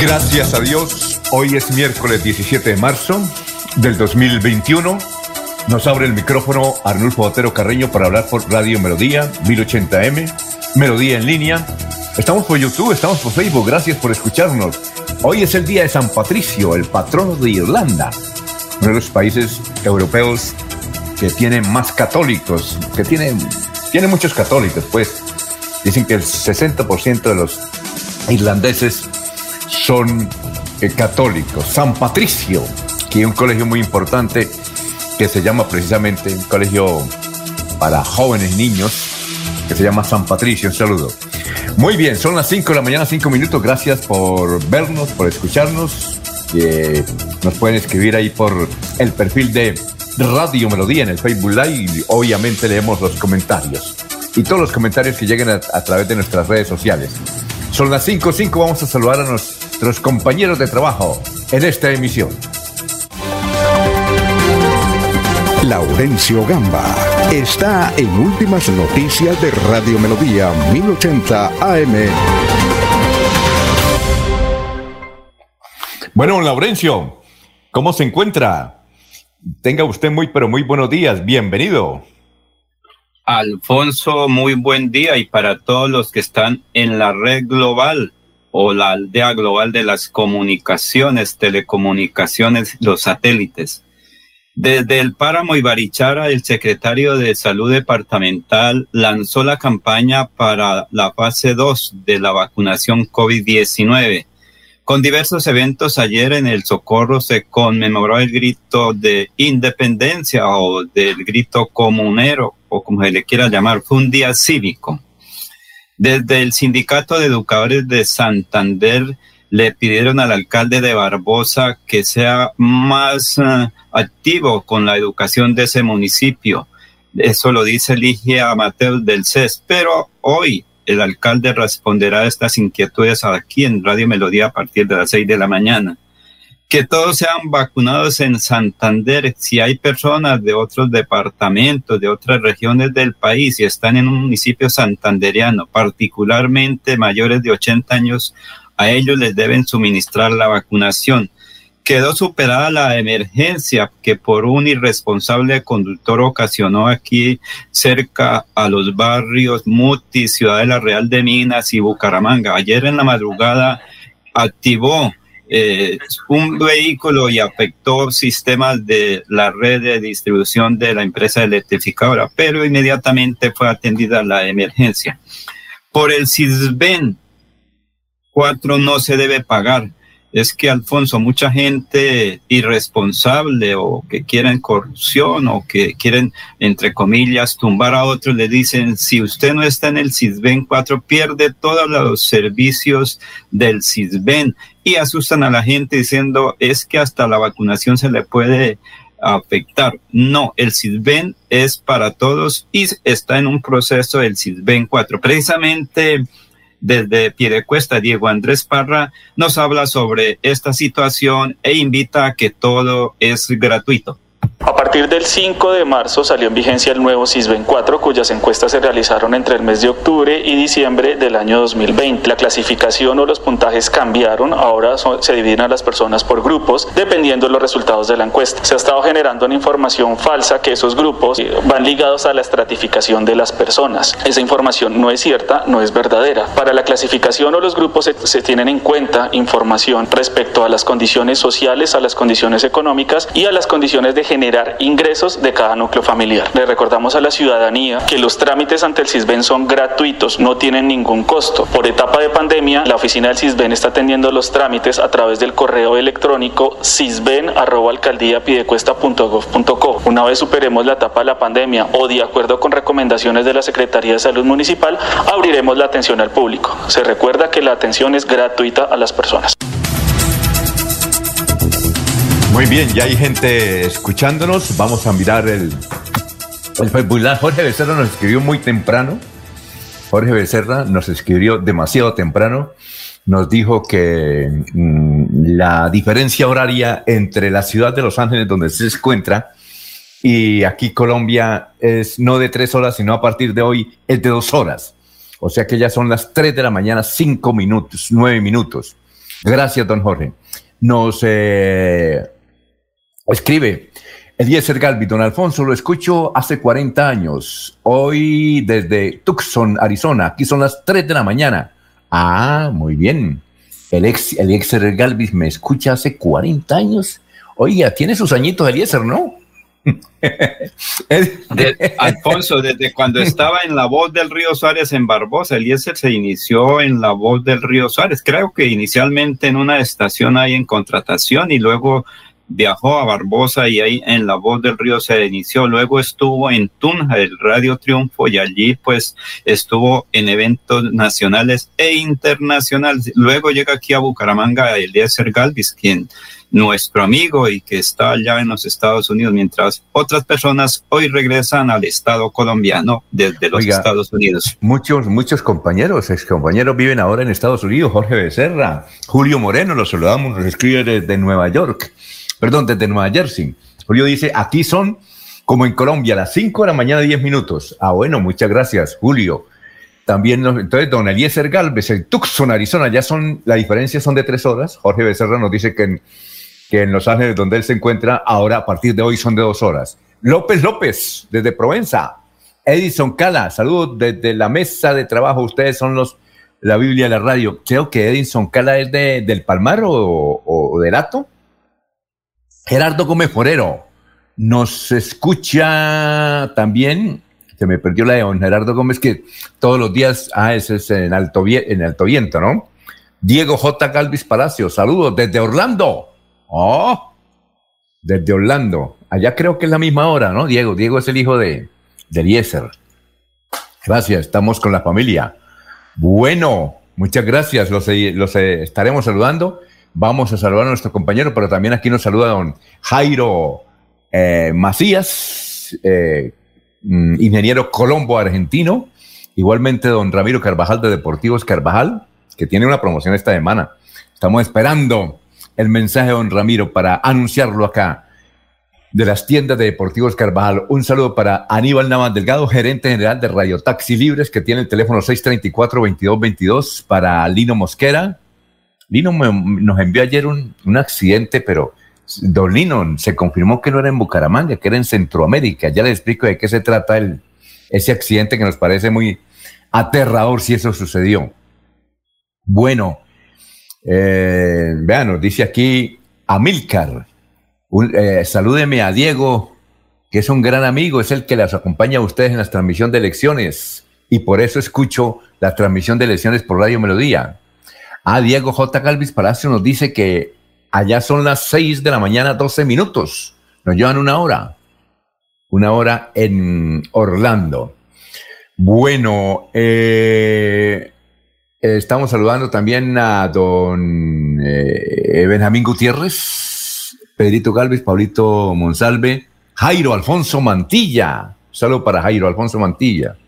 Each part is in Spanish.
Gracias a Dios, hoy es miércoles 17 de marzo del 2021. Nos abre el micrófono Arnulfo Otero Carreño para hablar por Radio Melodía 1080M, Melodía en línea. Estamos por YouTube, estamos por Facebook, gracias por escucharnos. Hoy es el día de San Patricio, el patrono de Irlanda, uno de los países europeos que tienen más católicos, que tienen, tiene muchos católicos, pues. Dicen que el 60% de los irlandeses son eh, católicos. San Patricio, que es un colegio muy importante que se llama precisamente un colegio para jóvenes niños, que se llama San Patricio. Un saludo. Muy bien, son las 5 de la mañana, 5 minutos. Gracias por vernos, por escucharnos. nos pueden escribir ahí por el perfil de Radio Melodía en el Facebook Live obviamente leemos los comentarios. Y todos los comentarios que lleguen a, través de nuestras redes sociales. Son las 5.05, 5, vamos a saludar a nuestros compañeros de trabajo en esta emisión. Laurencio Gamba está en Últimas Noticias de Radio Melodía 1080 AM. Bueno, Laurencio, ¿cómo se encuentra? Tenga usted muy, pero muy buenos días. Bienvenido. Alfonso, muy buen día y para todos los que están en la red global o la aldea global de las comunicaciones, telecomunicaciones, los satélites. Desde el Páramo y Barichara, el secretario de Salud Departamental lanzó la campaña para la fase 2 de la vacunación COVID-19 con diversos eventos ayer en el Socorro se conmemoró el grito de independencia o del grito comunero o como se le quiera llamar, fue un día cívico. Desde el Sindicato de Educadores de Santander le pidieron al alcalde de Barbosa que sea más eh, activo con la educación de ese municipio. Eso lo dice Ligia Mateo del CES. Pero hoy el alcalde responderá a estas inquietudes aquí en Radio Melodía a partir de las seis de la mañana. Que todos sean vacunados en Santander. Si hay personas de otros departamentos, de otras regiones del país y están en un municipio santanderiano, particularmente mayores de 80 años, a ellos les deben suministrar la vacunación quedó superada la emergencia que por un irresponsable conductor ocasionó aquí cerca a los barrios Muti, Ciudad de la Real de Minas y Bucaramanga. Ayer en la madrugada activó eh, un vehículo y afectó sistemas de la red de distribución de la empresa electrificadora, pero inmediatamente fue atendida la emergencia. Por el CISBEN 4 no se debe pagar es que, Alfonso, mucha gente irresponsable o que quieren corrupción o que quieren, entre comillas, tumbar a otros, le dicen, si usted no está en el CISBEN 4, pierde todos los servicios del CISBEN y asustan a la gente diciendo, es que hasta la vacunación se le puede afectar. No, el CISBEN es para todos y está en un proceso del CISBEN 4. Precisamente desde Piedecuesta, Diego Andrés Parra, nos habla sobre esta situación e invita a que todo es gratuito. A partir del 5 de marzo salió en vigencia el nuevo CISBEN 4, cuyas encuestas se realizaron entre el mes de octubre y diciembre del año 2020. La clasificación o los puntajes cambiaron, ahora se dividen a las personas por grupos dependiendo de los resultados de la encuesta. Se ha estado generando una información falsa que esos grupos van ligados a la estratificación de las personas. Esa información no es cierta, no es verdadera. Para la clasificación o los grupos se, se tienen en cuenta información respecto a las condiciones sociales, a las condiciones económicas y a las condiciones de generar ingresos de cada núcleo familiar. Le recordamos a la ciudadanía que los trámites ante el CISBEN son gratuitos, no tienen ningún costo. Por etapa de pandemia, la oficina del CISBEN está atendiendo los trámites a través del correo electrónico cisben@alcaldiapidecuesta.gov.co. Una vez superemos la etapa de la pandemia o de acuerdo con recomendaciones de la Secretaría de Salud Municipal, abriremos la atención al público. Se recuerda que la atención es gratuita a las personas. Muy bien, ya hay gente escuchándonos. Vamos a mirar el, el Facebook Jorge Becerra nos escribió muy temprano. Jorge Becerra nos escribió demasiado temprano. Nos dijo que mm, la diferencia horaria entre la ciudad de Los Ángeles, donde se encuentra, y aquí Colombia es no de tres horas, sino a partir de hoy es de dos horas. O sea que ya son las tres de la mañana, cinco minutos, nueve minutos. Gracias, don Jorge. Nos eh, Escribe Eliezer Galvi, don Alfonso, lo escucho hace 40 años. Hoy desde Tucson, Arizona. Aquí son las 3 de la mañana. Ah, muy bien. El ex, Eliezer Galvis me escucha hace 40 años. Oiga, tiene sus añitos Eliezer, ¿no? Alfonso, desde cuando estaba en la voz del río Suárez en Barbosa, Eliezer se inició en la voz del río Suárez. Creo que inicialmente en una estación ahí en contratación y luego viajó a Barbosa y ahí en La Voz del Río se inició. Luego estuvo en Tunja, el Radio Triunfo, y allí pues estuvo en eventos nacionales e internacionales. Luego llega aquí a Bucaramanga Eliezer Galvis, quien nuestro amigo y que está allá en los Estados Unidos, mientras otras personas hoy regresan al Estado colombiano desde los Estados Unidos. Muchos, muchos compañeros, ex compañeros viven ahora en Estados Unidos. Jorge Becerra, Julio Moreno, los saludamos, nos escribe desde Nueva York perdón, desde Nueva Jersey. Julio dice, aquí son como en Colombia, a las 5 de la mañana, 10 minutos. Ah, bueno, muchas gracias, Julio. También, entonces, don Eliezer Galvez, el Tucson, Arizona, ya son, la diferencia son de tres horas. Jorge Becerra nos dice que en, que en Los Ángeles, donde él se encuentra, ahora a partir de hoy son de dos horas. López López, desde Provenza. Edison Cala, saludos desde la mesa de trabajo. Ustedes son los, la Biblia de la radio. Creo que Edison Cala es de, del Palmar o, o del Ato. Gerardo Gómez Forero nos escucha también. Se me perdió la de don Gerardo Gómez, que todos los días, ah, ese es en alto, en alto viento, ¿no? Diego J. Galvis Palacio, saludos desde Orlando. Oh, desde Orlando. Allá creo que es la misma hora, ¿no? Diego, Diego es el hijo de, de Eliezer. Gracias, estamos con la familia. Bueno, muchas gracias, los, los estaremos saludando Vamos a saludar a nuestro compañero, pero también aquí nos saluda don Jairo eh, Macías, eh, mm, ingeniero colombo argentino. Igualmente don Ramiro Carvajal de Deportivos Carvajal, que tiene una promoción esta semana. Estamos esperando el mensaje de don Ramiro para anunciarlo acá de las tiendas de Deportivos Carvajal. Un saludo para Aníbal Navas Delgado, gerente general de Radio Taxi Libres, que tiene el teléfono 634-2222, para Lino Mosquera, Lino nos envió ayer un, accidente, pero Don Lino se confirmó que no era en Bucaramanga, que era en Centroamérica. Ya le explico de qué se trata el, ese accidente que nos parece muy aterrador si eso sucedió. Bueno, eh, vean, nos dice aquí Amilcar. Eh, salúdeme a Diego, que es un gran amigo, es el que las acompaña a ustedes en la transmisión de elecciones. Y por eso escucho la transmisión de elecciones por Radio Melodía. Ah, Diego J. Calvis Palacio nos dice que allá son las 6 de la mañana, 12 minutos. Nos llevan una hora. Una hora en Orlando. Bueno, eh, estamos saludando también a don eh, Benjamín Gutiérrez, Pedrito Galvis, Paulito Monsalve, Jairo Alfonso Mantilla. Saludo para Jairo Alfonso Mantilla.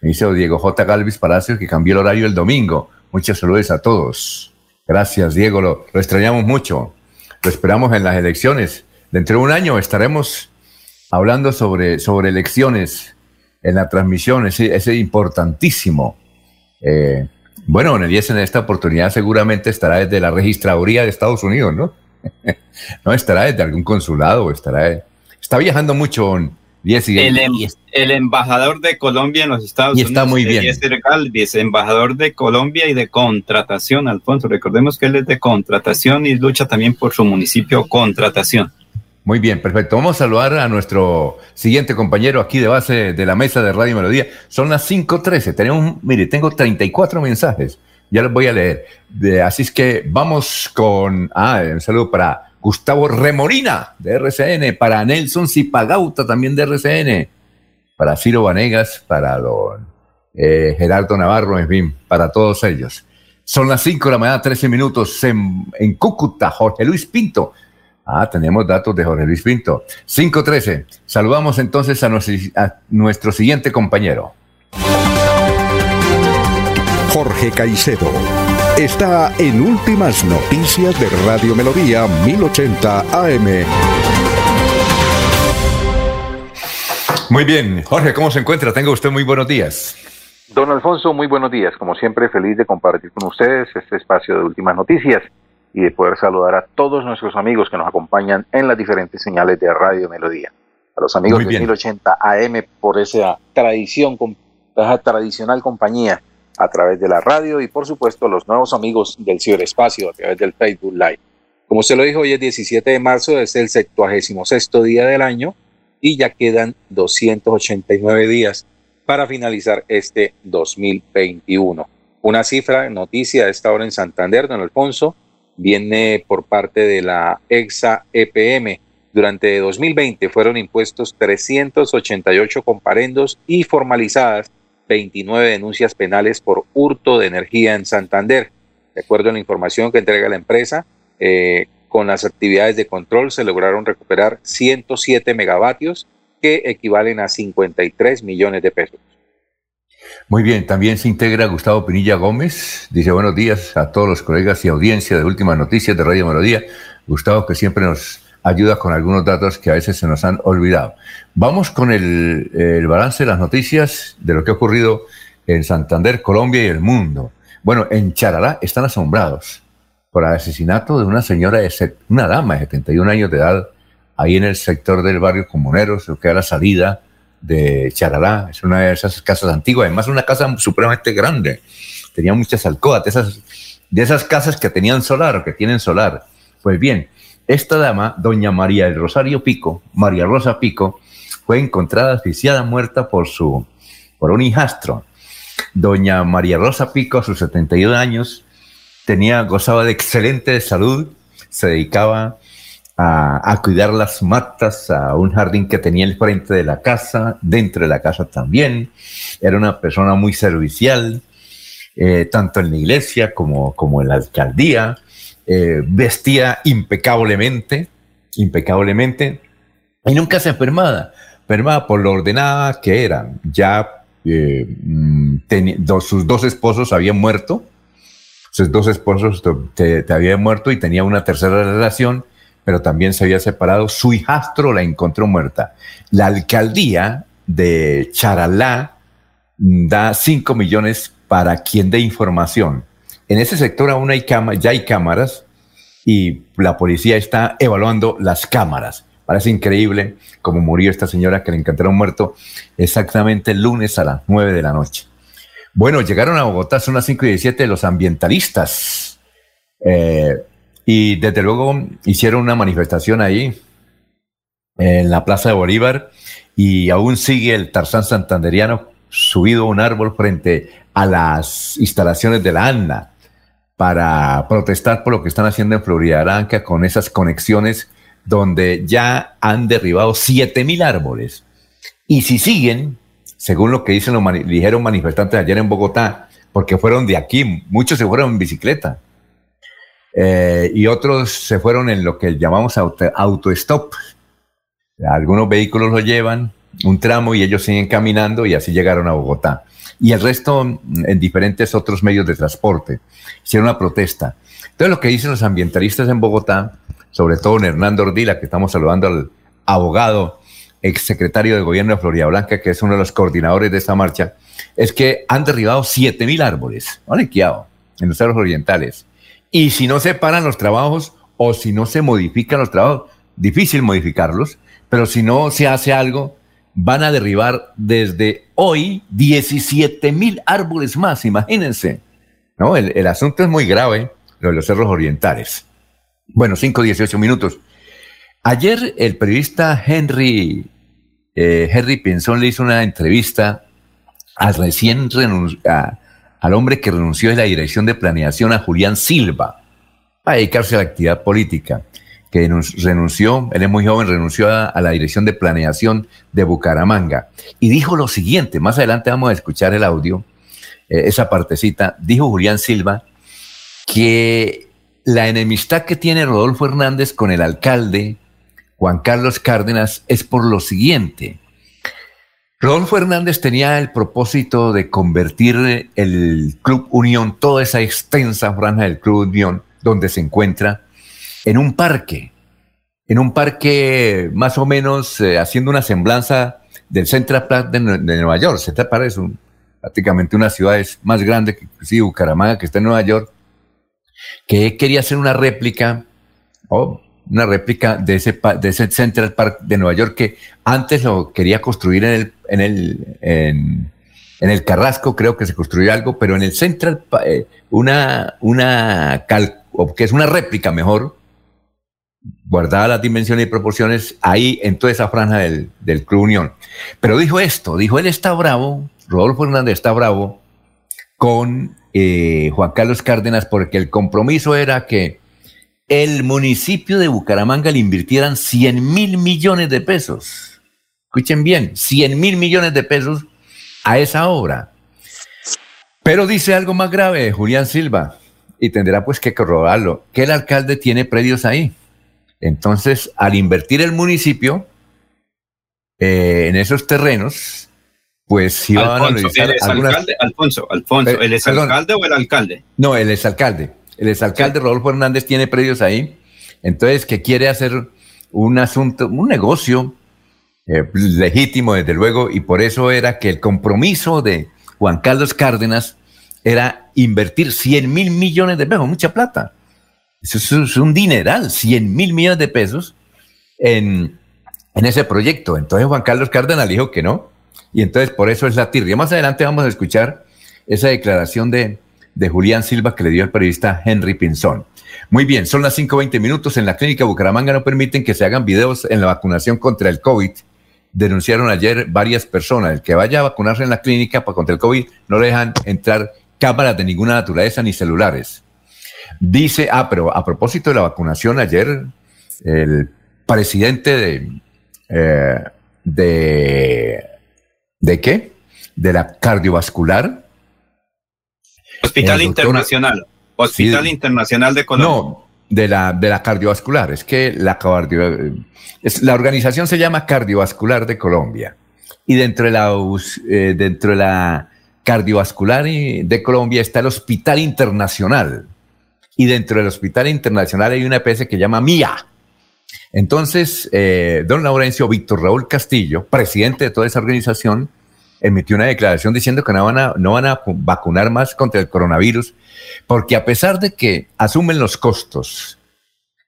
Me dice Diego J. Galvis Palacio que cambió el horario el domingo. Muchas saludos a todos. Gracias, Diego. Lo, extrañamos mucho. Lo esperamos en las elecciones. Dentro de un año estaremos hablando sobre, sobre elecciones en la transmisión, ese, ese importantísimo. Eh, bueno, Nelly, en esta oportunidad seguramente estará desde la registraduría de Estados Unidos, ¿no? no estará desde algún consulado, estará. Está viajando mucho. El, em, el, embajador de Colombia en los Estados Unidos. Está muy bien. Galvez, embajador de Colombia y de contratación, Alfonso. Recordemos que él es de contratación y lucha también por su municipio contratación. Muy bien, perfecto. Vamos a saludar a nuestro siguiente compañero aquí de base de la mesa de Radio Melodía. Son las 5.13. Tenemos, mire, tengo 34 mensajes. Ya los voy a leer. así es que vamos con, ah, un saludo para Gustavo Remorina de RCN, para Nelson Zipagauta también de RCN, para Ciro Vanegas, para don eh, Gerardo Navarro, en fin, para todos ellos. Son las 5 de la mañana, 13 minutos en, en Cúcuta. Jorge Luis Pinto Ah, tenemos datos de Jorge Luis Pinto. 513. Saludamos entonces a nuestro, siguiente compañero. Jorge Caicedo está en Últimas Noticias de Radio Melodía 1080 AM. Muy bien, Jorge, ¿cómo se encuentra? Tenga usted muy buenos días. Don Alfonso, muy buenos días. Como siempre, feliz de compartir con ustedes este espacio de Últimas Noticias y de poder saludar a todos nuestros amigos que nos acompañan en las diferentes señales de Radio Melodía. A los amigos de 1080 AM por esa tradición, esa tradicional compañía a través de la radio y por supuesto a los nuevos amigos del ciberespacio a través del Facebook Live. Como se lo dijo, hoy es 17 de marzo, es el 76 día del año y ya quedan 289 días para finalizar este 2021. Una cifra, noticia de esta hora en Santander, don Alfonso, viene por parte de la EXA EPM. Durante 2020 fueron impuestos 388 comparendos y formalizadas 29 denuncias penales por hurto de energía en Santander. De acuerdo a la información que entrega la empresa, eh, con las actividades de control se lograron recuperar 107 megavatios que equivalen a 53 millones de pesos. Muy bien, también se integra Gustavo Pinilla Gómez. Dice buenos días a todos los colegas y audiencia de Últimas Noticias de Radio Melodía. Gustavo que siempre nos ayuda con algunos datos que a veces se nos han olvidado. Vamos con el, balance de las noticias de lo que ha ocurrido en Santander, Colombia y el mundo. Bueno, en Charalá están asombrados por el asesinato de una señora, de una dama de 71 años de edad, ahí en el sector del barrio Comuneros, lo que era la salida de Charalá, es una de esas casas antiguas, además una casa supremamente grande, tenía muchas alcobas, de esas, de esas casas que tenían solar o que tienen solar. Pues bien, esta dama, doña María del Rosario Pico, María Rosa Pico, fue encontrada asfixiada muerta por, su, por un hijastro. Doña María Rosa Pico, a sus 71 años, tenía, gozaba de excelente salud, se dedicaba a, cuidar las matas, a un jardín que tenía el frente de la casa, dentro de la casa también. Era una persona muy servicial, eh, tanto en la iglesia como, como en la alcaldía. Eh, vestía impecablemente, impecablemente, y nunca se enfermaba, enfermaba por lo ordenada que era. Ya eh, mm, sus dos esposos habían muerto, sus dos esposos te habían muerto y tenía una tercera relación pero también se había separado. Su hijastro la encontró muerta. La alcaldía de Charalá da 5 millones para quien dé información. En ese sector aún hay ya hay cámaras y la policía está evaluando las cámaras. Parece increíble cómo murió esta señora que le encontraron muerto exactamente el lunes a las 9 de la noche. Bueno, llegaron a Bogotá, son las 5 y 17, los ambientalistas. Eh, y desde luego hicieron una manifestación ahí, en la Plaza de Bolívar, y aún sigue el Tarzán Santanderiano subido a un árbol frente a las instalaciones de la ANNA para protestar por lo que están haciendo en Florida Blanca con esas conexiones donde ya han derribado 7.000 árboles. Y si siguen, según lo que dicen los dijeron manifestantes ayer en Bogotá, porque fueron de aquí, muchos se fueron en bicicleta, eh, y otros se fueron en lo que llamamos auto-stop. Algunos vehículos lo llevan un tramo y ellos siguen caminando y así llegaron a Bogotá. Y el resto en diferentes otros medios de transporte. Hicieron una protesta. Entonces lo que dicen los ambientalistas en Bogotá, sobre todo en Hernando Ordila, que estamos saludando al abogado exsecretario de gobierno de Florida Blanca, que es uno de los coordinadores de esta marcha, es que han derribado 7.000 árboles, ¿vale? en los cerros orientales. Y si no se paran los trabajos o si no se modifican los trabajos, difícil modificarlos, pero si no se hace algo, van a derribar desde hoy 17 mil árboles más, imagínense. ¿no? El, asunto es muy grave, lo de los cerros orientales. Bueno, 5, 18 minutos. Ayer el periodista Henry, eh, Henry Pinzón le hizo una entrevista al recién al hombre que renunció de la dirección de planeación a Julián Silva para dedicarse a la actividad política que renunció, él es muy joven, renunció a, la dirección de planeación de Bucaramanga. Y dijo lo siguiente, más adelante vamos a escuchar el audio, eh, esa partecita, dijo Julián Silva que la enemistad que tiene Rodolfo Hernández con el alcalde Juan Carlos Cárdenas es por lo siguiente. Rodolfo Hernández tenía el propósito de convertir el Club Unión, toda esa extensa franja del Club Unión, donde se encuentra, en un parque, en un parque más o menos eh, haciendo una semblanza del Central Park de, Nueva York. Central Park es prácticamente una ciudad más grande que sí, Bucaramanga, que está en Nueva York, que quería hacer una réplica, o una réplica de ese, de ese Central Park de Nueva York que antes lo quería construir en el, en el, en, el Carrasco, creo que se construyó algo, pero en el Central, eh, una, una que es una réplica mejor, guardada las dimensiones y proporciones ahí en toda esa franja del, Club Unión. Pero dijo esto, dijo, él está bravo, Rodolfo Hernández está bravo con eh, Juan Carlos Cárdenas porque el compromiso era que el municipio de Bucaramanga le invirtieran 100 mil millones de pesos. Escuchen bien, 100 mil millones de pesos a esa obra. Pero dice algo más grave, Julián Silva, y tendrá pues que corroborarlo, que el alcalde tiene predios ahí. Entonces, al invertir el municipio eh, en esos terrenos, pues si van a analizar ¿el alcalde, Alfonso, Alfonso, eh, ¿el exalcalde o el alcalde? No, el exalcalde. El exalcalde Rodolfo Hernández tiene predios ahí. Entonces, que quiere hacer un asunto, un negocio eh, legítimo, desde luego, y por eso era que el compromiso de Juan Carlos Cárdenas era invertir 100 mil millones de pesos, mucha plata eso es un dineral, 100 mil millones de pesos en, ese proyecto. Entonces Juan Carlos Cárdenas dijo que no. Y entonces por eso es la tirria. Más adelante vamos a escuchar esa declaración de, de Julián Silva que le dio el periodista Henry Pinzón. Muy bien, son las 5.20 minutos. En la clínica Bucaramanga no permiten que se hagan videos en la vacunación contra el COVID. Denunciaron ayer varias personas. El que vaya a vacunarse en la clínica para contra el COVID no le dejan entrar cámaras de ninguna naturaleza ni celulares. Dice, ah, pero a propósito de la vacunación, ayer el presidente de, eh, de, ¿de qué? De la cardiovascular. Hospital Internacional. Hospital Internacional de Colombia. No, de la, de la cardiovascular. Es que la, es, la organización se llama Cardiovascular de Colombia. Y dentro de la, eh, dentro de la cardiovascular de Colombia está el Hospital Internacional y dentro del Hospital Internacional hay una EPS que llama MIA. Entonces, eh, don Laurencio Víctor Raúl Castillo, presidente de toda esa organización, emitió una declaración diciendo que no van, a, no van a vacunar más contra el coronavirus, porque a pesar de que asumen los costos,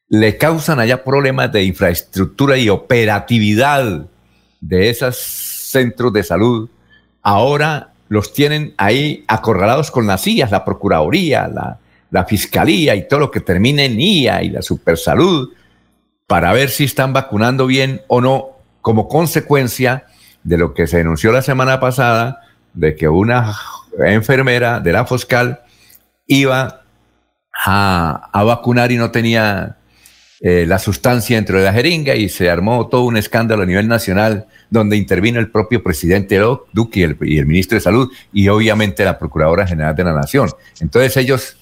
le causan allá problemas de infraestructura y operatividad de esos centros de salud, ahora los tienen ahí acorralados con las sillas, la Procuraduría, la, la fiscalía y todo lo que termine en IA y la supersalud para ver si están vacunando bien o no, como consecuencia de lo que se denunció la semana pasada, de que una enfermera de la Foscal iba a, vacunar y no tenía eh, la sustancia dentro de la jeringa y se armó todo un escándalo a nivel nacional donde intervino el propio presidente Duque y el, y el ministro de Salud y obviamente la Procuradora General de la Nación. Entonces ellos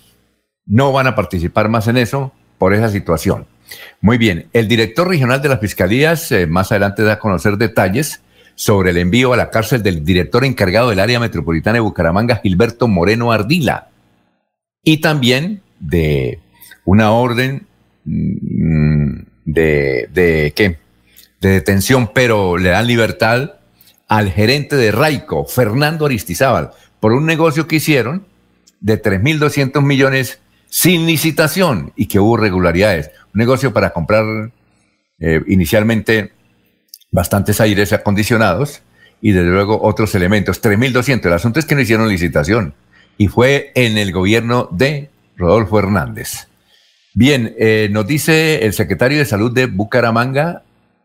no van a participar más en eso por esa situación. Muy bien, el director regional de las fiscalías eh, más adelante da a conocer detalles sobre el envío a la cárcel del director encargado del área metropolitana de Bucaramanga, Gilberto Moreno Ardila, y también de una orden mm, de, de ¿qué? de detención, pero le dan libertad al gerente de Raico, Fernando Aristizábal, por un negocio que hicieron de 3.200 millones sin licitación y que hubo regularidades. Un negocio para comprar eh, inicialmente bastantes aires acondicionados y desde luego otros elementos. 3.200. El asunto es que no hicieron licitación y fue en el gobierno de Rodolfo Hernández. Bien, eh, nos dice el secretario de Salud de Bucaramanga,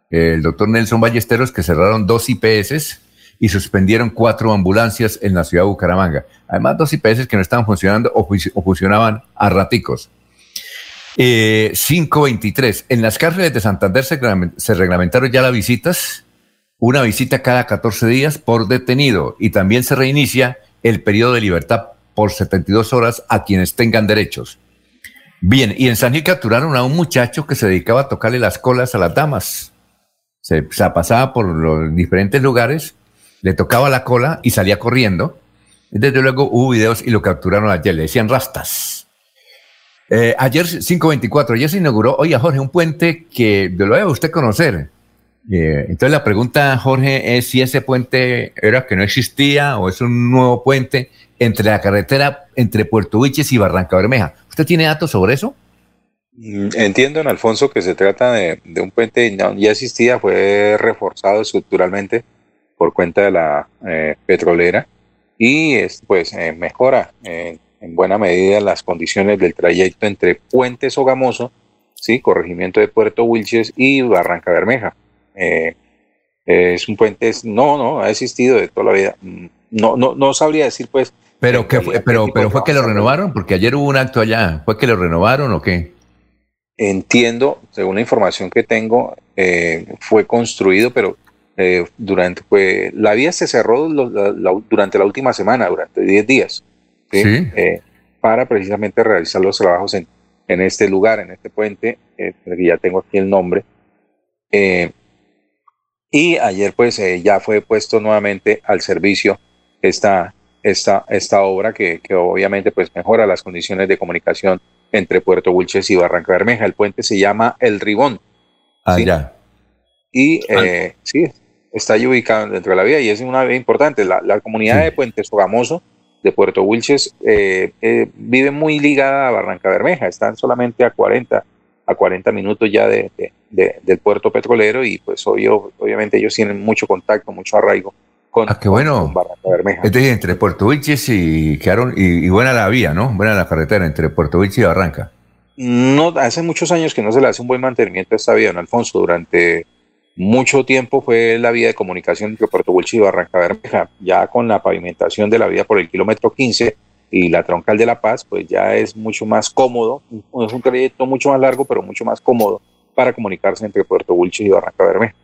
el doctor Nelson Ballesteros, que cerraron dos IPS y suspendieron cuatro ambulancias en la ciudad de Bucaramanga. Además, dos IPS que no estaban funcionando o, funcionaban a raticos. 523. Eh, en las cárceles de Santander se, se reglamentaron ya las visitas, una visita cada 14 días por detenido y también se reinicia el periodo de libertad por 72 horas a quienes tengan derechos. Bien, y en San Gil capturaron a un muchacho que se dedicaba a tocarle las colas a las damas. Se, pasaba por los diferentes lugares, le tocaba la cola y salía corriendo. Desde luego hubo videos y lo capturaron ayer, le decían rastas. Eh, ayer, 524, ayer se inauguró, oye Jorge, un puente que lo debe usted conocer. Eh, entonces la pregunta, Jorge, es si ese puente era que no existía o es un nuevo puente entre la carretera entre Puerto Viches y Barranca Bermeja. ¿Usted tiene datos sobre eso? Mm, entiendo, en Alfonso, que se trata de, un puente no, ya existía, fue reforzado estructuralmente por cuenta de la eh, petrolera y es, pues eh, mejora eh, en buena medida las condiciones del trayecto entre Puente Sogamoso, ¿sí? corregimiento de Puerto Wilches y Barranca Bermeja. es un puente, no, no, ha existido de toda la vida. No, no, no sabría decir pues pero, que fue, pero, pero fue que lo renovaron, porque ayer hubo un acto allá. ¿Fue que lo renovaron o qué? Entiendo, según la información que tengo, eh, fue construido, pero eh, durante pues, la vía se cerró durante la última semana, durante 10 días, eh, para precisamente realizar los trabajos en, en este lugar, en este puente, que ya tengo aquí el nombre. y ayer pues ya fue puesto nuevamente al servicio esta, esta, esta obra que, que, obviamente pues mejora las condiciones de comunicación entre Puerto Wilches y Barranca Bermeja. El puente se llama El Ribón. Ah, ya. Y eh, sí, está ahí ubicado dentro de la vía y es una vía importante. La, la comunidad de Puente Sogamoso de Puerto Wilches eh, eh, vive muy ligada a Barranca Bermeja. Están solamente a 40, a 40 minutos ya de, de, del puerto petrolero y pues obvio, obviamente ellos tienen mucho contacto, mucho arraigo ah, qué bueno. Este entre Puerto Vilches y quedaron, y, buena la vía, ¿no? Buena la carretera entre Puerto Vilches y Barranca. No, hace muchos años que no se le hace un buen mantenimiento a esta vía, don Alfonso. Durante mucho tiempo fue la vía de comunicación entre Puerto Vilches y Barranca Bermeja. Ya con la pavimentación de la vía por el kilómetro 15 y la troncal de La Paz, pues ya es mucho más cómodo. Es un trayecto mucho más largo, pero mucho más cómodo para comunicarse entre Puerto Vilches y Barranca Bermeja.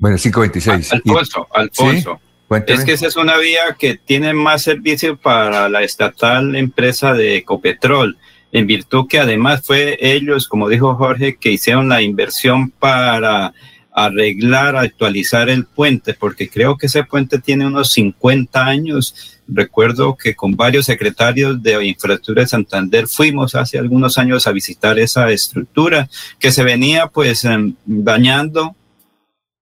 Bueno, 526. Alfonso, Alfonso. Es que esa es una vía que tiene más servicio para la estatal empresa de Ecopetrol, en virtud que además fue ellos, como dijo Jorge, que hicieron la inversión para arreglar, actualizar el puente, porque creo que ese puente tiene unos 50 años. Recuerdo que con varios secretarios de infraestructura de Santander fuimos hace algunos años a visitar esa estructura que se venía pues em, dañando,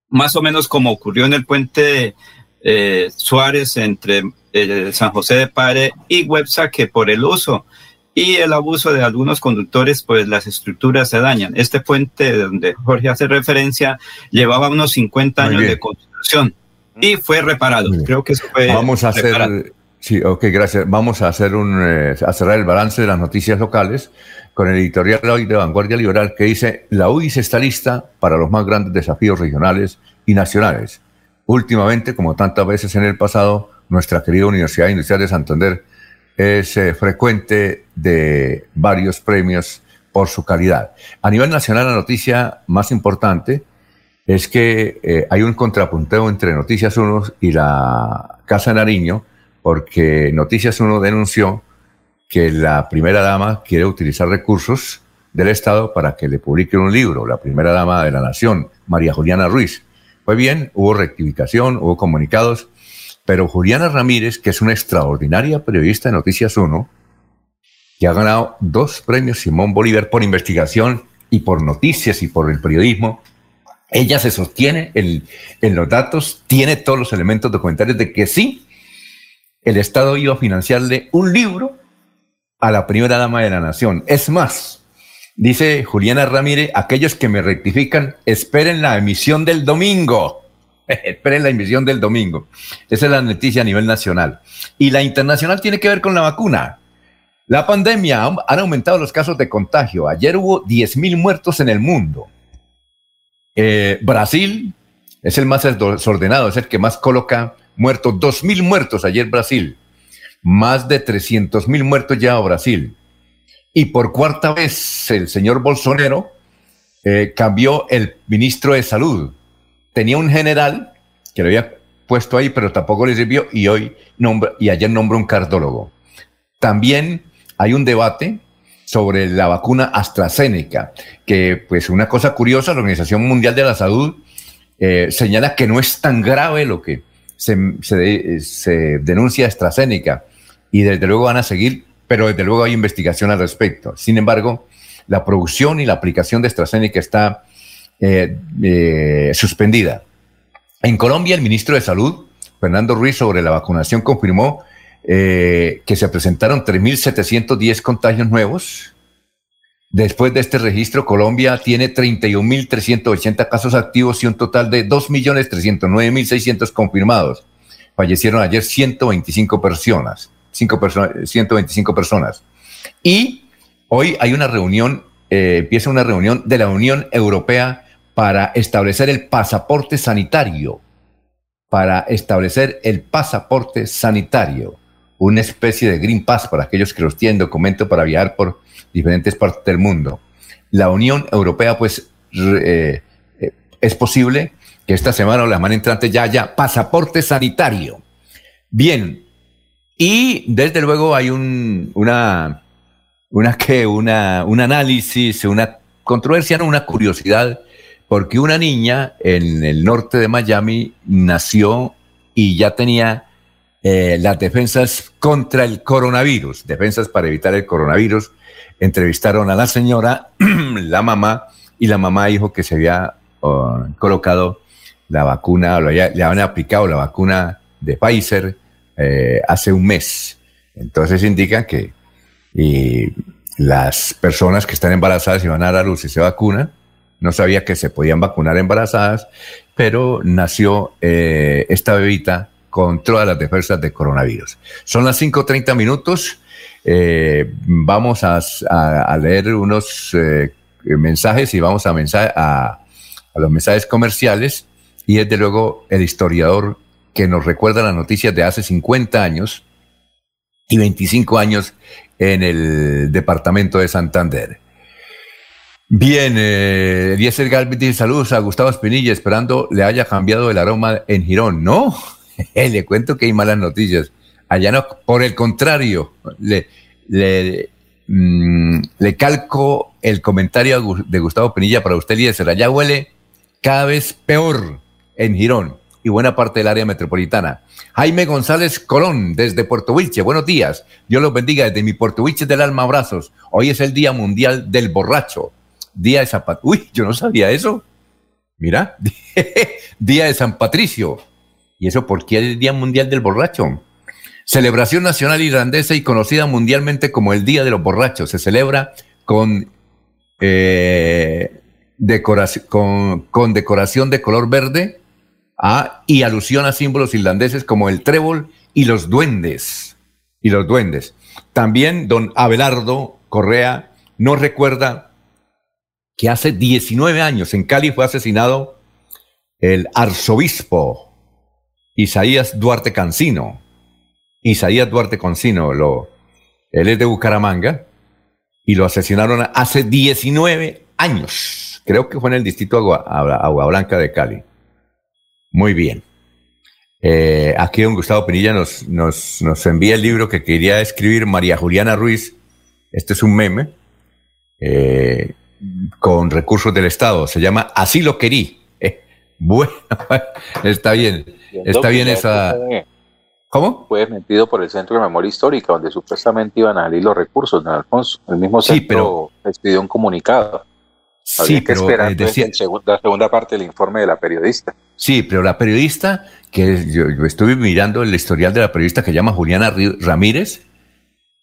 más o menos como ocurrió en el puente eh, Suárez entre eh, San José de Pare y Websa que por el uso y el abuso de algunos conductores, pues las estructuras se dañan. Este puente donde Jorge hace referencia llevaba unos 50 años de construcción y fue reparado. Creo que fue. Vamos a hacer. Sí, ok, gracias. Vamos a hacer un, eh, a cerrar el balance de las noticias locales con el editorial hoy de Vanguardia Liberal que dice, la UIS está lista para los más grandes desafíos regionales y nacionales. Últimamente, como tantas veces en el pasado, nuestra querida Universidad Industrial de Santander es eh, frecuente de varios premios por su calidad. A nivel nacional, la noticia más importante es que eh, hay un contrapunteo entre Noticias 1 y la Casa Nariño, porque Noticias 1 denunció que la primera dama quiere utilizar recursos del Estado para que le publique un libro, la primera dama de la Nación, María Juliana Ruiz. Fue bien, hubo rectificación, hubo comunicados, pero Juliana Ramírez, que es una extraordinaria periodista de Noticias 1, que ha ganado dos premios Simón Bolívar por investigación y por noticias y por el periodismo, ella se sostiene en, en los datos, tiene todos los elementos documentales de que sí, el Estado iba a financiarle un libro a la primera dama de la nación. Es más, dice Juliana Ramírez, aquellos que me rectifican, esperen la emisión del domingo. esperen la emisión del domingo. Esa es la noticia a nivel nacional. Y la internacional tiene que ver con la vacuna. La pandemia han aumentado los casos de contagio. Ayer hubo 10.000 muertos en el mundo. Eh, Brasil es el más desordenado, es el que más coloca muertos. Dos mil muertos ayer Brasil. Más de 300 mil muertos ya Brasil. Y por cuarta vez el señor Bolsonaro eh, cambió el ministro de salud. Tenía un general que lo había puesto ahí, pero tampoco le sirvió y hoy nombra, y ayer nombró un cardiólogo. También hay un debate sobre la vacuna AstraZeneca, que pues una cosa curiosa, la Organización Mundial de la Salud eh, señala que no es tan grave lo que se, se, denuncia AstraZeneca y desde luego van a seguir, pero desde luego hay investigación al respecto. Sin embargo, la producción y la aplicación de AstraZeneca está eh, eh, suspendida. En Colombia, el ministro de Salud, Fernando Ruiz, sobre la vacunación confirmó eh, que se presentaron 3.710 contagios nuevos. Después de este registro, Colombia tiene 31.380 casos activos y un total de 2.309.600 confirmados. Fallecieron ayer 125 personas, 125 personas. Y hoy hay una reunión, empieza una reunión de la Unión Europea para establecer el pasaporte sanitario, para establecer el pasaporte sanitario una especie de Green Pass para aquellos que los tienen documento para viajar por diferentes partes del mundo. La Unión Europea, pues, eh, eh, es posible que esta semana o la semana entrante ya haya pasaporte sanitario. Bien, y desde luego hay un, una, una, ¿qué? Una, un análisis, una controversia, una curiosidad, porque una niña en el norte de Miami nació y ya tenía eh, las defensas contra el coronavirus, defensas para evitar el coronavirus. Entrevistaron a la señora, la mamá, y la mamá dijo que se había oh, colocado la vacuna, le habían aplicado la vacuna de Pfizer eh, hace un mes. Entonces indica que las personas que están embarazadas y van a dar a luz y se vacunan, no sabía que se podían vacunar embarazadas, pero nació eh, esta bebita con todas las defensas de coronavirus. Son las 5.30 minutos. Eh, vamos a, leer unos eh, mensajes y vamos a, a, los mensajes comerciales. Y desde luego el historiador que nos recuerda las noticias de hace 50 años y 25 años en el departamento de Santander. Bien, eh, Eliezer saludos a Gustavo Espinilla, esperando le haya cambiado el aroma en Girón. No, le cuento que hay malas noticias. Allá no, por el contrario, le, le, mm, calco el comentario de Gustavo Penilla para usted, Eliezer. Allá huele cada vez peor en Girón y buena parte del área metropolitana. Jaime González Colón, desde Puerto Wilche. Buenos días. Dios los bendiga desde mi Puerto Wilche del alma abrazos. Hoy es el Día Mundial del Borracho. Día de San Patricio. Uy, yo no sabía eso. Mira, Día de San Patricio. ¿Y eso por qué es el Día Mundial del Borracho? Celebración nacional irlandesa y conocida mundialmente como el Día de los Borrachos. Se celebra con, eh, decoración, con, decoración de color verde ah, y alusión a símbolos irlandeses como el trébol y los duendes. Y los duendes. También don Abelardo Correa nos recuerda que hace 19 años en Cali fue asesinado el arzobispo Isaías Duarte Cancino. Isaías Duarte Cancino, lo, él es de Bucaramanga y lo asesinaron hace 19 años. Creo que fue en el distrito Agua, Blanca de Cali. Muy bien. Eh, aquí don Gustavo Pinilla nos, nos, nos, envía el libro que quería escribir María Juliana Ruiz. Este es un meme eh, con recursos del Estado. Se llama Así lo querí. bueno, está bien. Está bien esa... ¿Cómo? Fue metido por el Centro de Memoria Histórica, donde supuestamente iban a salir los recursos, de Alfonso? El mismo centro sí, pero... expidió un comunicado. Sí, que pero esperar eh, la segunda parte del informe de la periodista. Sí, pero la periodista, que yo, estuve mirando el historial de la periodista que llama Juliana Ramírez,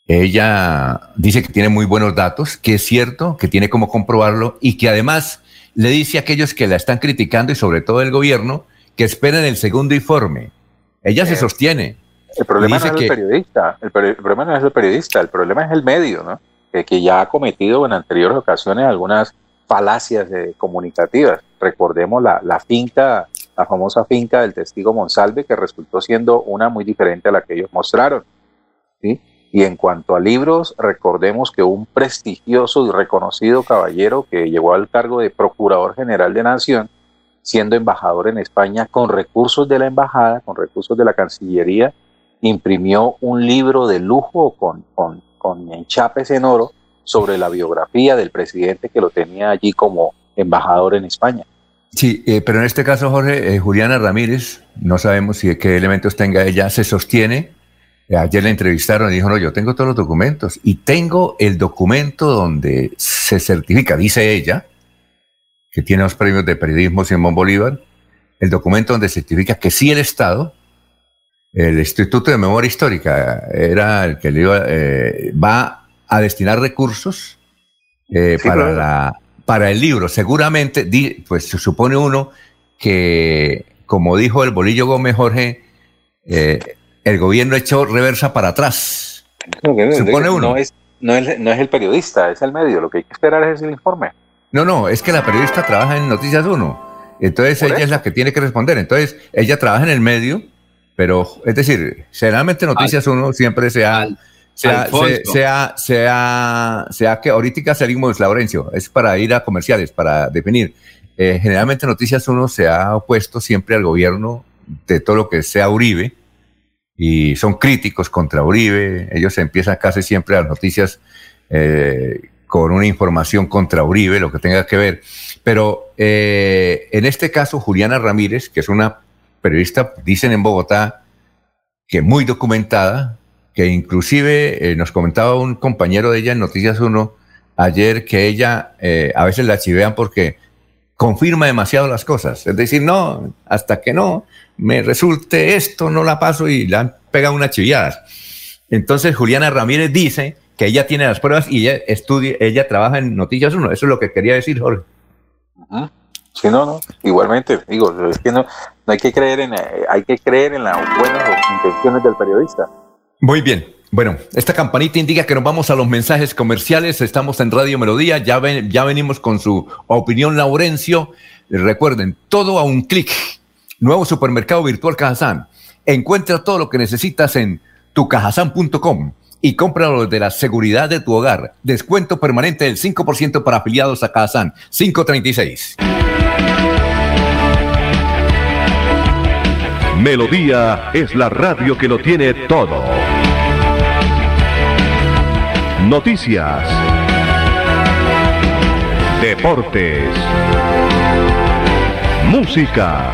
ella dice que tiene muy buenos datos, que es cierto, que tiene cómo comprobarlo y que además le dice a aquellos que la están criticando y sobre todo el gobierno que esperen el segundo informe. Ella se eh, sostiene. El problema no es el periodista, el, problema no es el periodista, el problema es el medio, ¿no? Que, ya ha cometido en anteriores ocasiones algunas falacias comunicativas. Recordemos la, la finca, la famosa finca del testigo Monsalve, que resultó siendo una muy diferente a la que ellos mostraron. Y en cuanto a libros, recordemos que un prestigioso y reconocido caballero que llegó al cargo de Procurador General de Nación, siendo embajador en España, con recursos de la embajada, con recursos de la Cancillería, imprimió un libro de lujo con, con, con enchapes en oro sobre la biografía del presidente que lo tenía allí como embajador en España. Sí, eh, pero en este caso, Jorge, eh, Juliana Ramírez, no sabemos si qué elementos tenga ella, se sostiene Ayer la entrevistaron y dijo, no, yo tengo todos los documentos y tengo el documento donde se certifica, dice ella, que tiene los premios de periodismo Simón Bolívar, el documento donde certifica que sí el Estado, el Instituto de Memoria Histórica, era el que le iba, eh, va a destinar recursos eh, para, la, para el libro. Seguramente, pues se supone uno que, como dijo el Bolillo Gómez Jorge, eh, el gobierno echó reversa para atrás. Supone uno. No es, no, es, no es el periodista, es el medio. Lo que hay que esperar es el informe. No, no, es que la periodista trabaja en Noticias 1. Entonces ella es la que tiene que responder. Entonces ella trabaja en el medio, pero es decir, generalmente Noticias 1 siempre se ha, sea, sea, sea, sea, que ahorita salimos, Laurencio, es para ir a comerciales, para definir. Eh, generalmente Noticias 1 se ha opuesto siempre al gobierno de todo lo que sea Uribe, y son críticos contra Uribe. Ellos empiezan casi siempre las noticias eh, con una información contra Uribe, lo que tenga que ver. Pero eh, en este caso, Juliana Ramírez, que es una periodista, dicen en Bogotá, que muy documentada, que inclusive eh, nos comentaba un compañero de ella en Noticias 1 ayer que ella a veces la chivean porque confirma demasiado las cosas. Es decir, no, hasta que no me resulte esto, no la paso y le han pegado unas chiviadas. Entonces Juliana Ramírez dice que ella tiene las pruebas y ella estudia, ella trabaja en Noticias 1. Eso es lo que quería decir, Jorge. Sí, no, no. Igualmente, digo, es que no, no hay que creer en, hay que creer en las buenas intenciones del periodista. Muy bien. Bueno, esta campanita indica que nos vamos a los mensajes comerciales. Estamos en Radio Melodía. Ya, ven, ya venimos con su opinión, Laurencio. Recuerden, todo a un clic. Nuevo supermercado virtual Cajazán. Encuentra todo lo que necesitas en tucajazán.com y cómpralo de la seguridad de tu hogar. Descuento permanente del 5% para afiliados a Cajazán. 536. Melodía es la radio que lo tiene todo. Noticias. Deportes. Música.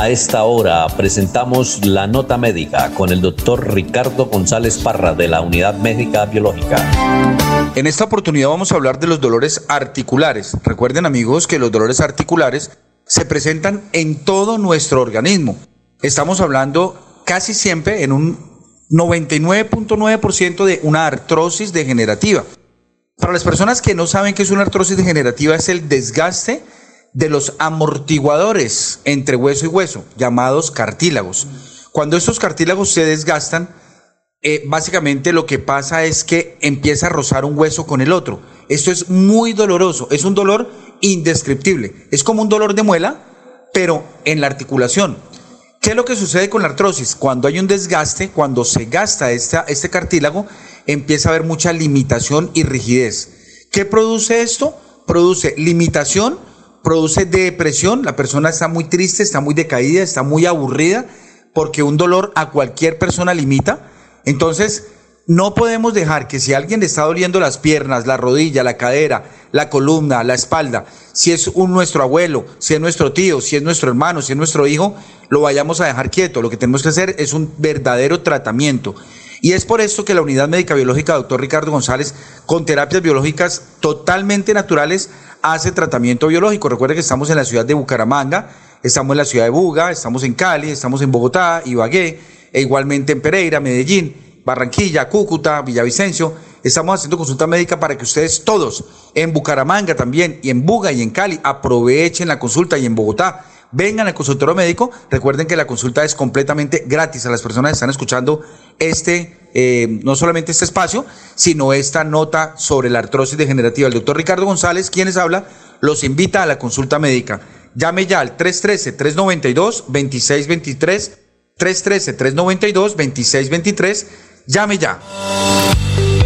A esta hora presentamos la nota médica con el doctor Ricardo González Parra de la Unidad Médica Biológica. En esta oportunidad vamos a hablar de los dolores articulares. Recuerden amigos que los dolores articulares se presentan en todo nuestro organismo. Estamos hablando casi siempre en un 99.9% de una artrosis degenerativa. Para las personas que no saben qué es una artrosis degenerativa es el desgaste de los amortiguadores entre hueso y hueso, llamados cartílagos. Cuando estos cartílagos se desgastan, eh, básicamente lo que pasa es que empieza a rozar un hueso con el otro. Esto es muy doloroso, es un dolor indescriptible. Es como un dolor de muela, pero en la articulación. ¿Qué es lo que sucede con la artrosis? Cuando hay un desgaste, cuando se gasta esta, este cartílago, empieza a haber mucha limitación y rigidez. ¿Qué produce esto? Produce limitación, produce depresión, la persona está muy triste, está muy decaída, está muy aburrida, porque un dolor a cualquier persona limita. Entonces, no podemos dejar que si alguien le está doliendo las piernas, la rodilla, la cadera, la columna, la espalda, si es un nuestro abuelo, si es nuestro tío, si es nuestro hermano, si es nuestro hijo, lo vayamos a dejar quieto. Lo que tenemos que hacer es un verdadero tratamiento. Y es por esto que la unidad médica biológica doctor Ricardo González, con terapias biológicas totalmente naturales, hace tratamiento biológico. Recuerde que estamos en la ciudad de Bucaramanga, estamos en la ciudad de Buga, estamos en Cali, estamos en Bogotá, Ibagué, e igualmente en Pereira, Medellín. Barranquilla, Cúcuta, Villavicencio. Estamos haciendo consulta médica para que ustedes todos, en Bucaramanga también, y en Buga y en Cali, aprovechen la consulta y en Bogotá. Vengan al consultorio médico. Recuerden que la consulta es completamente gratis a las personas que están escuchando este, eh, no solamente este espacio, sino esta nota sobre la artrosis degenerativa. El doctor Ricardo González, quienes habla, los invita a la consulta médica. Llame ya al 313-392-2623, 313-392-2623 Llame ya.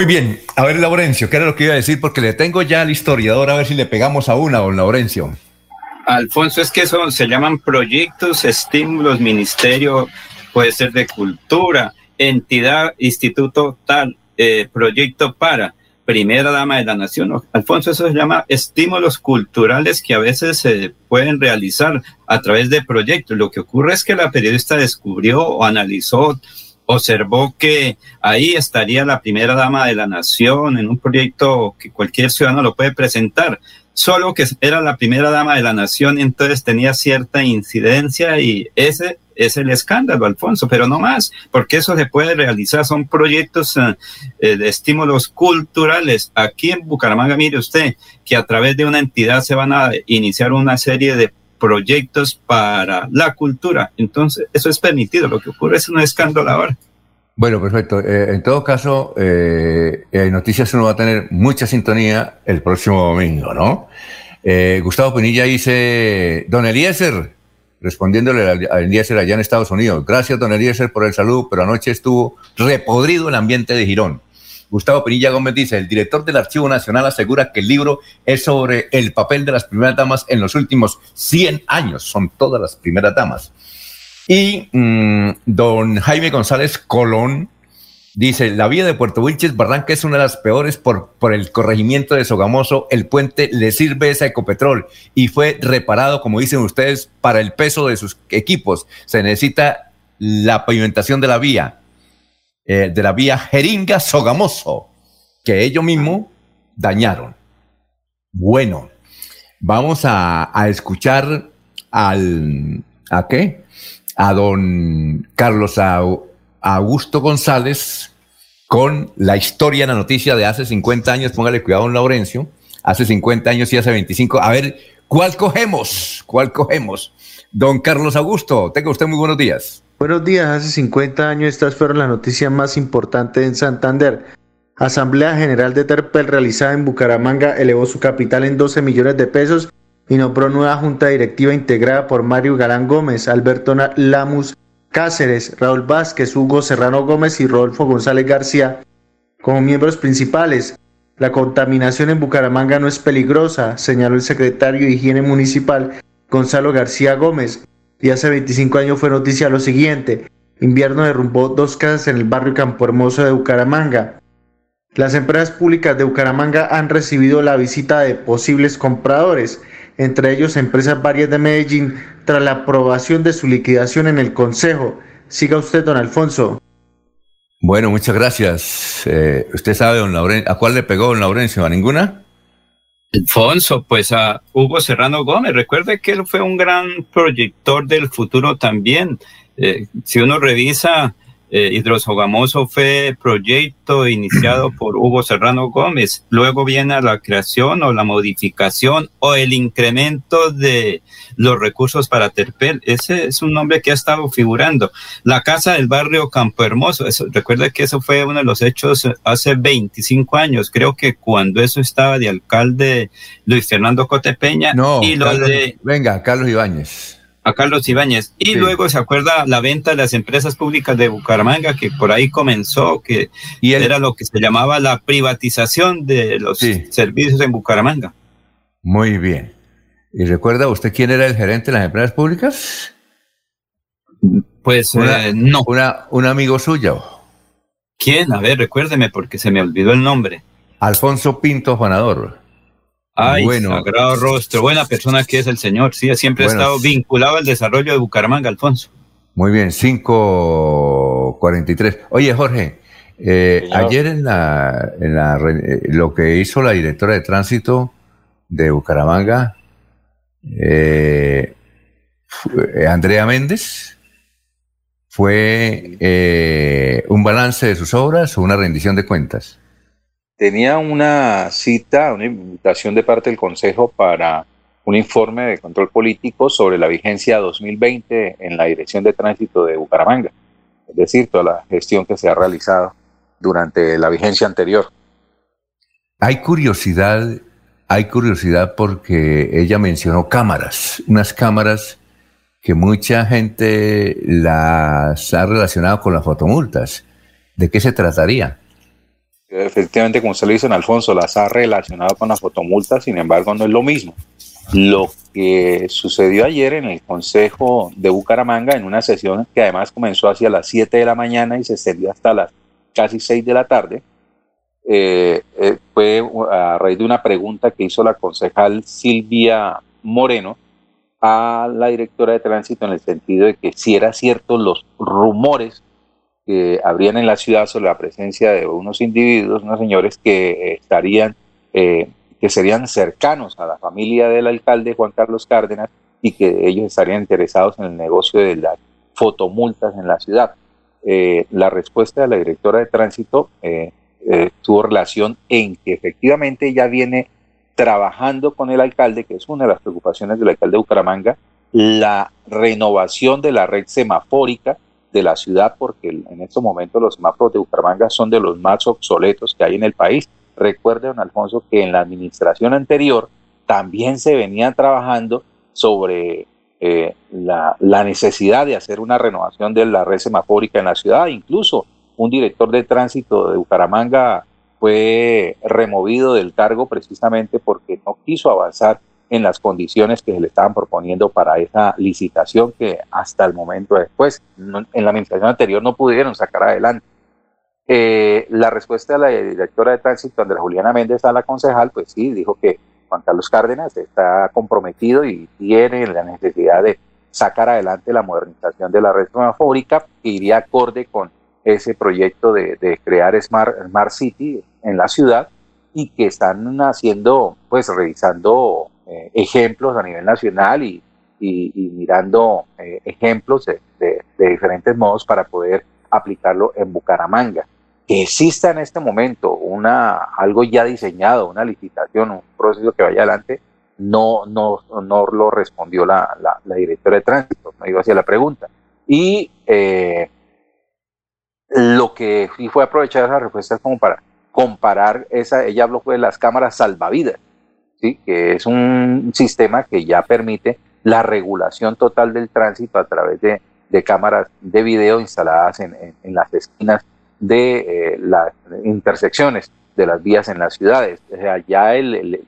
Muy bien. A ver, Laurencio, ¿qué era lo que iba a decir? Porque le tengo ya al historiador a ver si le pegamos a una, don Laurencio. Alfonso, es que eso se llaman proyectos, estímulos, ministerio, puede ser de cultura, entidad, instituto tal, eh, proyecto para, primera dama de la nación. Alfonso, eso se llama estímulos culturales que a veces se pueden realizar a través de proyectos. Lo que ocurre es que la periodista descubrió o analizó observó que ahí estaría la primera dama de la nación en un proyecto que cualquier ciudadano lo puede presentar, solo que era la primera dama de la nación entonces tenía cierta incidencia y ese es el escándalo, Alfonso, pero no más, porque eso se puede realizar, son proyectos eh, eh, de estímulos culturales. Aquí en Bucaramanga, mire usted, que a través de una entidad se van a iniciar una serie de proyectos para la cultura. Entonces, eso es permitido. Lo que ocurre es un escándalo ahora. Bueno, perfecto. Eh, en todo caso, eh, Noticias uno va a tener mucha sintonía el próximo domingo, ¿no? Eh, Gustavo Pinilla dice, don Eliezer, respondiéndole a Eliezer allá en Estados Unidos, gracias don Eliezer por el saludo, pero anoche estuvo repodrido el ambiente de Girón. Gustavo Pinilla Gómez dice, el director del Archivo Nacional asegura que el libro es sobre el papel de las primeras damas en los últimos 100 años, son todas las primeras damas. Y mm, don Jaime González Colón dice, la vía de Puerto Wilches Barranca es una de las peores por, por el corregimiento de Sogamoso, el puente le sirve esa Ecopetrol y fue reparado, como dicen ustedes, para el peso de sus equipos. Se necesita la pavimentación de la vía eh, de la vía Jeringa Sogamoso, que ellos mismos dañaron. Bueno, vamos a, escuchar al, ¿a qué? A don Carlos Augusto González con la historia, la noticia de hace 50 años, póngale cuidado, don Laurencio, hace 50 años y hace 25. A ver, ¿cuál cogemos? ¿Cuál cogemos? Don Carlos Augusto, tenga usted muy buenos días. Buenos días, hace 50 años estas fueron las noticias más importantes en Santander. Asamblea General de Terpel realizada en Bucaramanga elevó su capital en 12 millones de pesos y nombró nueva junta directiva integrada por Mario Galán Gómez, Alberto Lamus Cáceres, Raúl Vázquez, Hugo Serrano Gómez y Rodolfo González García como miembros principales. La contaminación en Bucaramanga no es peligrosa, señaló el secretario de Higiene Municipal Gonzalo García Gómez y hace 25 años fue noticia lo siguiente. Invierno derrumbó dos casas en el barrio Campo Hermoso de Bucaramanga. Las empresas públicas de Bucaramanga han recibido la visita de posibles compradores, entre ellos empresas varias de Medellín, tras la aprobación de su liquidación en el Consejo. Siga usted, don Alfonso. Bueno, muchas gracias. Eh, ¿Usted sabe, don Laurencio, a cuál le pegó don Laurencio? ¿A ninguna? Alfonso, pues a Hugo Serrano Gómez. Recuerde que él fue un gran proyector del futuro también. Eh, si uno revisa eh, Hidrosogamoso fue proyecto iniciado por Hugo Serrano Gómez. Luego viene la creación o la modificación o el incremento de los recursos para Terpel. Ese es un nombre que ha estado figurando. La casa del barrio Campo Hermoso. Eso, recuerda que eso fue uno de los hechos hace 25 años. Creo que cuando eso estaba de alcalde Luis Fernando Cotepeña. No, y lo de. Venga, Carlos Ibáñez a Carlos Ibáñez. Y luego se acuerda la venta de las empresas públicas de Bucaramanga, que por ahí comenzó, que y era lo que se llamaba la privatización de los servicios en Bucaramanga. Muy bien. ¿Y recuerda usted quién era el gerente de las empresas públicas? Pues eh, no. Una, un amigo suyo. ¿Quién? A ver, recuérdeme porque se me olvidó el nombre. Alfonso Pinto Juanador. Ay, bueno. sagrado rostro, buena persona que es el señor, sí, siempre ha estado vinculado al desarrollo de Bucaramanga, Alfonso. Muy bien, 5.43. Oye, Jorge, eh, ayer en la, en la eh, lo que hizo la directora de tránsito de Bucaramanga, eh, Andrea Méndez, fue un balance de sus obras o una rendición de cuentas tenía una cita, una invitación de parte del Consejo para un informe de control político sobre la vigencia 2020 en la Dirección de Tránsito de Bucaramanga, es decir, toda la gestión que se ha realizado durante la vigencia anterior. Hay curiosidad, hay curiosidad porque ella mencionó cámaras, unas cámaras que mucha gente las ha relacionado con las fotomultas. ¿De qué se trataría? Efectivamente, como usted lo dice, Alfonso, las ha relacionado con las fotomultas, sin embargo, no es lo mismo. Lo que sucedió ayer en el Consejo de Bucaramanga, en una sesión que además comenzó hacia las 7 de la mañana y se extendió hasta las casi 6 de la tarde, eh, eh, fue a raíz de una pregunta que hizo la concejal Silvia Moreno a la directora de tránsito en el sentido de que si era cierto los rumores que habrían en la ciudad sobre la presencia de unos individuos, unos señores que estarían, eh, que serían cercanos a la familia del alcalde Juan Carlos Cárdenas y que ellos estarían interesados en el negocio de las fotomultas en la ciudad. Eh, la respuesta de la directora de tránsito eh, tuvo relación en que efectivamente ya viene trabajando con el alcalde, que es una de las preocupaciones del alcalde de Bucaramanga, la renovación de la red semafórica, de la ciudad, porque en estos momentos los semáforos de Bucaramanga son de los más obsoletos que hay en el país. Recuerde, don Alfonso, que en la administración anterior también se venía trabajando sobre eh, la, la, necesidad de hacer una renovación de la red semafórica en la ciudad. Incluso un director de tránsito de Bucaramanga fue removido del cargo precisamente porque no quiso avanzar en las condiciones que se le estaban proponiendo para esa licitación que hasta el momento después, en la administración anterior no pudieron sacar adelante. Eh, la respuesta de la directora de tránsito, Andrea Juliana Méndez, a la concejal, pues sí, dijo que Juan Carlos Cárdenas está comprometido y tiene la necesidad de sacar adelante la modernización de la red semafórica que iría acorde con ese proyecto de, de crear Smart, Smart City en la ciudad y que están haciendo, pues revisando eh, ejemplos a nivel nacional y, mirando eh, ejemplos de, diferentes modos para poder aplicarlo en Bucaramanga. Que exista en este momento una, algo ya diseñado, una licitación, un proceso que vaya adelante, no, no, no lo respondió la, la, directora de tránsito, no iba hacia la pregunta. Y eh, lo que sí fue aprovechar esa respuesta es como para comparar esa, ella habló de las cámaras salvavidas que es un sistema que ya permite la regulación total del tránsito a través de, cámaras de video instaladas en, las esquinas de eh, las intersecciones de las vías en las ciudades. O sea, ya el,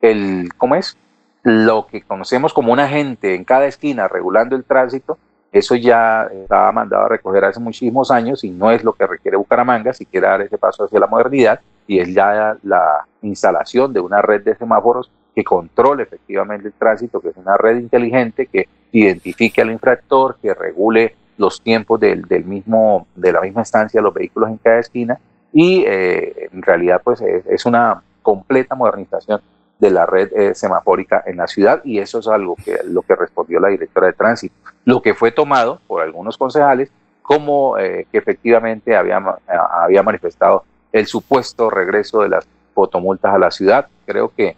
el, ¿cómo es? Lo que conocemos como un agente en cada esquina regulando el tránsito, eso ya estaba mandado a recoger hace muchísimos años y no es lo que requiere Bucaramanga si quiere dar ese paso hacia la modernidad y es ya la instalación de una red de semáforos que controle efectivamente el tránsito, que es una red inteligente que identifique al infractor, que regule los tiempos del, del mismo, de la misma estancia, los vehículos en cada esquina. Y eh, en realidad pues es, una completa modernización de la red eh, semafórica en la ciudad y eso es algo que lo que respondió la directora de tránsito, lo que fue tomado por algunos concejales como eh, que efectivamente había, había manifestado el supuesto regreso de las fotomultas a la ciudad. Creo que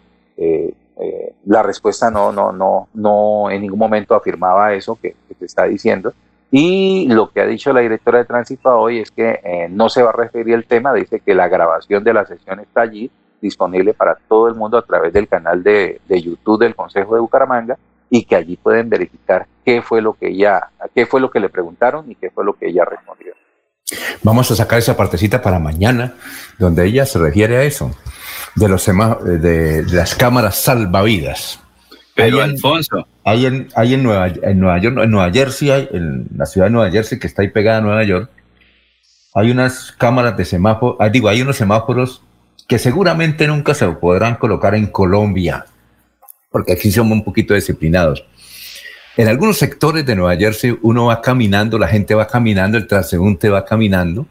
la respuesta no, no, no, no en ningún momento afirmaba eso que, que se está diciendo y lo que ha dicho la directora de tránsito hoy es que eh, no se va a referir el tema, dice que la grabación de la sesión está allí disponible para todo el mundo a través del canal de, YouTube del Consejo de Bucaramanga y que allí pueden verificar qué fue lo que ella, qué fue lo que le preguntaron y qué fue lo que ella respondió. Vamos a sacar esa partecita para mañana, donde ella se refiere a eso, de los de las cámaras salvavidas. Pero Alfonso. Hay en, hay en, Nueva, en Nueva York, en Nueva Jersey, hay, en la ciudad de Nueva Jersey, que está ahí pegada a Nueva York, hay unas cámaras de semáforos, ah, digo, hay unos semáforos que seguramente nunca se podrán colocar en Colombia, porque aquí somos un poquito disciplinados. En algunos sectores de Nueva Jersey uno va caminando, la gente va caminando, el transeúnte va caminando.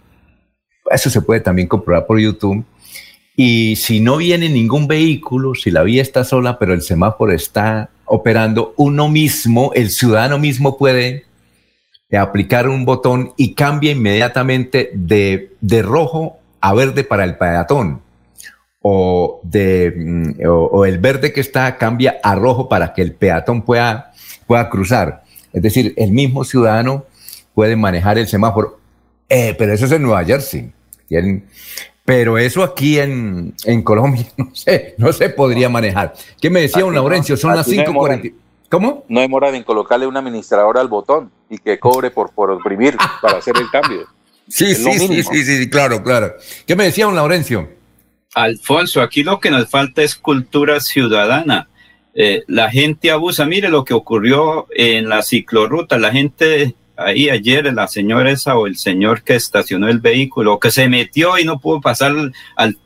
Eso se puede también comprobar por YouTube. Y si no viene ningún vehículo, si la vía está sola, pero el semáforo está operando, uno mismo, el ciudadano mismo puede aplicar un botón y cambia inmediatamente de, de rojo a verde para el peatón. O, de, mm, o, el verde que está cambia a rojo para que el peatón pueda, pueda cruzar. Es decir, el mismo ciudadano puede manejar el semáforo. Eh, pero eso es en Nueva Jersey. Pero eso aquí en, Colombia, no sé, no se podría manejar. ¿Qué me decía un Laurencio? Son las 5.40. ¿Cómo? No demora en colocarle un administrador al botón y que cobre por, por oprimir para hacer el cambio. Sí, sí, sí, sí, sí, claro, claro. ¿Qué me decía un Laurencio? Alfonso, aquí lo que nos falta es cultura ciudadana. Eh, la gente abusa. Mire lo que ocurrió en la ciclorruta. La gente ahí ayer la señora esa o el señor que estacionó el vehículo, que se metió y no pudo pasar al.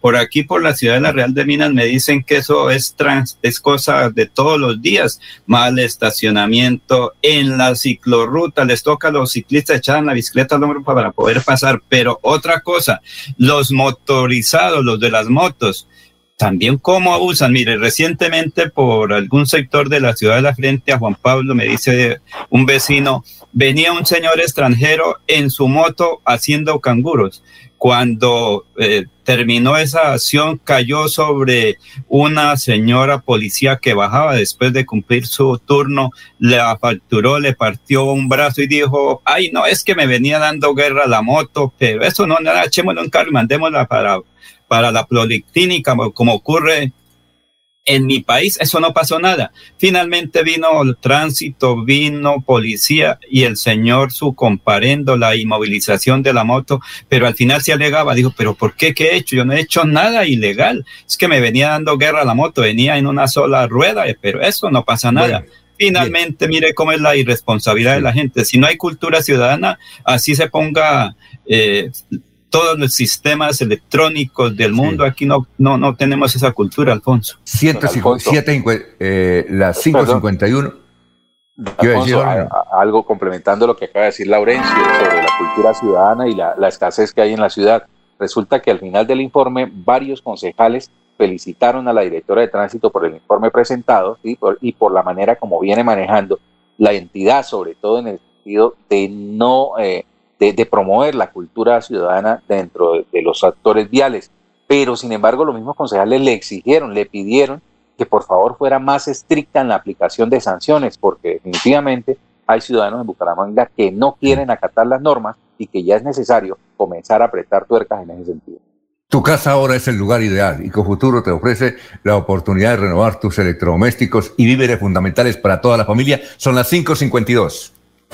Por aquí, por la ciudad de la Real de Minas, me dicen que eso es, trans, es cosa de todos los días. Mal estacionamiento en la ciclorruta. Les toca a los ciclistas echar la bicicleta al hombro para poder pasar. Pero otra cosa, los motorizados, los de las motos, también cómo abusan. Mire, recientemente por algún sector de la ciudad de la frente a Juan Pablo, me dice un vecino, venía un señor extranjero en su moto haciendo canguros. Cuando eh, terminó esa acción, cayó sobre una señora policía que bajaba después de cumplir su turno, le facturó, le partió un brazo y dijo, ay, no, es que me venía dando guerra la moto, pero eso no, nada, echémoslo en carro y mandémosla para para la policlínica, como ocurre en mi país, eso no pasó nada. Finalmente vino el tránsito, vino policía y el señor su comparendo la inmovilización de la moto, pero al final se alegaba, dijo, pero ¿por qué qué he hecho? Yo no he hecho nada ilegal. Es que me venía dando guerra la moto, venía en una sola rueda, pero eso no pasa nada. Finalmente, mire cómo es la irresponsabilidad de la gente. Si no hay cultura ciudadana, así se ponga eh, todos los sistemas electrónicos del mundo. Aquí no, no, no tenemos esa cultura, Alfonso. 157, eh, las 551. Alfonso, algo complementando lo que acaba de decir Laurencio sobre la cultura ciudadana y la, escasez que hay en la ciudad. Resulta que al final del informe varios concejales felicitaron a la directora de tránsito por el informe presentado y por la manera como viene manejando la entidad, sobre todo en el sentido de no eh, de, promover la cultura ciudadana dentro de, los actores viales. Pero, sin embargo, los mismos concejales le exigieron, le pidieron que por favor fuera más estricta en la aplicación de sanciones, porque definitivamente hay ciudadanos en Bucaramanga que no quieren acatar las normas y que ya es necesario comenzar a apretar tuercas en ese sentido. Tu casa ahora es el lugar ideal y Cofuturo te ofrece la oportunidad de renovar tus electrodomésticos y víveres fundamentales para toda la familia. Son las 552.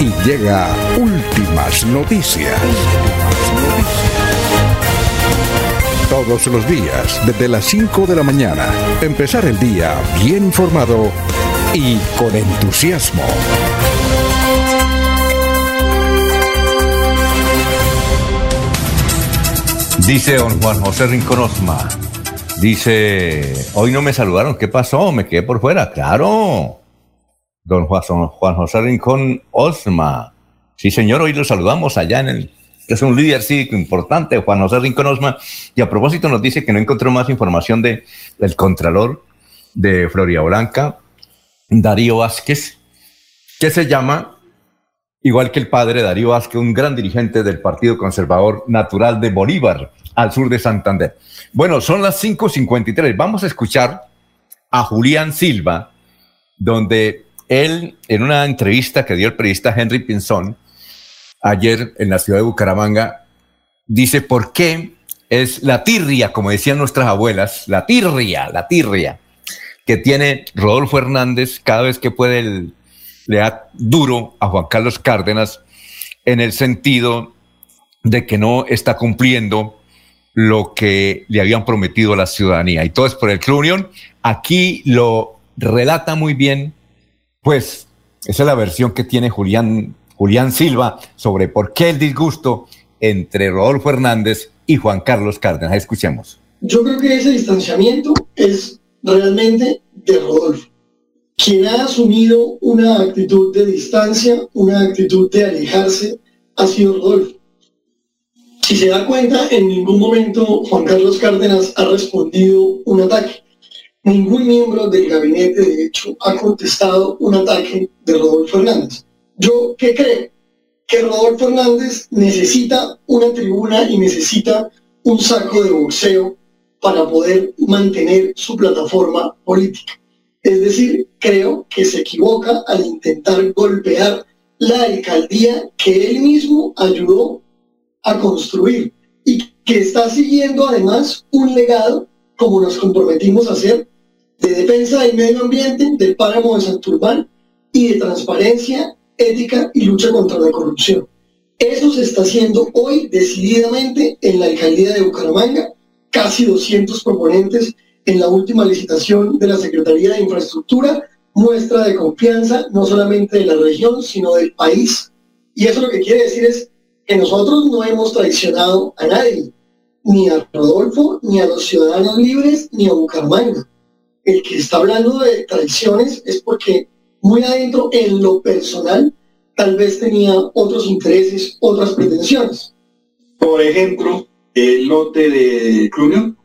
Y llega Últimas Noticias. Todos los días, desde las 5 de la mañana, empezar el día bien informado y con entusiasmo. Dice don Juan José Rincón Osma. Dice, hoy no me saludaron, ¿qué pasó? Me quedé por fuera. Claro. Don Juan José Rincón Osma. Sí, señor, hoy lo saludamos allá en el que es un líder cívico importante, Juan José Rincón Osma, y a propósito nos dice que no encontró más información de, del Contralor de Floria Blanca, Darío Vázquez, que se llama igual que el padre Darío Vázquez, un gran dirigente del Partido Conservador Natural de Bolívar, al sur de Santander. Bueno, son las 5.53. Vamos a escuchar a Julián Silva, donde él, en una entrevista que dio el periodista Henry Pinzón ayer en la ciudad de Bucaramanga, dice por qué es la tirria, como decían nuestras abuelas, la tirria, la tirria, que tiene Rodolfo Hernández cada vez que puede le da duro a Juan Carlos Cárdenas en el sentido de que no está cumpliendo lo que le habían prometido a la ciudadanía. Y todo es por el Club Unión. Aquí lo relata muy bien, pues esa es la versión que tiene Julián, Silva sobre por qué el disgusto entre Rodolfo Hernández y Juan Carlos Cárdenas. Escuchemos. Yo creo que ese distanciamiento es realmente de Rodolfo quien ha asumido una actitud de distancia, una actitud de alejarse, ha sido Rodolfo. Si se da cuenta, en ningún momento Juan Carlos Cárdenas ha respondido un ataque. Ningún miembro del gabinete, de hecho, ha contestado un ataque de Rodolfo Hernández. ¿Yo qué creo? Que Rodolfo Hernández necesita una tribuna y necesita un saco de boxeo para poder mantener su plataforma política. Es decir, creo que se equivoca al intentar golpear la alcaldía que él mismo ayudó a construir y que está siguiendo además un legado, como nos comprometimos a hacer, de defensa del medio ambiente, del páramo de Santurbán y de transparencia, ética y lucha contra la corrupción. Eso se está haciendo hoy decididamente en la alcaldía de Bucaramanga, casi 200 proponentes en la última licitación de la Secretaría de Infraestructura, muestra de confianza no solamente de la región, sino del país. Y eso lo que quiere decir es que nosotros no hemos traicionado a nadie, ni a Rodolfo, ni a los ciudadanos libres, ni a Bucaramanga. El que está hablando de traiciones es porque muy adentro, en lo personal, tal vez tenía otros intereses, otras pretensiones. Por ejemplo, el lote de Clunion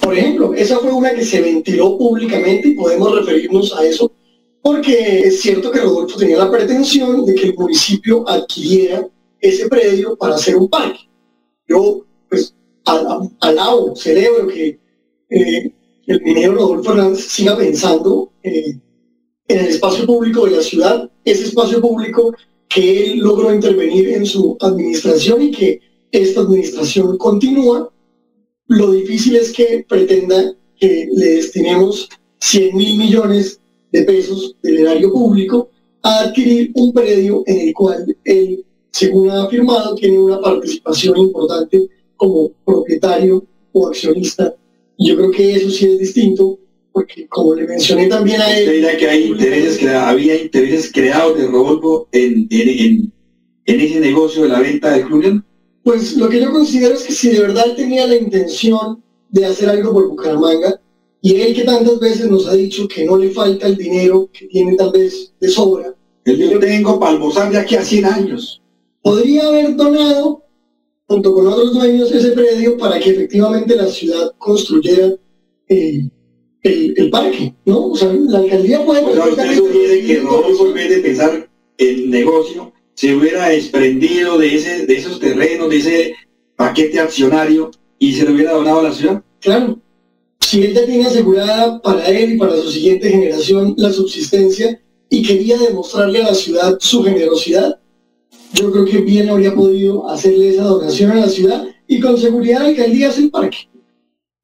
por ejemplo, esa fue una que se ventiló públicamente y podemos referirnos a eso porque es cierto que Rodolfo tenía la pretensión de que el municipio adquiriera ese predio para hacer un parque. Yo, pues, alabo, celebro que eh, el minero Rodolfo Hernández siga pensando en el espacio público de la ciudad, ese espacio público que él logró intervenir en su administración y que esta administración continúa lo difícil es que pretenda que le destinemos 100 mil millones de pesos del erario público a adquirir un predio en el cual él, según ha afirmado, tiene una participación importante como propietario o accionista. Y yo creo que eso sí es distinto, porque como le mencioné también a él... ¿Usted dirá que hay intereses, había intereses creados de Rodolfo en, en, en, ese negocio de la venta de Clunion? Pues lo que yo considero es que si de verdad tenía la intención de hacer algo por Bucaramanga, y él que tantas veces nos ha dicho que no le falta el dinero que tiene tal vez de sobra. El yo tengo para almorzar de aquí a 100 años. Podría haber donado, junto con otros dueños, ese predio para que efectivamente la ciudad construyera eh, el, parque, ¿no? O sea, la alcaldía puede... O sea, usted sugiere que no en vez de pensar el negocio, se hubiera desprendido de, ese, de esos terrenos, de ese paquete accionario y se lo hubiera donado a la ciudad? Claro. Si él ya tiene asegurada para él y para su siguiente generación la subsistencia y quería demostrarle a la ciudad su generosidad, yo creo que bien habría podido hacerle esa donación a la ciudad y con seguridad la alcaldía hace el parque.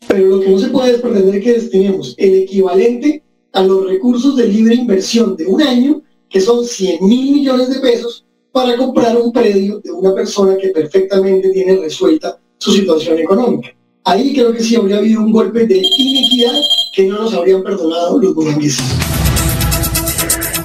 Pero lo que no se puede es pretender que destinemos el equivalente a los recursos de libre inversión de un año que son 100 mil millones de pesos para comprar un predio de una persona que perfectamente tiene resuelta su situación económica. Ahí creo que sí habría habido un golpe de iniquidad que no nos habrían perdonado los bumangueses.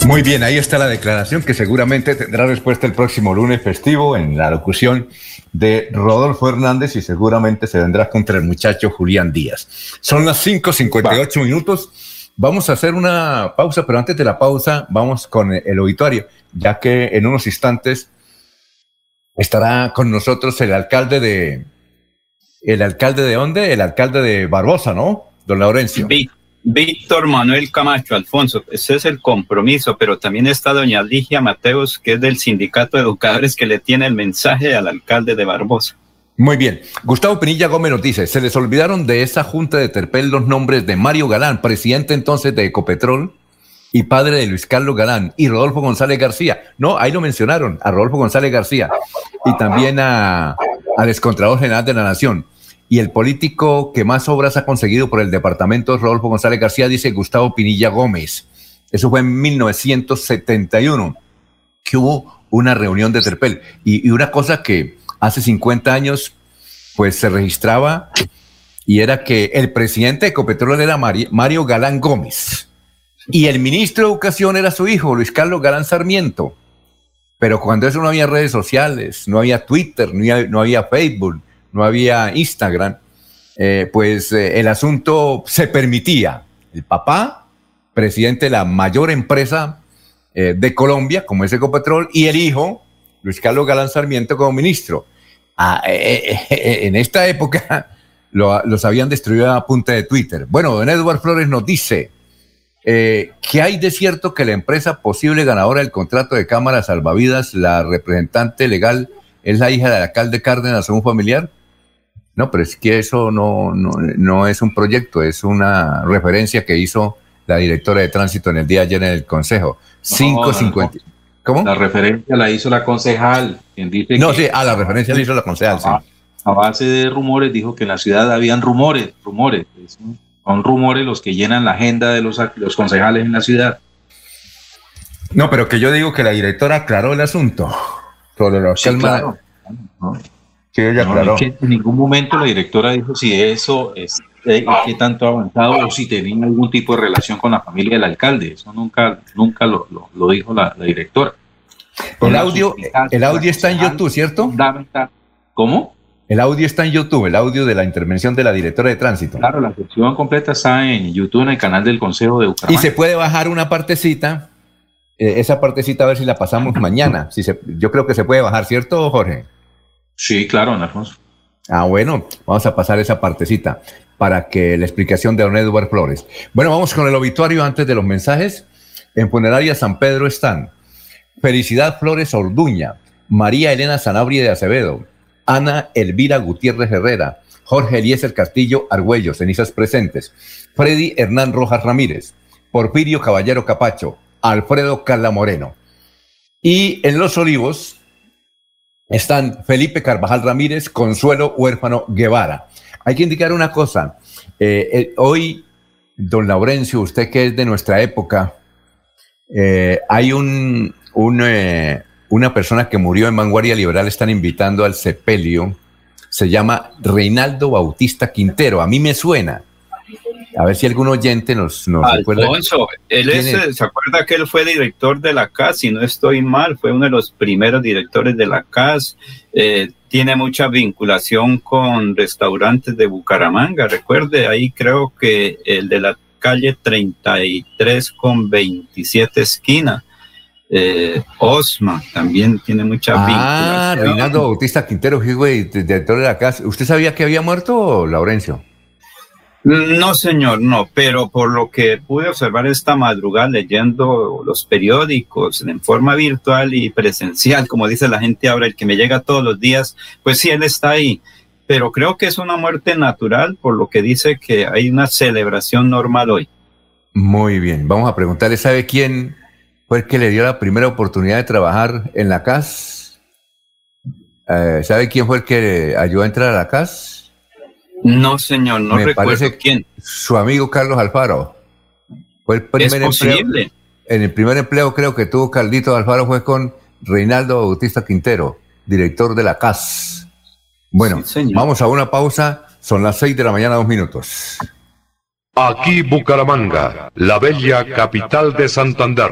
Muy bien, ahí está la declaración que seguramente tendrá respuesta el próximo lunes festivo en la locución de Rodolfo Hernández y seguramente se vendrá contra el muchacho Julián Díaz. Son las 5.58 minutos. Vamos a hacer una pausa, pero antes de la pausa vamos con el obituario, ya que en unos instantes estará con nosotros el alcalde de... ¿El alcalde de dónde? El alcalde de Barbosa, ¿no? Don Laurencio. Víctor Manuel Camacho, Alfonso, ese es el compromiso, pero también está doña Ligia Mateos, que es del Sindicato de Educadores, que le tiene el mensaje al alcalde de Barbosa. Muy bien. Gustavo Pinilla Gómez nos dice, se les olvidaron de esa junta de Terpel los nombres de Mario Galán, presidente entonces de Ecopetrol y padre de Luis Carlos Galán, y Rodolfo González García. No, ahí lo mencionaron, a Rodolfo González García, y también a, al excontrador general de la Nación y el político que más obras ha conseguido por el departamento Rodolfo González García dice Gustavo Pinilla Gómez. Eso fue en 1971, que hubo una reunión de Terpel. Y, una cosa que hace 50 años, pues se registraba y era que el presidente de Ecopetrol era Mario Galán Gómez y el ministro de Educación era su hijo, Luis Carlos Galán Sarmiento. Pero cuando eso no había redes sociales, no había Twitter, no había Facebook, no había Instagram, eh, pues eh, el asunto se permitía. El papá, presidente de la mayor empresa eh, de Colombia, como es Ecopetrol, y el hijo, Luis Carlos Galán Sarmiento, como ministro. Ah, en esta época los habían destruido a punta de Twitter. Bueno, don Edward Flores nos dice que hay de cierto que la empresa posible ganadora del contrato de cámara salvavidas, la representante legal, es la hija del alcalde Cárdenas, un familiar. No, pero es que eso no, no, no, es un proyecto, es una referencia que hizo la directora de tránsito en el día ayer en el Consejo. 550. ¿Cómo? La referencia la hizo la concejal, quien dice No, sí, a la referencia la hizo la concejal, a, sí. A base de rumores dijo que en la ciudad habían rumores, rumores. Son rumores los que llenan la agenda de los, los concejales en la ciudad. No, pero que yo digo que la directora aclaró el asunto. Sobre los sí, claro. Sí, ella no, en ningún momento la directora dijo si eso es eh, qué tanto ha avanzado o si tenía algún tipo de relación con la familia del alcalde. Eso nunca, nunca lo, lo, dijo la, directora. El audio, el audio está en YouTube, ¿cierto? ¿Cómo? El audio está en YouTube, el audio de la intervención de la directora de tránsito. Claro, la sección completa está en YouTube, en el canal del Consejo de Bucaramanga. Y se puede bajar una partecita, eh, esa partecita a ver si la pasamos mañana. Si se, yo creo que se puede bajar, ¿cierto, Jorge? Sí, claro, Alfonso. Ah, bueno, vamos a pasar esa partecita para que la explicación de don Edward Flores. Bueno, vamos con el obituario antes de los mensajes. En Funeraria San Pedro están Felicidad Flores Orduña, María Elena Sanabria de Acevedo, Ana Elvira Gutiérrez Herrera, Jorge Eliezer Castillo Argüello, cenizas presentes, Freddy Hernán Rojas Ramírez, Porfirio Caballero Capacho, Alfredo Carla Moreno. Y en Los Olivos, están Felipe Carvajal Ramírez, Consuelo Huérfano Guevara. Hay que indicar una cosa. Eh, eh, hoy, don Laurencio, usted que es de nuestra época, eh, hay un, una persona que murió en Vanguardia Liberal, están invitando al sepelio, se llama Reinaldo Bautista Quintero. A mí me suena. A ver si algún oyente nos, nos Alfonso, él es, ¿se acuerda que él fue director de la CAS? Si no estoy mal, fue uno de los primeros directores de la CAS. Eh, tiene mucha vinculación con restaurantes de Bucaramanga. Recuerde, ahí creo que el de la calle 33 con 27 esquina. Eh, Osma también tiene mucha ah, vinculación. Ah, Reinaldo Bautista Quintero, director de la CAS. ¿Usted sabía que había muerto, Laurencio? No, señor, no, pero por lo que pude observar esta madrugada leyendo los periódicos en forma virtual y presencial, como dice la gente ahora, el que me llega todos los días, pues sí, él está ahí, pero creo que es una muerte natural, por lo que dice que hay una celebración normal hoy. Muy bien, vamos a preguntarle, ¿sabe quién fue el que le dio la primera oportunidad de trabajar en la CAS? Eh, ¿Sabe quién fue el que ayudó a entrar a la CAS? No, señor, no recuerdo quién. Su amigo Carlos Alfaro. Fue el primer es posible. en el primer empleo creo que tuvo Caldito Alfaro fue con Reinaldo Bautista Quintero, director de la CAS. Bueno, vamos a una pausa. Son las seis de la mañana, dos minutos. Aquí Bucaramanga, la bella capital de Santander.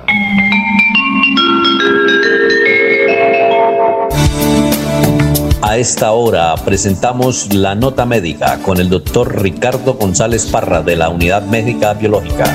A esta hora presentamos la nota médica con el doctor Ricardo González Parra de la Unidad Médica Biológica.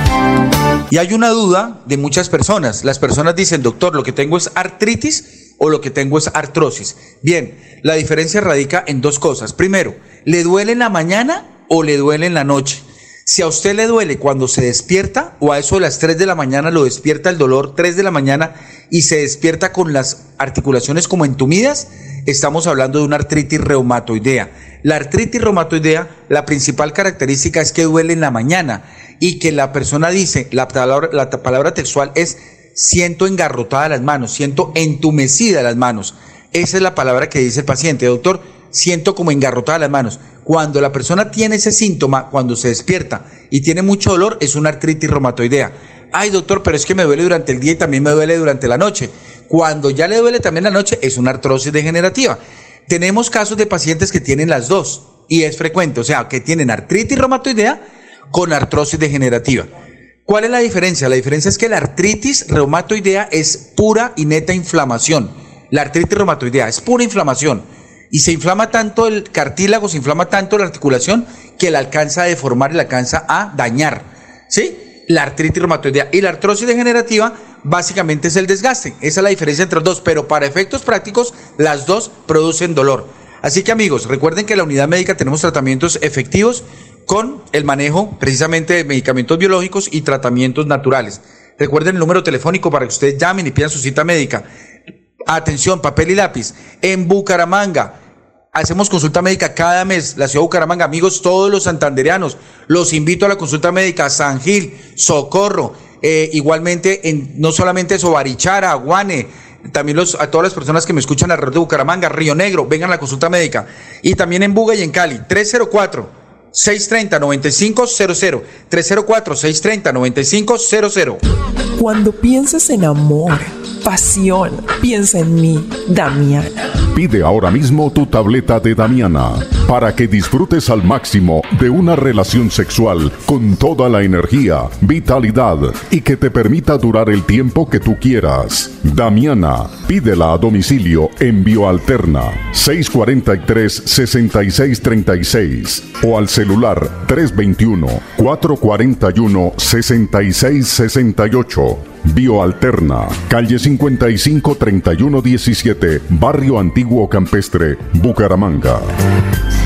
Y hay una duda de muchas personas. Las personas dicen, doctor, lo que tengo es artritis o lo que tengo es artrosis. Bien, la diferencia radica en dos cosas. Primero, ¿le duele en la mañana o le duele en la noche? Si a usted le duele cuando se despierta o a eso de las 3 de la mañana lo despierta el dolor 3 de la mañana y se despierta con las articulaciones como entumidas, estamos hablando de una artritis reumatoidea. La artritis reumatoidea, la principal característica es que duele en la mañana y que la persona dice, la palabra, la palabra textual es siento engarrotada las manos, siento entumecida las manos. Esa es la palabra que dice el paciente, doctor, siento como engarrotada las manos. Cuando la persona tiene ese síntoma, cuando se despierta y tiene mucho dolor, es una artritis reumatoidea. Ay, doctor, pero es que me duele durante el día y también me duele durante la noche. Cuando ya le duele también la noche, es una artrosis degenerativa. Tenemos casos de pacientes que tienen las dos y es frecuente, o sea, que tienen artritis reumatoidea con artrosis degenerativa. ¿Cuál es la diferencia? La diferencia es que la artritis reumatoidea es pura y neta inflamación. La artritis reumatoidea es pura inflamación y se inflama tanto el cartílago, se inflama tanto la articulación que la alcanza a deformar y la alcanza a dañar. ¿Sí? La artritis reumatoidea y la artrosis degenerativa básicamente es el desgaste. Esa es la diferencia entre los dos, pero para efectos prácticos las dos producen dolor. Así que amigos, recuerden que en la unidad médica tenemos tratamientos efectivos con el manejo precisamente de medicamentos biológicos y tratamientos naturales. Recuerden el número telefónico para que ustedes llamen y pidan su cita médica. Atención, papel y lápiz. En Bucaramanga. Hacemos consulta médica cada mes. La ciudad de Bucaramanga, amigos, todos los santandereanos. Los invito a la consulta médica San Gil, Socorro. Eh, igualmente, en, no solamente eso, Barichara, Guane, también a todas las personas que me escuchan alrededor de Bucaramanga, Río Negro, vengan a la consulta médica. Y también en Buga y en Cali, 304. 630-9500. 304-630-9500. Cuando pienses en amor, pasión, piensa en mí, Damiana. Pide ahora mismo tu tableta de Damiana para que disfrutes al máximo de una relación sexual con toda la energía, vitalidad y que te permita durar el tiempo que tú quieras. Damiana, pídela a domicilio en Bioalterna 643-6636 o al celular 321-441-6668. Bioalterna, calle 55 3117, Barrio Antiguo Campestre, Bucaramanga.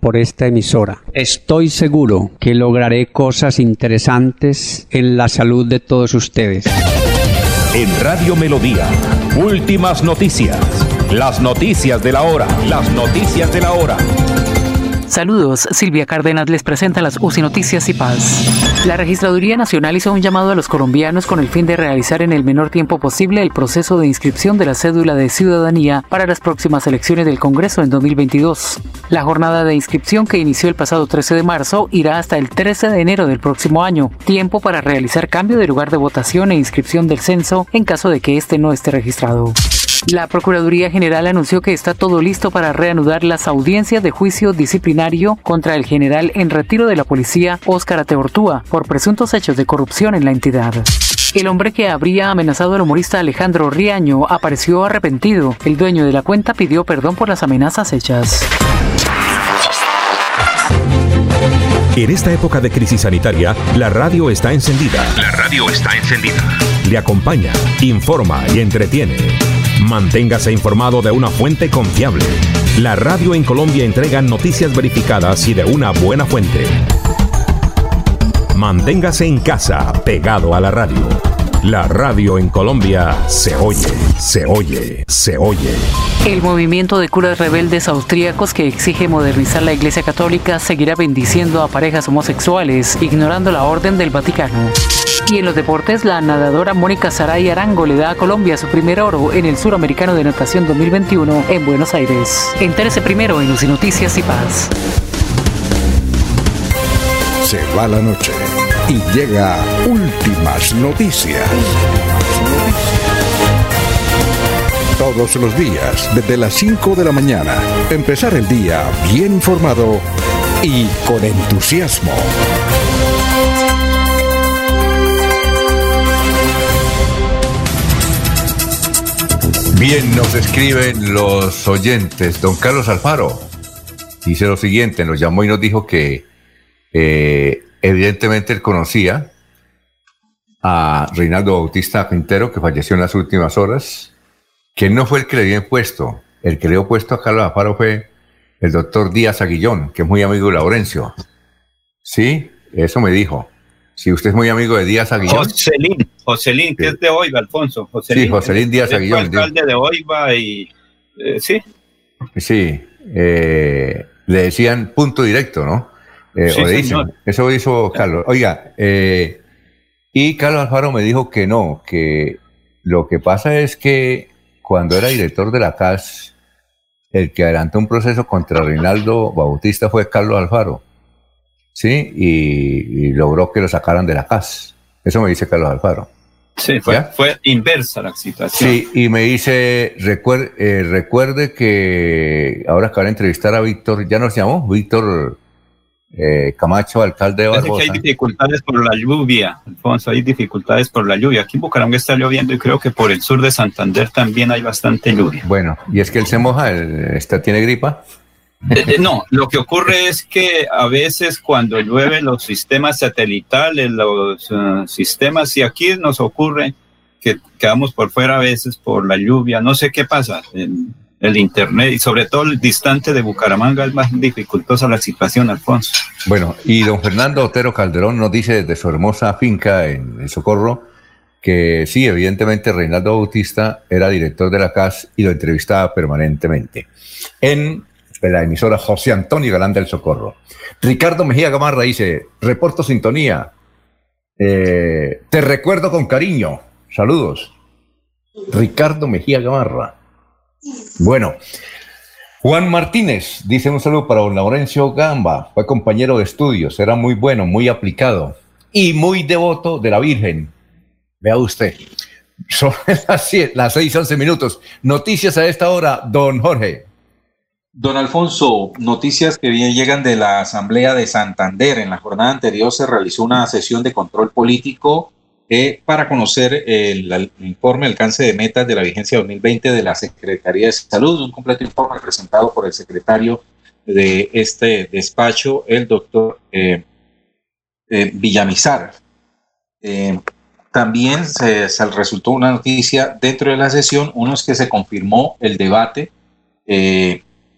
por esta emisora. Estoy seguro que lograré cosas interesantes en la salud de todos ustedes. En Radio Melodía, últimas noticias. Las noticias de la hora. Las noticias de la hora. Saludos, Silvia Cárdenas les presenta las UCI Noticias y Paz. La Registraduría Nacional hizo un llamado a los colombianos con el fin de realizar en el menor tiempo posible el proceso de inscripción de la cédula de ciudadanía para las próximas elecciones del Congreso en 2022. La jornada de inscripción que inició el pasado 13 de marzo irá hasta el 13 de enero del próximo año, tiempo para realizar cambio de lugar de votación e inscripción del censo en caso de que éste no esté registrado. La Procuraduría General anunció que está todo listo para reanudar las audiencias de juicio disciplinario contra el general en retiro de la policía Óscar Ateortúa por presuntos hechos de corrupción en la entidad. El hombre que habría amenazado al humorista Alejandro Riaño apareció arrepentido. El dueño de la cuenta pidió perdón por las amenazas hechas. En esta época de crisis sanitaria, la radio está encendida. La radio está encendida. Le acompaña, informa y entretiene. Manténgase informado de una fuente confiable. La radio en Colombia entrega noticias verificadas y de una buena fuente. Manténgase en casa, pegado a la radio. La radio en Colombia se oye, se oye, se oye. El movimiento de curas rebeldes austríacos que exige modernizar la Iglesia Católica seguirá bendiciendo a parejas homosexuales, ignorando la orden del Vaticano. Y en los deportes, la nadadora Mónica Saray Arango le da a Colombia su primer oro en el Suramericano de Natación 2021 en Buenos Aires. Entérese primero en UCI Noticias y Paz. Se va la noche y llega últimas noticias. Todos los días, desde las 5 de la mañana, empezar el día bien informado y con entusiasmo. Bien, nos escriben los oyentes. Don Carlos Alfaro dice lo siguiente, nos llamó y nos dijo que eh, evidentemente él conocía a Reinaldo Bautista Quintero, que falleció en las últimas horas, que no fue el que le dio puesto, el que le dio puesto a Carlos Alfaro fue el doctor Díaz Aguillón, que es muy amigo de Laurencio. Sí, eso me dijo. Si usted es muy amigo de Díaz Aguillón. Joselín, que es de Oiva, Alfonso. Joselín, sí, Joselín Díaz Aguillón. alcalde de Oiva y. Eh, sí. Sí, eh, le decían punto directo, ¿no? Eh, eso hizo Carlos. Oiga, eh, y Carlos Alfaro me dijo que no, que lo que pasa es que cuando era director de la CAS, el que adelantó un proceso contra Reinaldo Bautista fue Carlos Alfaro, ¿sí? Y, logró que lo sacaran de la CAS. Eso me dice Carlos Alfaro. Sí, fue, fue inversa la situación. Sí, y me dice, recuerde, eh, recuerde que ahora acaba de entrevistar a Víctor, ya nos llamó, Víctor eh, Camacho, alcalde de Barbosa. hay dificultades por la lluvia, Alfonso, hay dificultades por la lluvia. Aquí en Bucaramanga está lloviendo y creo que por el sur de Santander también hay bastante lluvia. Bueno, y es que él se moja, él, tiene gripa. Eh, eh, no, lo que ocurre es que a veces cuando llueve los sistemas satelitales, los sistemas, y aquí nos ocurre que quedamos por fuera a veces por la lluvia, no sé qué pasa el Internet y sobre todo el distante de Bucaramanga es más dificultosa la situación, Alfonso. Bueno, y don Fernando Otero Calderón nos dice desde su hermosa finca en el Socorro que sí, evidentemente Reinaldo Bautista era director de la CAS y lo entrevistaba permanentemente en la emisora José Antonio Galán del Socorro. Ricardo Mejía Gamarra dice, reporto sintonía, eh, te recuerdo con cariño, saludos. Ricardo Mejía Gamarra. Bueno, Juan Martínez dice un saludo para don Laurencio Gamba, fue compañero de estudios, era muy bueno, muy aplicado y muy devoto de la Virgen. Vea usted, son las, las 6, 11 minutos. Noticias a esta hora, don Jorge. Don Alfonso, noticias que bien llegan de la Asamblea de Santander. En la jornada anterior se realizó una sesión de control político eh, para conocer el, informe alcance de metas de la vigencia 2020 de la Secretaría de Salud, un completo informe presentado por el secretario de este despacho, el doctor eh, eh, Villamizar. también se, se, resultó una noticia dentro de la sesión, uno es que se confirmó el debate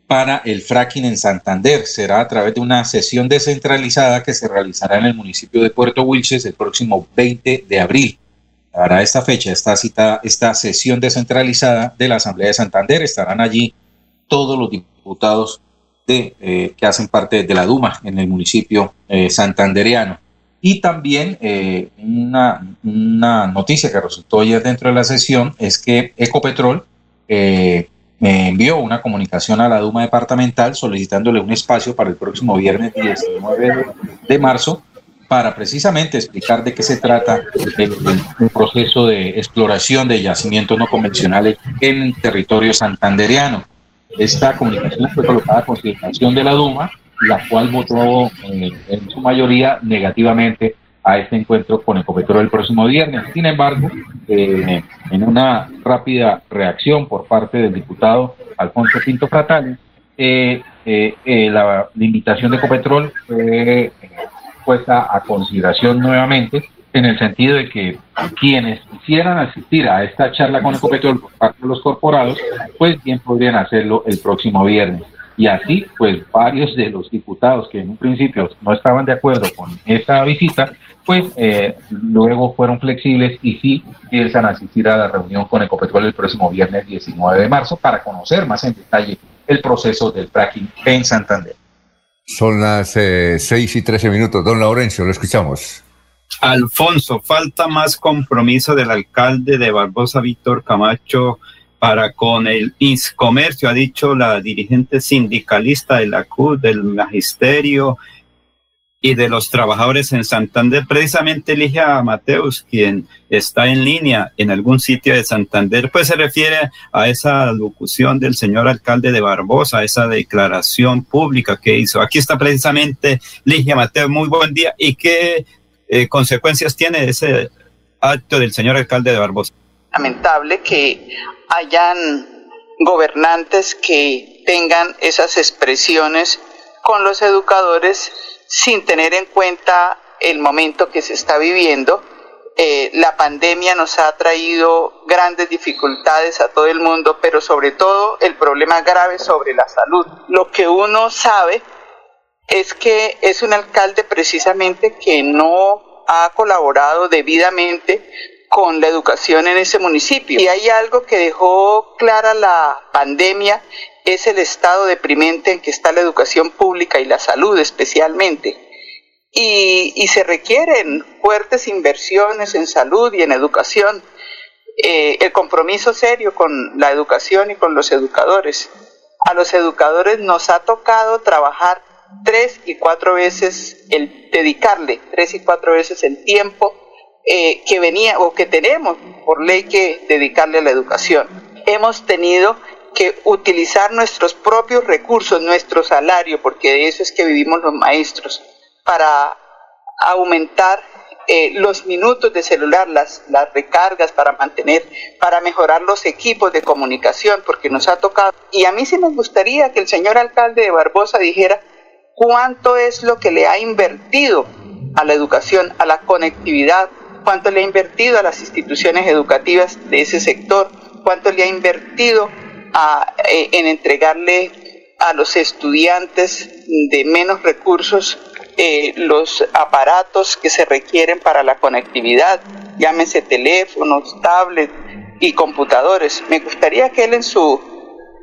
para el fracking en Santander. Será a través de una sesión descentralizada que se realizará en el municipio de Puerto Wilches el próximo 20 de abril. Para esta fecha está citada esta sesión descentralizada de la Asamblea de Santander. Estarán allí todos los diputados de, eh, que hacen parte de la Duma en el municipio eh, santandereano. Y también eh, una, una, noticia que resultó ayer dentro de la sesión es que Ecopetrol me envió una comunicación a la Duma departamental solicitándole un espacio para el próximo viernes 19 de marzo para precisamente explicar de qué se trata el, proceso de exploración de yacimientos no convencionales en territorio santandereano. Esta comunicación fue colocada a consideración de la Duma, la cual votó eh, en su mayoría negativamente a este encuentro con Ecopetrol el próximo viernes. Sin embargo, eh, en una rápida reacción por parte del diputado Alfonso Pinto Fratales, eh, eh, eh, la limitación de Ecopetrol fue puesta a consideración nuevamente en el sentido de que quienes quisieran asistir a esta charla con Ecopetrol por parte de los corporados, pues bien podrían hacerlo el próximo viernes. Y así, pues varios de los diputados que en un principio no estaban de acuerdo con esta visita, pues eh, luego fueron flexibles y sí piensan asistir a la reunión con Ecopetrol el próximo viernes 19 de marzo para conocer más en detalle el proceso del fracking en Santander. Son las eh, 6 y 13 minutos. Don Laurencio, lo escuchamos. Alfonso, falta más compromiso del alcalde de Barbosa, Víctor Camacho, para con el comercio, ha dicho la dirigente sindicalista de la CUD, del magisterio y de los trabajadores en Santander. Precisamente Ligia Mateus, quien está en línea en algún sitio de Santander, pues se refiere a esa locución del señor alcalde de Barbosa, esa declaración pública que hizo. Aquí está precisamente Ligia Mateus. Muy buen día. ¿Y qué eh, consecuencias tiene ese acto del señor alcalde de Barbosa? Lamentable que hayan gobernantes que tengan esas expresiones con los educadores sin tener en cuenta el momento que se está viviendo. Eh, la pandemia nos ha traído grandes dificultades a todo el mundo, pero sobre todo el problema grave sobre la salud. Lo que uno sabe es que es un alcalde precisamente que no ha colaborado debidamente con la educación en ese municipio. Y hay algo que dejó clara la pandemia, es el estado deprimente en que está la educación pública y la salud especialmente. Y, se requieren fuertes inversiones en salud y en educación, eh, el compromiso serio con la educación y con los educadores. A los educadores nos ha tocado trabajar tres y cuatro veces, el dedicarle tres y cuatro veces el tiempo eh, que venía o que tenemos por ley que dedicarle a la educación. Hemos tenido que utilizar nuestros propios recursos, nuestro salario, porque de eso es que vivimos los maestros, para aumentar eh, los minutos de celular, las, las recargas para mantener, para mejorar los equipos de comunicación, porque nos ha tocado. Y a mí sí me gustaría que el señor alcalde de Barbosa dijera cuánto es lo que le ha invertido a la educación, a la conectividad, cuánto le ha invertido a las instituciones educativas de ese sector, cuánto le ha invertido eh, en entregarle a los estudiantes de menos recursos eh, los aparatos que se requieren para la conectividad, llámese teléfonos, tablets y computadores. Me gustaría que él en su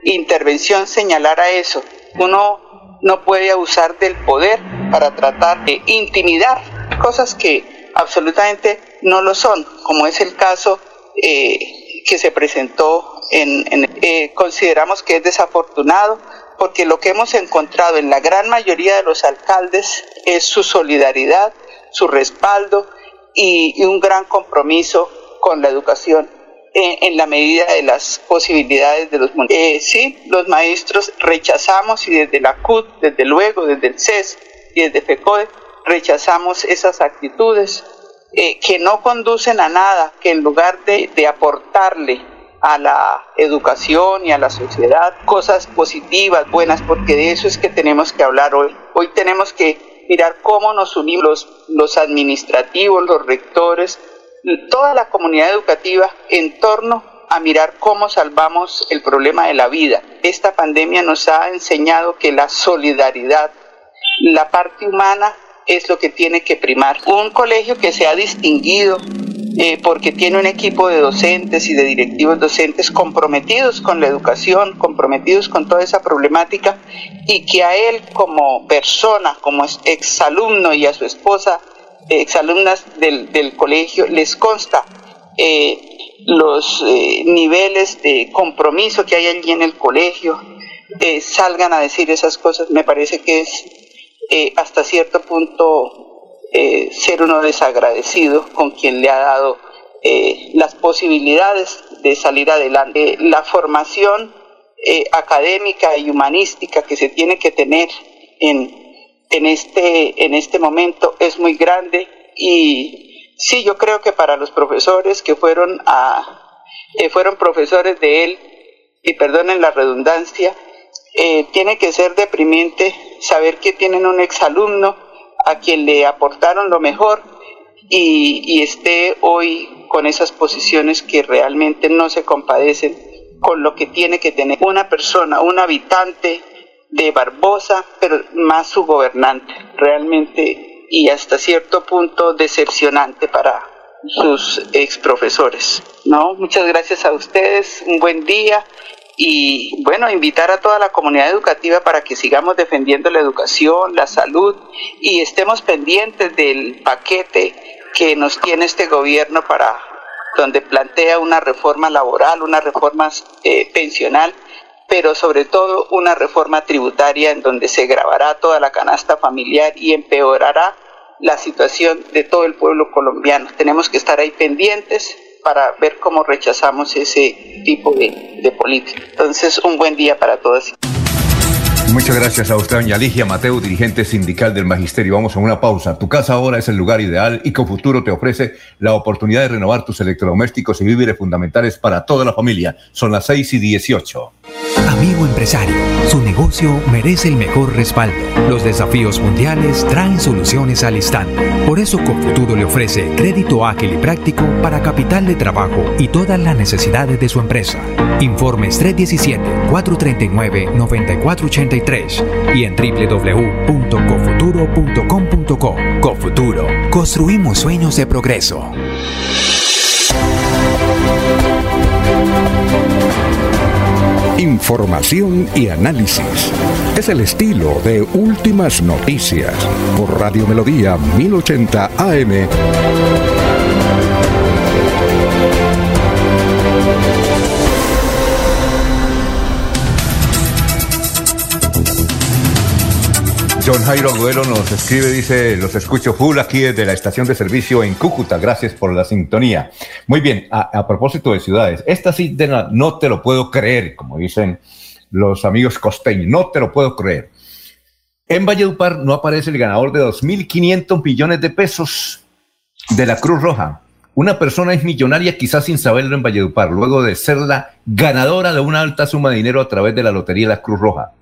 intervención señalara eso. Uno no puede abusar del poder para tratar de intimidar cosas que absolutamente no lo son, como es el caso eh, que se presentó en, eh, consideramos que es desafortunado porque lo que hemos encontrado en la gran mayoría de los alcaldes es su solidaridad, su respaldo y, un gran compromiso con la educación en, la medida de las posibilidades de los eh, sí, los maestros rechazamos y desde la CUT, desde luego, desde el CES y desde FECODE, rechazamos esas actitudes eh, que no conducen a nada, que en lugar de, de aportarle a la educación y a la sociedad cosas positivas, buenas, porque de eso es que tenemos que hablar hoy. Hoy tenemos que mirar cómo nos unimos los, los administrativos, los rectores, toda la comunidad educativa en torno a mirar cómo salvamos el problema de la vida. Esta pandemia nos ha enseñado que la solidaridad, la parte humana es lo que tiene que primar. Un colegio que se ha distinguido eh, porque tiene un equipo de docentes y de directivos docentes comprometidos con la educación, comprometidos con toda esa problemática y que a él como persona, como exalumno y a su esposa, exalumnas del, del colegio, les consta eh, los eh, niveles de compromiso que hay allí en el colegio, salgan a decir esas cosas, me parece que es eh, hasta cierto punto eh, ser uno desagradecido con quien le ha dado eh, las posibilidades de salir adelante. la formación académica y humanística que se tiene que tener en, en, este, en este momento es muy grande y sí, yo creo que para los profesores que fueron, a, fueron profesores de él, y perdonen la redundancia, eh, tiene que ser deprimente saber que tienen un exalumno a quien le aportaron lo mejor y, y esté hoy con esas posiciones que realmente no se compadecen con lo que tiene que tener una persona, un habitante de Barbosa, pero más su gobernante, realmente y hasta cierto punto decepcionante para sus ex profesores. No, muchas gracias a ustedes, un buen día y bueno, invitar a toda la comunidad educativa para que sigamos defendiendo la educación, la salud y estemos pendientes del paquete que nos tiene este gobierno para donde plantea una reforma laboral, una reforma eh, pensional, pero sobre todo una reforma tributaria en donde se grabará toda la canasta familiar y empeorará la situación de todo el pueblo colombiano. Tenemos que estar ahí pendientes para ver cómo rechazamos ese tipo de, política. Entonces, un buen día para todos. Muchas gracias a usted, doña Ligia Mateo, dirigente sindical del Magisterio. Vamos a una pausa. Tu casa ahora es el lugar ideal y Futuro te ofrece la oportunidad de renovar tus electrodomésticos y víveres fundamentales para toda la familia. Son las 6 y 18. Amigo empresario, su negocio merece el mejor respaldo. Los desafíos mundiales traen soluciones al instante. Por eso Cofuturo le ofrece crédito ágil y práctico para capital de trabajo y todas las necesidades de su empresa. Informes 317-439-9483 y en www.cofuturo.com.co. Cofuturo, construimos sueños de progreso. Información y análisis. Es el estilo de Últimas Noticias por Radio Melodía 1080 AM. John Jairo Agüero nos escribe, dice, los escucho full aquí desde la estación de servicio en Cúcuta, gracias por la sintonía. Muy bien, a, propósito de ciudades, esta sí no te lo puedo creer, como dicen los amigos costeños, no te lo puedo creer. En Valledupar no aparece el ganador de 2.500 millones de pesos de la Cruz Roja. Una persona es millonaria quizás sin saberlo en Valledupar, luego de ser la ganadora de una alta suma de dinero a través de la Lotería de la Cruz Roja.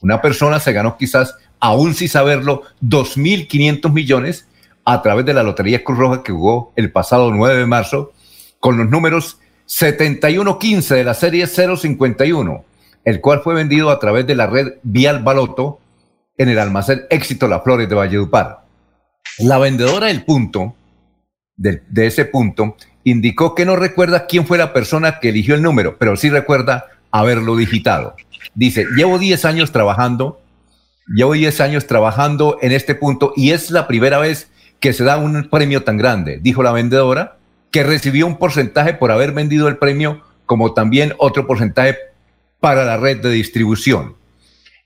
Una persona se ganó quizás aún sin saberlo, 2.500 millones a través de la Lotería Cruz Roja que jugó el pasado 9 de marzo con los números 7115 de la serie 051, el cual fue vendido a través de la red Vial Baloto en el almacén Éxito Las Flores de Valledupar. La vendedora del punto, de, ese punto, indicó que no recuerda quién fue la persona que eligió el número, pero sí recuerda haberlo digitado. Dice, llevo 10 años trabajando Llevo 10 años trabajando en este punto y es la primera vez que se da un premio tan grande, dijo la vendedora, que recibió un porcentaje por haber vendido el premio, como también otro porcentaje para la red de distribución.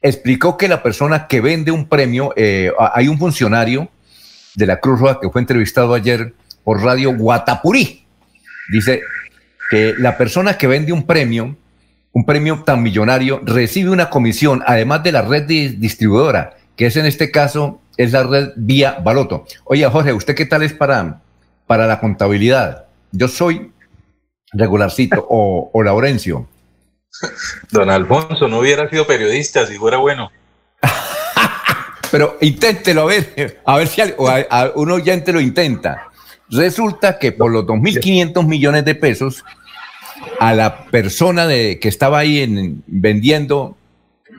Explicó que la persona que vende un premio, eh, hay un funcionario de la Cruz Roja que fue entrevistado ayer por Radio Guatapurí. Dice que la persona que vende un premio un premio tan millonario, recibe una comisión, además de la red distribuidora, que es en este caso, es la red vía Baloto. Oye, Jorge, ¿usted qué tal es para, para la contabilidad? Yo soy regularcito o, o Laurencio. Don Alfonso, no hubiera sido periodista si fuera bueno. Pero inténtelo a ver, a ver si un oyente lo intenta. Resulta que por los 2.500 millones de pesos a la persona de, que estaba ahí en, vendiendo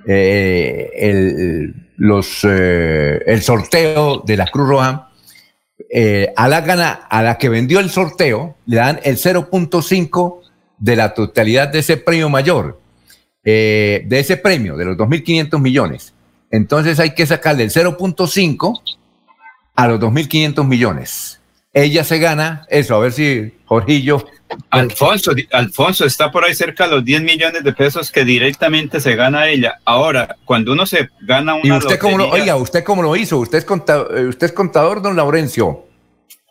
eh, el, los, eh, el sorteo de la Cruz Roja, eh, a, la gana, a la que vendió el sorteo le dan el 0.5 de la totalidad de ese premio mayor, de ese premio, de los 2.500 millones. Entonces hay que sacarle el 0.5 a los 2.500 millones. Ella se gana eso, a ver si Jorgillo Alfonso, Alfonso está por ahí cerca de los 10 millones de pesos que directamente se gana ella. Ahora, cuando uno se gana una ¿Y usted cómo lo, oiga, usted cómo lo hizo? ¿Usted es contador, usted es contador don Laurencio?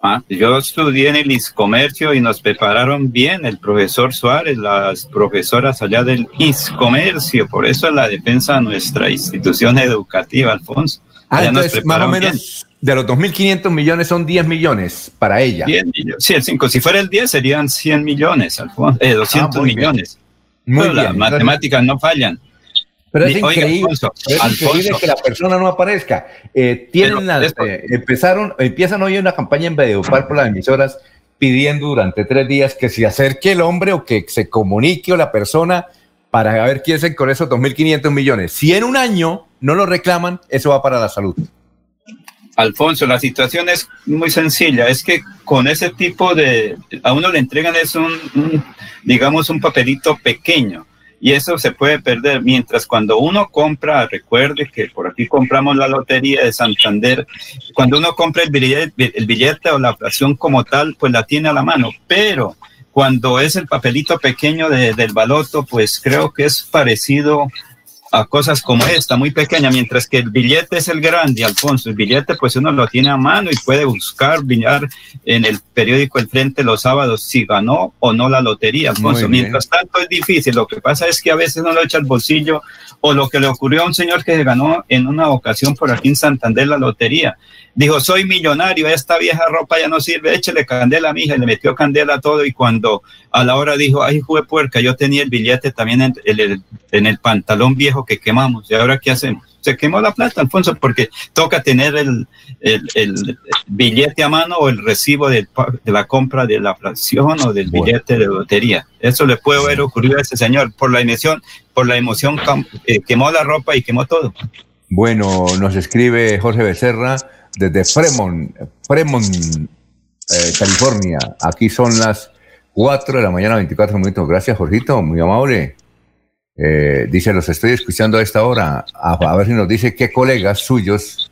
Ah, yo estudié en el ISComercio y nos prepararon bien el profesor Suárez, las profesoras allá del ISComercio, por eso es la defensa de nuestra institución educativa, Alfonso. Ah, entonces, más o menos de los 2.500 millones son 10 millones para ella. 10 millones. Sí, el 5. Si fuera el 10 serían 100 millones, Alfonso. Eh, 200 ah, millones. Muy bien. Las matemáticas no fallan. Pero es increíble, es increíble que la persona no aparezca. Eh, tienen eh, empezaron, empiezan hoy una campaña en Valledupar por las emisoras pidiendo durante tres días que se acerque el hombre o que se comunique o la persona para ver quién se con esos 2.500 millones. Si en un año no lo reclaman, eso va para la salud. Alfonso, la situación es muy sencilla. Es que con ese tipo de, a uno le entregan es un digamos, un papelito pequeño y eso se puede perder. Mientras cuando uno compra, recuerde que por aquí compramos la lotería de Santander, cuando uno compra el billete, el billete o la operación como tal, pues la tiene a la mano, pero cuando es el papelito pequeño del baloto, pues creo que es parecido a cosas como esta, muy pequeña, mientras que el billete es el grande, Alfonso. El billete, pues uno lo tiene a mano y puede buscar, mirar en el periódico El Frente los sábados si ganó o no la lotería, Alfonso. Mientras tanto es difícil. Lo que pasa es que a veces no lo echa al bolsillo o lo que le ocurrió a un señor que ganó en una ocasión por aquí en Santander la lotería. Dijo, soy millonario, esta vieja ropa ya no sirve, échele candela a mi hija, y le metió candela a todo y cuando a la hora dijo, ay, jugué puerca, yo tenía el billete también en el, en el pantalón viejo que quemamos. ¿Y ahora qué hacemos? Se quemó la plata, Alfonso, porque toca tener el, el, billete a mano o el recibo de, de, la compra de la fracción o del billete de lotería. Eso le puede haber ocurrido a ese señor por la emoción, por la emoción eh, quemó la ropa y quemó todo. Bueno, nos escribe Jorge Becerra desde Fremont, Fremont, eh, California. Aquí son las 4 de la mañana, 24 minutos. Gracias, Jorgito, muy amable. Eh, dice, los estoy escuchando a esta hora, a, ver si nos dice qué colegas suyos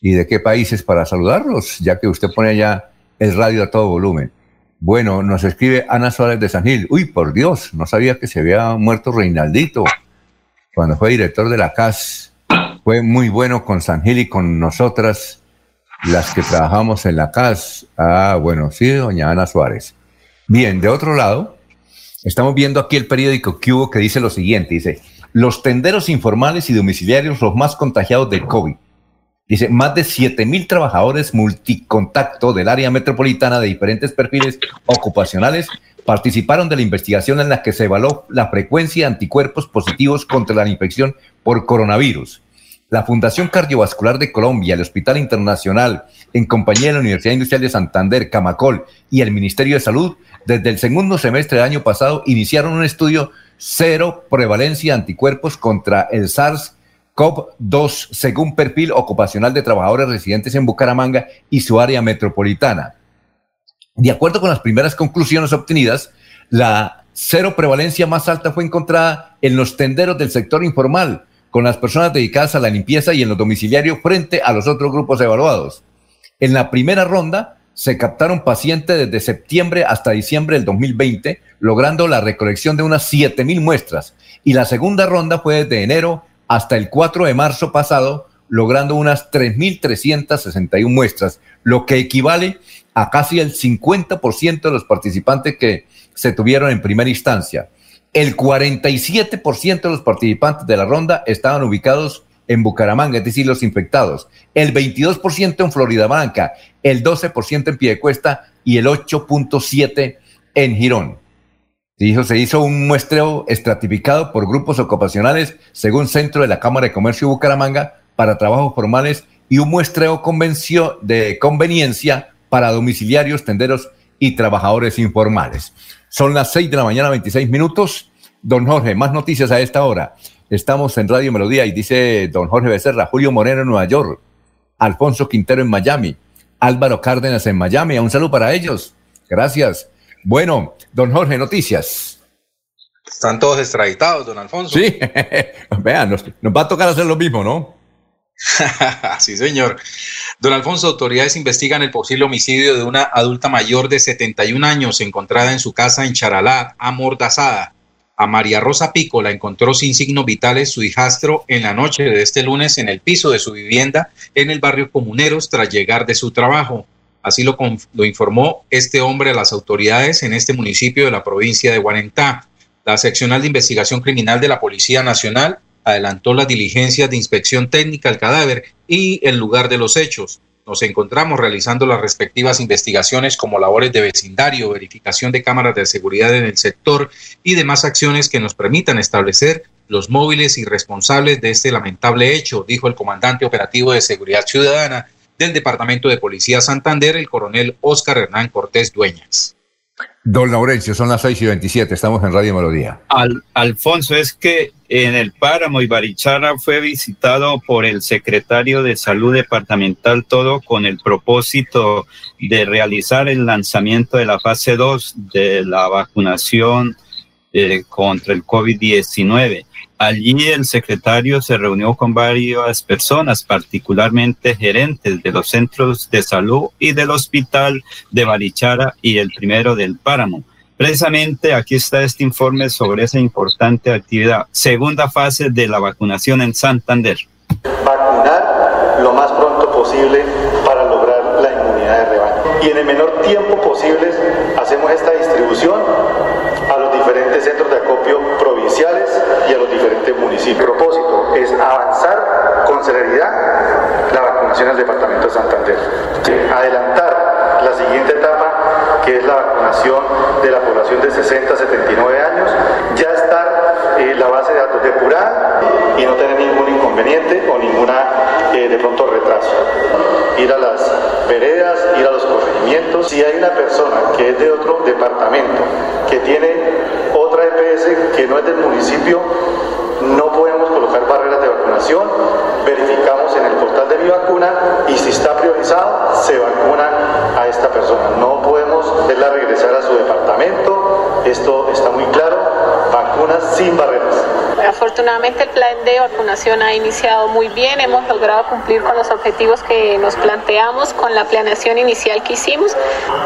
y de qué países para saludarlos, ya que usted pone allá el radio a todo volumen. Bueno, nos escribe Ana Suárez de San Gil. Uy, por Dios, no sabía que se había muerto Reinaldito cuando fue director de la CAS. Fue muy bueno con San Gil y con nosotras, las que trabajamos en la CAS. Ah, bueno, sí, doña Ana Suárez. Bien, de otro lado, Estamos viendo aquí el periódico Cubo que dice lo siguiente, dice, los tenderos informales y domiciliarios los más contagiados del COVID. Dice, más de 7 mil trabajadores multicontacto del área metropolitana de diferentes perfiles ocupacionales participaron de la investigación en la que se evaluó la frecuencia de anticuerpos positivos contra la infección por coronavirus. La Fundación Cardiovascular de Colombia, el Hospital Internacional, en compañía de la Universidad Industrial de Santander, Camacol y el Ministerio de Salud, desde el segundo semestre del año pasado iniciaron un estudio cero prevalencia de anticuerpos contra el SARS-CoV-2 según perfil ocupacional de trabajadores residentes en Bucaramanga y su área metropolitana. De acuerdo con las primeras conclusiones obtenidas, la cero prevalencia más alta fue encontrada en los tenderos del sector informal, con las personas dedicadas a la limpieza y en los domiciliarios frente a los otros grupos evaluados. En la primera ronda, se captaron pacientes desde septiembre hasta diciembre del 2020, logrando la recolección de unas 7.000 muestras. Y la segunda ronda fue desde enero hasta el 4 de marzo pasado, logrando unas 3.361 muestras, lo que equivale a casi el 50% de los participantes que se tuvieron en primera instancia. El 47% de los participantes de la ronda estaban ubicados en Bucaramanga, es decir, los infectados, el 22% en Florida Blanca, el 12% en Piedecuesta y el 8.7% en Girón. Se hizo un muestreo estratificado por grupos ocupacionales según Centro de la Cámara de Comercio de Bucaramanga para trabajos formales y un muestreo de conveniencia para domiciliarios, tenderos y trabajadores informales. Son las 6 de la mañana, 26 minutos. Don Jorge, más noticias a esta hora. Estamos en Radio Melodía y dice don Jorge Becerra, Julio Moreno en Nueva York, Alfonso Quintero en Miami, Álvaro Cárdenas en Miami. Un saludo para ellos. Gracias. Bueno, don Jorge, noticias. Están todos extraditados, don Alfonso. Sí, vean, nos, va a tocar hacer lo mismo, ¿no? sí, señor. Don Alfonso, autoridades investigan el posible homicidio de una adulta mayor de 71 años encontrada en su casa en Charalá, amordazada. A María Rosa Pico la encontró sin signos vitales su hijastro en la noche de este lunes en el piso de su vivienda en el barrio Comuneros tras llegar de su trabajo. Así lo, lo informó este hombre a las autoridades en este municipio de la provincia de Guarentá. La seccional de investigación criminal de la Policía Nacional adelantó las diligencias de inspección técnica al cadáver y el lugar de los hechos nos encontramos realizando las respectivas investigaciones como labores de vecindario, verificación de cámaras de seguridad en el sector y demás acciones que nos permitan establecer los móviles y responsables de este lamentable hecho, dijo el comandante operativo de seguridad ciudadana del Departamento de Policía Santander, el coronel Óscar Hernán Cortés Dueñas. Don Laurencio, son las 6 y 27, estamos en Radio Melodía. Al, Alfonso, es que en el Páramo y Barichara fue visitado por el secretario de Salud Departamental, todo con el propósito de realizar el lanzamiento de la fase 2 de la vacunación eh, contra el COVID-19. Allí el secretario se reunió con varias personas, particularmente gerentes de los centros de salud y del hospital de Barichara y el primero del Páramo. Precisamente aquí está este informe sobre esa importante actividad. Segunda fase de la vacunación en Santander. Vacunar lo más pronto posible para lograr la inmunidad de rebaño. Y en el menor tiempo posible hacemos esta distribución a los diferentes centros de acopio provinciales y a los diferentes municipios. El propósito es avanzar con celeridad la vacunación del Departamento de Santander. Adelantar la siguiente etapa, que es la vacunación de la población de 60 a 79 años, ya estar eh, la base de datos depurada y no tener ningún inconveniente o ninguna eh, de pronto retraso. Ir a las veredas, ir a los corregimientos. Si hay una persona que es de otro departamento, que tiene otra EPS que no es del municipio, no podemos colocar barreras verificamos en el portal de mi vacuna y si está priorizado, se vacuna a esta persona. No podemos verla regresar a su departamento, esto está muy claro, vacunas sin barreras. Afortunadamente el plan de vacunación ha iniciado muy bien, hemos logrado cumplir con los objetivos que nos planteamos, con la planeación inicial que hicimos,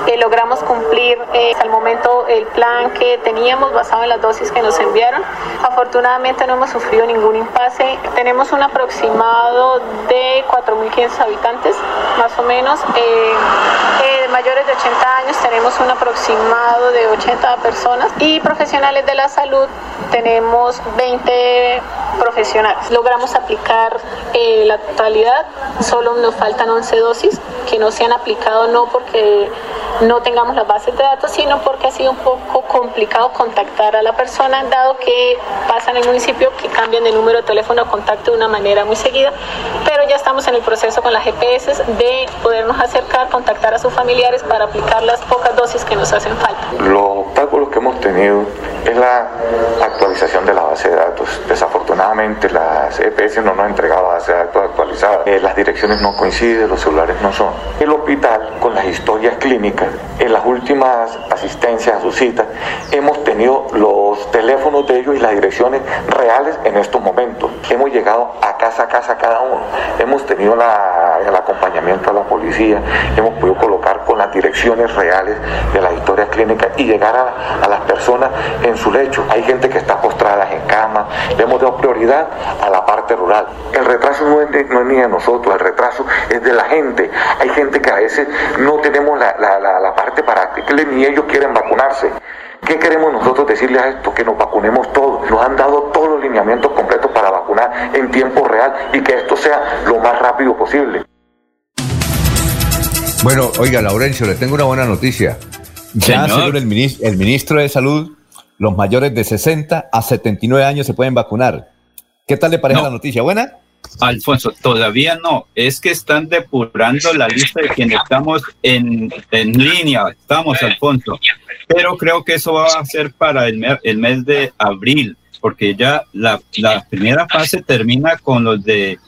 eh, logramos cumplir eh, el momento el plan que teníamos basado en las dosis que nos enviaron. Afortunadamente no hemos sufrido ningún impasse, tenemos un aproximado de 4.500 habitantes, más o menos. Eh, mayores de 80 años tenemos un aproximado de 80 personas y profesionales de la salud tenemos 20 profesionales. Logramos aplicar eh, la totalidad, solo nos faltan 11 dosis que no se han aplicado no porque no tengamos las bases de datos, sino porque ha sido un poco complicado contactar a la persona, dado que pasa en el municipio que cambian de número de teléfono de contacto de una manera muy seguida, pero ya estamos en el proceso con las GPS de podernos acercar, contactar a sus familiares para aplicar las pocas dosis que nos hacen falta. Los obstáculos que hemos tenido es la actualización de la base de datos. Desafortunadamente las EPS no nos han entregado base de datos actualizadas. Eh, las direcciones no coinciden, los celulares no son. El hospital, con las historias clínicas, en las últimas asistencias a su cita, hemos tenido los teléfonos de ellos y las direcciones reales en estos momentos. Hemos llegado a casa a casa cada uno. Hemos tenido el acompañamiento a la policía, hemos podido colocar con las direcciones reales de las historias clínicas y llegar a, a las personas en su lecho. Hay gente que está postrada en cama, le hemos dado prioridad a la parte rural. El retraso no es, no es ni de nosotros, el retraso es de la gente. Hay gente que a veces no tenemos la, la, la, parte para que ni ellos quieren vacunarse. ¿Qué queremos nosotros decirles a esto? Que nos vacunemos todos. Nos han dado todos los lineamientos completos para vacunar en tiempo real y que esto sea lo más rápido posible. Bueno, oiga, Laurencio, le tengo una buena noticia. Ya, según el ministro, el ministro de Salud, los mayores de 60 a 79 años se pueden vacunar. ¿Qué tal le parece la noticia? ¿Buena? Alfonso, todavía no. Es que están depurando la lista de quienes estamos en, en línea. Estamos, Alfonso. Pero creo que eso va a ser para el, el mes de abril, porque ya la, la primera fase termina con los de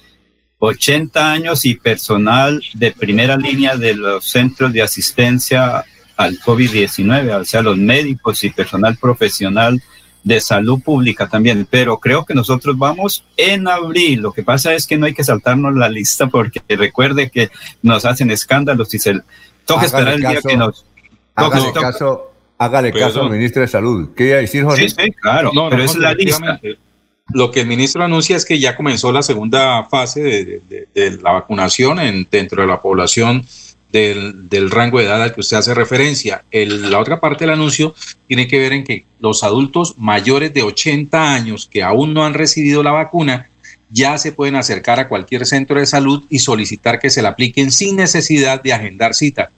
80 años y personal de primera línea de los centros de asistencia al COVID-19, o sea, los médicos y personal profesional de salud pública también, pero creo que nosotros vamos en abril. Lo que pasa es que no hay que saltarnos la lista porque recuerde que nos hacen escándalos y se toca esperar el día que nos... Hágale caso, hágale caso al ministro de Salud. ¿Qué iba a decir, José? Sí, sí, claro, pero es la lista. Lo que el ministro anuncia es que ya comenzó la segunda fase de, de la vacunación en, dentro de la población del, rango de edad al que usted hace referencia. la otra parte del anuncio tiene que ver en que los adultos mayores de 80 años que aún no han recibido la vacuna ya se pueden acercar a cualquier centro de salud y solicitar que se la apliquen sin necesidad de agendar cita.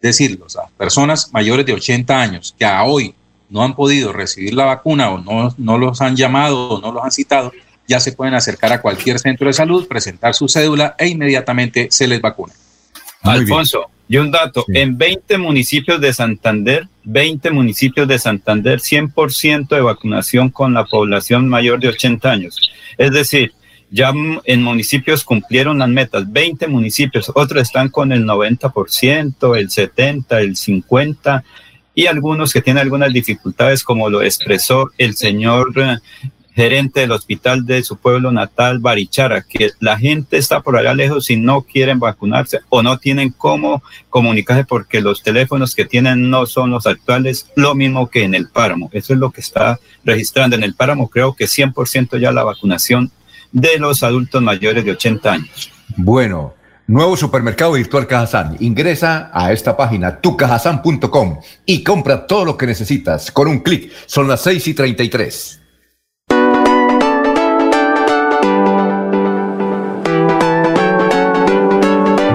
Es decir, las personas mayores de 80 años que a hoy no han podido recibir la vacuna o no, no los han llamado o no los han citado, ya se pueden acercar a cualquier centro de salud, presentar su cédula e inmediatamente se les vacuna. Alfonso, y un dato, en 20 municipios de Santander, 20 municipios de Santander, 100% de vacunación con la población mayor de 80 años. Es decir, ya en municipios cumplieron las metas, 20 municipios, otros están con el 90%, el 70%, el 50%, y algunos que tienen algunas dificultades, como lo expresó el señor eh, gerente del hospital de su pueblo natal, Barichara, que la gente está por allá lejos y no quieren vacunarse o no tienen cómo comunicarse porque los teléfonos que tienen no son los actuales, lo mismo que en el páramo. Eso es lo que está registrando. En el páramo creo que 100% ya la vacunación de los adultos mayores de 80 años. Bueno, nuevo supermercado virtual Cajazán. Ingresa a esta página, tucajazán.com, y compra todo lo que necesitas con un clic. Son las 6 y 33.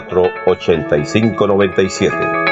8597.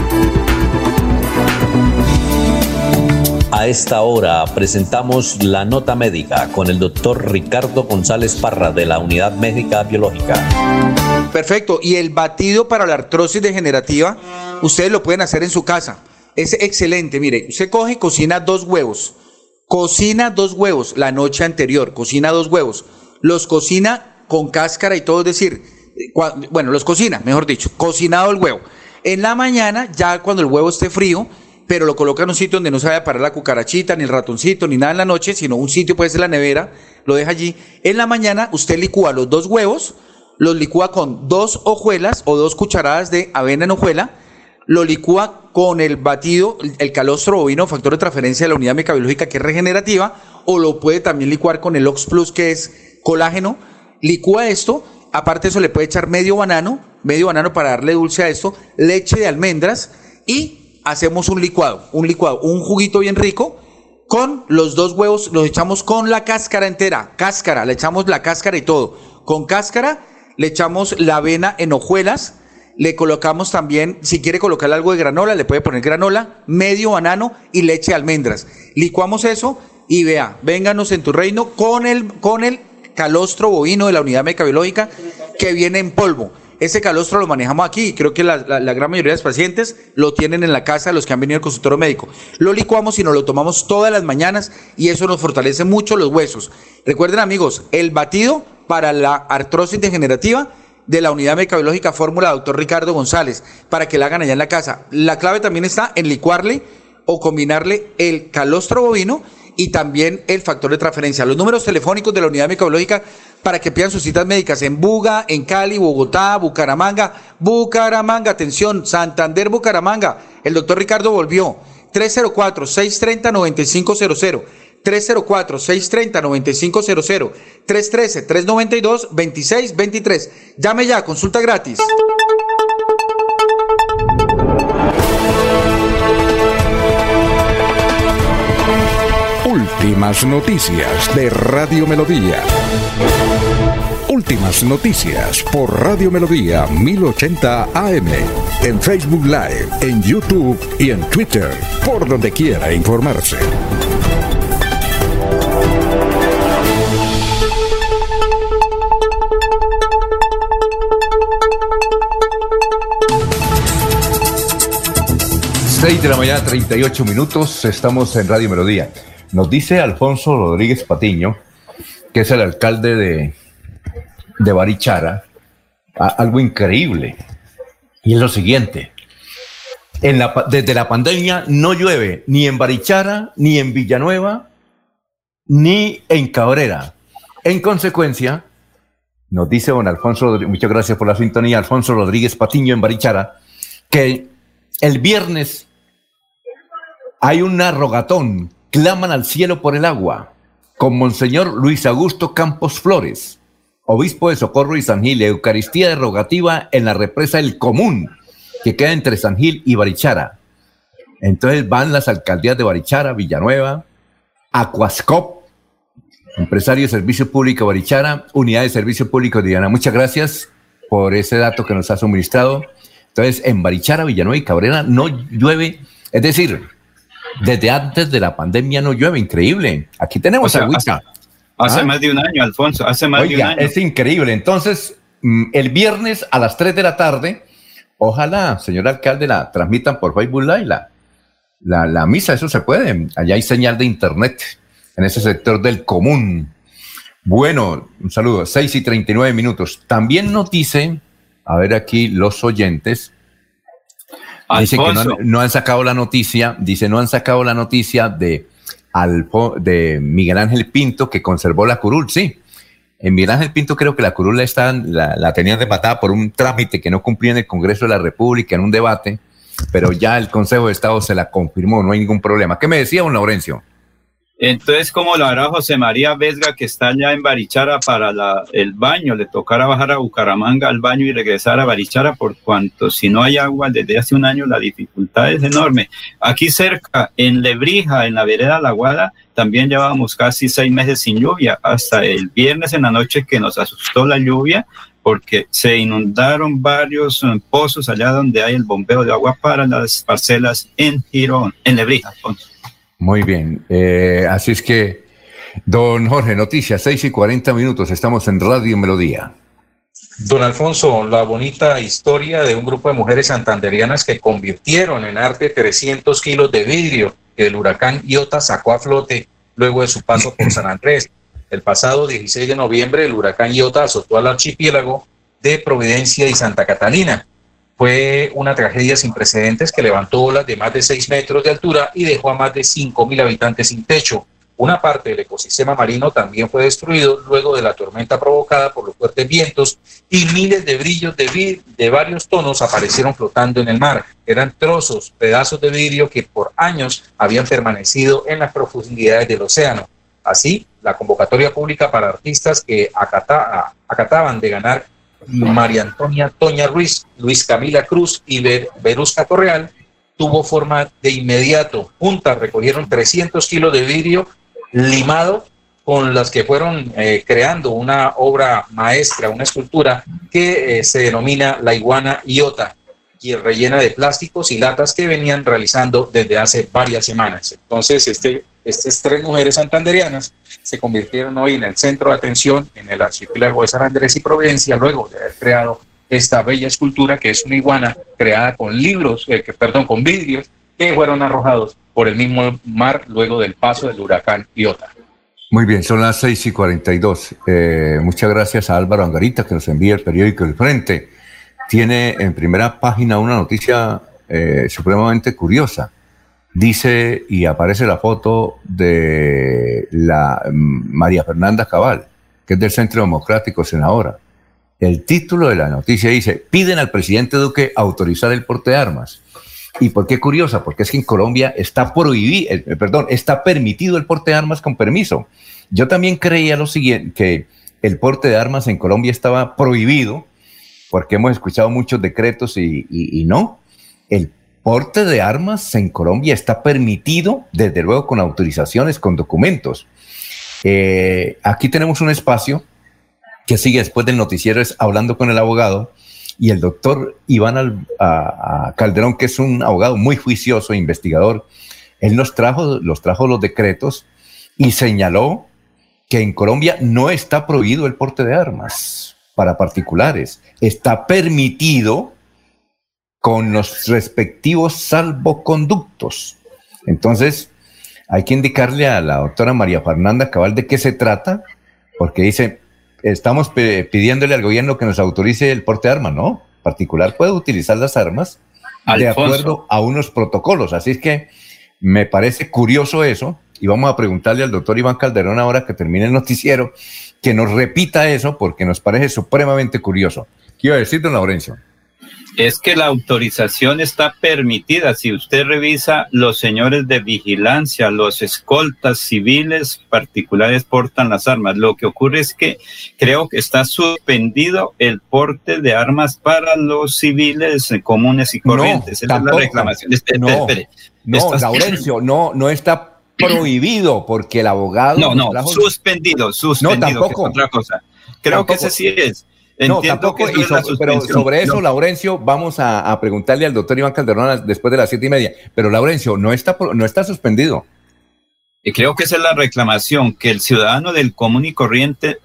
A esta hora presentamos la nota médica con el doctor Ricardo González Parra de la Unidad Médica Biológica. Perfecto. Y el batido para la artrosis degenerativa, ustedes lo pueden hacer en su casa. Es excelente. Mire, usted coge y cocina dos huevos. Cocina dos huevos la noche anterior. Cocina dos huevos. Los cocina con cáscara y todo. Es decir, bueno, los cocina, mejor dicho. Cocinado el huevo. En la mañana, ya cuando el huevo esté frío, pero lo coloca en un sitio donde no se vaya a parar la cucarachita, ni el ratoncito, ni nada en la noche, sino un sitio puede ser la nevera, lo deja allí. En la mañana usted licúa los dos huevos, los licúa con dos hojuelas o dos cucharadas de avena en hojuela, lo licúa con el batido, el calostro bovino, factor de transferencia de la unidad biológica que es regenerativa, o lo puede también licuar con el Ox Plus que es colágeno. Licúa esto, aparte eso le puede echar medio banano, medio banano para darle dulce a esto, leche de almendras y hacemos un licuado, un licuado, un juguito bien rico con los dos huevos, los echamos con la cáscara entera, cáscara, le echamos la cáscara y todo. Con cáscara le echamos la avena en hojuelas, le colocamos también, si quiere colocarle algo de granola, le puede poner granola, medio banano y leche de almendras. Licuamos eso y vea, vénganos en tu reino con el, con el calostro bovino de la unidad biológica que viene en polvo. Ese calostro lo manejamos aquí creo que la, gran mayoría de los pacientes lo tienen en la casa, los que han venido al consultorio médico. Lo licuamos y nos lo tomamos todas las mañanas y eso nos fortalece mucho los huesos. Recuerden amigos, el batido para la artrosis degenerativa de la unidad biológica fórmula doctor Ricardo González, para que la hagan allá en la casa. La clave también está en licuarle o combinarle el calostro bovino y también el factor de transferencia. Los números telefónicos de la unidad microbiológica para que pidan sus citas médicas en Buga, en Cali, Bogotá, Bucaramanga, Bucaramanga, atención, Santander, Bucaramanga. El doctor Ricardo volvió. 304-630-9500. 304-630-9500. 313-392-2623. Llame ya, consulta gratis. Últimas noticias de Radio Melodía. Últimas noticias por Radio Melodía 1080 AM. En Facebook Live, en YouTube y en Twitter. Por donde quiera informarse. Seis de la mañana, 38 minutos. Estamos en Radio Melodía. Nos dice Alfonso Rodríguez Patiño, que es el alcalde de, de Barichara, algo increíble. Y es lo siguiente. En la, desde la pandemia no llueve ni en Barichara, ni en Villanueva, ni en Cabrera. En consecuencia, nos dice don Alfonso, muchas gracias por la sintonía, Alfonso Rodríguez Patiño en Barichara, que el viernes hay un rogatón claman al cielo por el agua, con Monseñor Luis Augusto Campos Flores, obispo de Socorro y San Gil, Eucaristía derogativa en la represa El Común, que queda entre San Gil y Barichara. Entonces van las alcaldías de Barichara, Villanueva, Acuascop, empresario de servicio público Barichara, unidad de servicio público de Diana. Muchas gracias por ese dato que nos ha suministrado. Entonces, en Barichara, Villanueva y Cabrera no llueve, es decir, desde antes de la pandemia no llueve, increíble. Aquí tenemos Hace, ¿Ah? más de un año, Alfonso, hace más de un año. Es increíble. Entonces, mm, el viernes a las 3 de la tarde, ojalá, señor alcalde, la transmitan por Facebook Live, la, la, misa, eso se puede. Allá hay señal de internet en ese sector del común. Bueno, un saludo, 6 y 39 minutos. También nos dice, a ver aquí los oyentes, Dice que no, han sacado la noticia, dice, no han sacado la noticia de, de Miguel Ángel Pinto que conservó la curul, sí. En Miguel Ángel Pinto creo que la curul la, la, la tenían rematada por un trámite que no cumplía en el Congreso de la República, en un debate, pero ya el Consejo de Estado se la confirmó, no hay ningún problema. ¿Qué me decía don Laurencio? Entonces, ¿cómo lo hará José María Vesga, que está allá en Barichara para el baño? Le tocará bajar a Bucaramanga al baño y regresar a Barichara, por cuanto si no hay agua desde hace un año, la dificultad es enorme. Aquí cerca, en Lebrija, en la vereda La Guada, también llevábamos casi seis meses sin lluvia, hasta el viernes en la noche que nos asustó la lluvia, porque se inundaron varios eh, pozos allá donde hay el bombeo de agua para las parcelas en Girón, en Lebrija. Muy bien. Eh, así es que, don Jorge, noticias, 6 y 40 minutos, estamos en Radio Melodía. Don Alfonso, la bonita historia de un grupo de mujeres santanderianas que convirtieron en arte 300 kilos de vidrio que el huracán Iota sacó a flote luego de su paso por San Andrés. El pasado 16 de noviembre, el huracán Iota azotó al archipiélago de Providencia y Santa Catalina. Fue una tragedia sin precedentes que levantó olas de más de 6 metros de altura y dejó a más de 5.000 habitantes sin techo. Una parte del ecosistema marino también fue destruido luego de la tormenta provocada por los fuertes vientos y miles de brillos de, de varios tonos aparecieron flotando en el mar. Eran trozos, pedazos de vidrio que por años habían permanecido en las profundidades del océano. Así, la convocatoria pública para artistas que acataban de ganar María Antonia Toña Ruiz, Luis Camila Cruz y Verusca Correal, tuvo forma de inmediato. Juntas recogieron 300 kilos de vidrio limado con las que fueron eh, creando una obra maestra, una escultura que eh, se denomina la iguana iota y rellena de plásticos y latas que venían realizando desde hace varias semanas. Entonces, este estas tres mujeres santanderianas se convirtieron hoy en el centro de atención en el archipiélago de San Andrés y Providencia, luego de haber creado esta bella escultura que es una iguana creada con libros, eh, que, perdón, con vidrios que fueron arrojados por el mismo mar luego del paso del huracán Iota. Muy bien, son las 6 y 42. Eh, muchas gracias a Álvaro Angarita que nos envía el periódico El Frente. Tiene en primera página una noticia eh, supremamente curiosa dice y aparece la foto de la mm, María Fernanda Cabal, que es del Centro Democrático, senadora. El título de la noticia dice, piden al presidente Duque autorizar el porte de armas. ¿Y por qué curiosa? Porque es que en Colombia está prohibido, eh, perdón, está permitido el porte de armas con permiso. Yo también creía lo siguiente, que el porte de armas en Colombia estaba prohibido, porque hemos escuchado muchos decretos y, y no. El porte de armas en Colombia está permitido, desde luego con autorizaciones, con documentos. Eh, aquí tenemos un espacio que sigue después del noticiero, es hablando con el abogado, y el doctor Iván Calderón, que es un abogado muy juicioso, investigador, él nos trajo, los trajo los decretos y señaló que en Colombia no está prohibido el porte de armas para particulares, está permitido con los respectivos salvoconductos. Entonces, hay que indicarle a la doctora María Fernanda Cabal de qué se trata, porque dice, estamos pidiéndole al gobierno que nos autorice el porte de armas, ¿no? Particular puede utilizar las armas de acuerdo a unos protocolos. Así es que me parece curioso eso, y vamos a preguntarle al doctor Iván Calderón ahora que termine el noticiero, que nos repita eso, porque nos parece supremamente curioso. ¿Qué iba a decir, don Laurencio? Es que la autorización está permitida. Si usted revisa, los señores de vigilancia, los escoltas civiles particulares portan las armas. Lo que ocurre es que creo que está suspendido el porte de armas para los civiles comunes y corrientes. No, es la reclamación. no, no Laurencio, no, no está prohibido porque el abogado. No, no, suspendido, suspendido. No, tampoco. otra cosa. Creo que ese sí es no, tampoco, pero sobre eso, Laurencio, vamos a, preguntarle al doctor Iván Calderón después de las siete y media. Pero Laurencio, no está, no está suspendido. Y creo que esa es la reclamación, que el ciudadano del común y corriente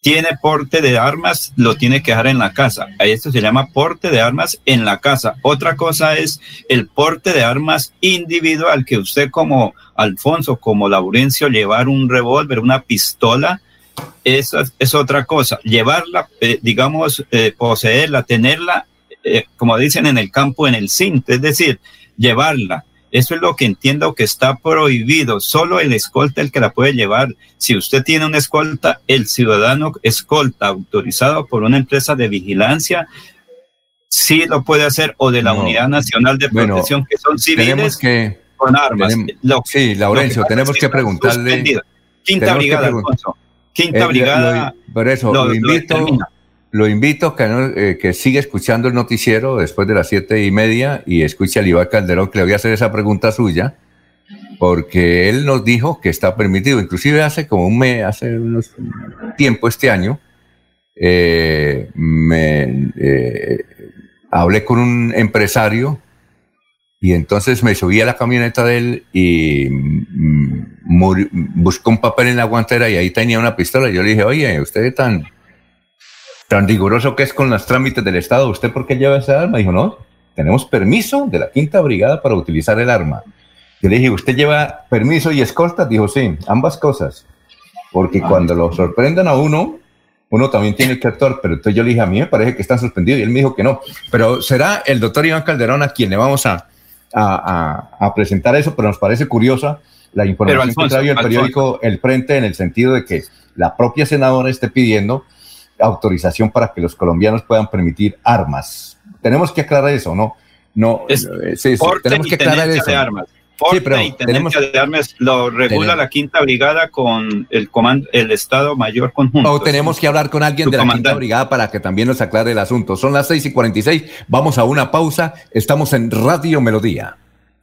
tiene porte de armas, lo tiene que dejar en la casa. Esto se llama porte de armas en la casa. Otra cosa es el porte de armas individual, que usted como Alfonso, como Laurencio, llevar un revólver, una pistola, esa es otra cosa. Llevarla, eh, digamos, eh, poseerla, tenerla, eh, como dicen en el campo, en el cinto, es decir, llevarla. Eso es lo que entiendo que está prohibido. Solo el escolta el que la puede llevar. Si usted tiene una escolta, el ciudadano escolta autorizado por una empresa de vigilancia, sí lo puede hacer, o de la Unidad Nacional de Protección, que son civiles que, con armas. sí, Laurencio, tenemos que, preguntarle. Quinta Brigada, Alfonso Quinta eh, Brigada. por eso, lo, invito, lo, invito que, eh, que siga escuchando el noticiero después de las siete y media y escuche a Iván Calderón, que le voy a hacer esa pregunta suya, porque él nos dijo que está permitido, inclusive hace como un mes, hace unos tiempo este año, eh, me hablé con un empresario y entonces me subí a la camioneta de él y mm, buscó un papel en la guantera y ahí tenía una pistola. Yo le dije, oye, usted es tan, tan riguroso que es con los trámites del Estado, ¿usted por qué lleva esa arma? Dijo, no, tenemos permiso de la Quinta Brigada para utilizar el arma. Yo le dije, ¿usted lleva permiso y escolta? Dijo, sí, ambas cosas. Porque cuando lo sorprendan a uno, uno también tiene que actuar, pero entonces yo le dije, a mí me parece que está suspendido y él me dijo que no. Pero será el doctor Iván Calderón a quien le vamos a, a, presentar eso, pero nos parece curiosa la información que trae el periódico El Frente en el sentido de que la propia senadora esté pidiendo autorización para que los colombianos puedan permitir armas. Tenemos que aclarar eso, ¿no? No, eh, tenemos que aclarar eso. armas sí, pero tenemos... de armas lo regula la quinta brigada con el comando, el Estado Mayor Conjunto. O tenemos que hablar con alguien de la quinta brigada para que también nos aclare el asunto. Son las seis y 46, vamos a una pausa, estamos en Radio Melodía.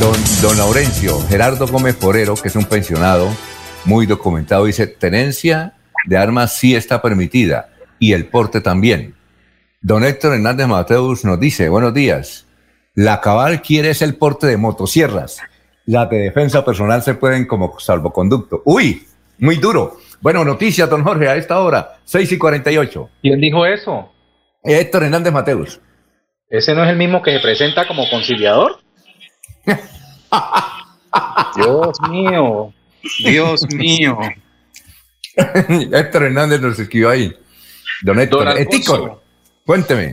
Don, don Laurencio, Gerardo Gómez Forero, que es un pensionado muy documentado, dice, tenencia de armas sí está permitida y el porte también. Don Héctor Hernández Mateus nos dice, buenos días, la cabal quiere es el porte de motosierras. Las de defensa personal se pueden como salvoconducto. Uy, muy duro. Bueno, noticias, don Jorge, a esta hora, 6 y 48. ¿Quién dijo eso? Héctor Hernández Mateus. ¿Ese no es el mismo que se presenta como conciliador? Dios mío, Dios mío. Héctor Hernández nos escribió ahí. Don Héctor, cuénteme.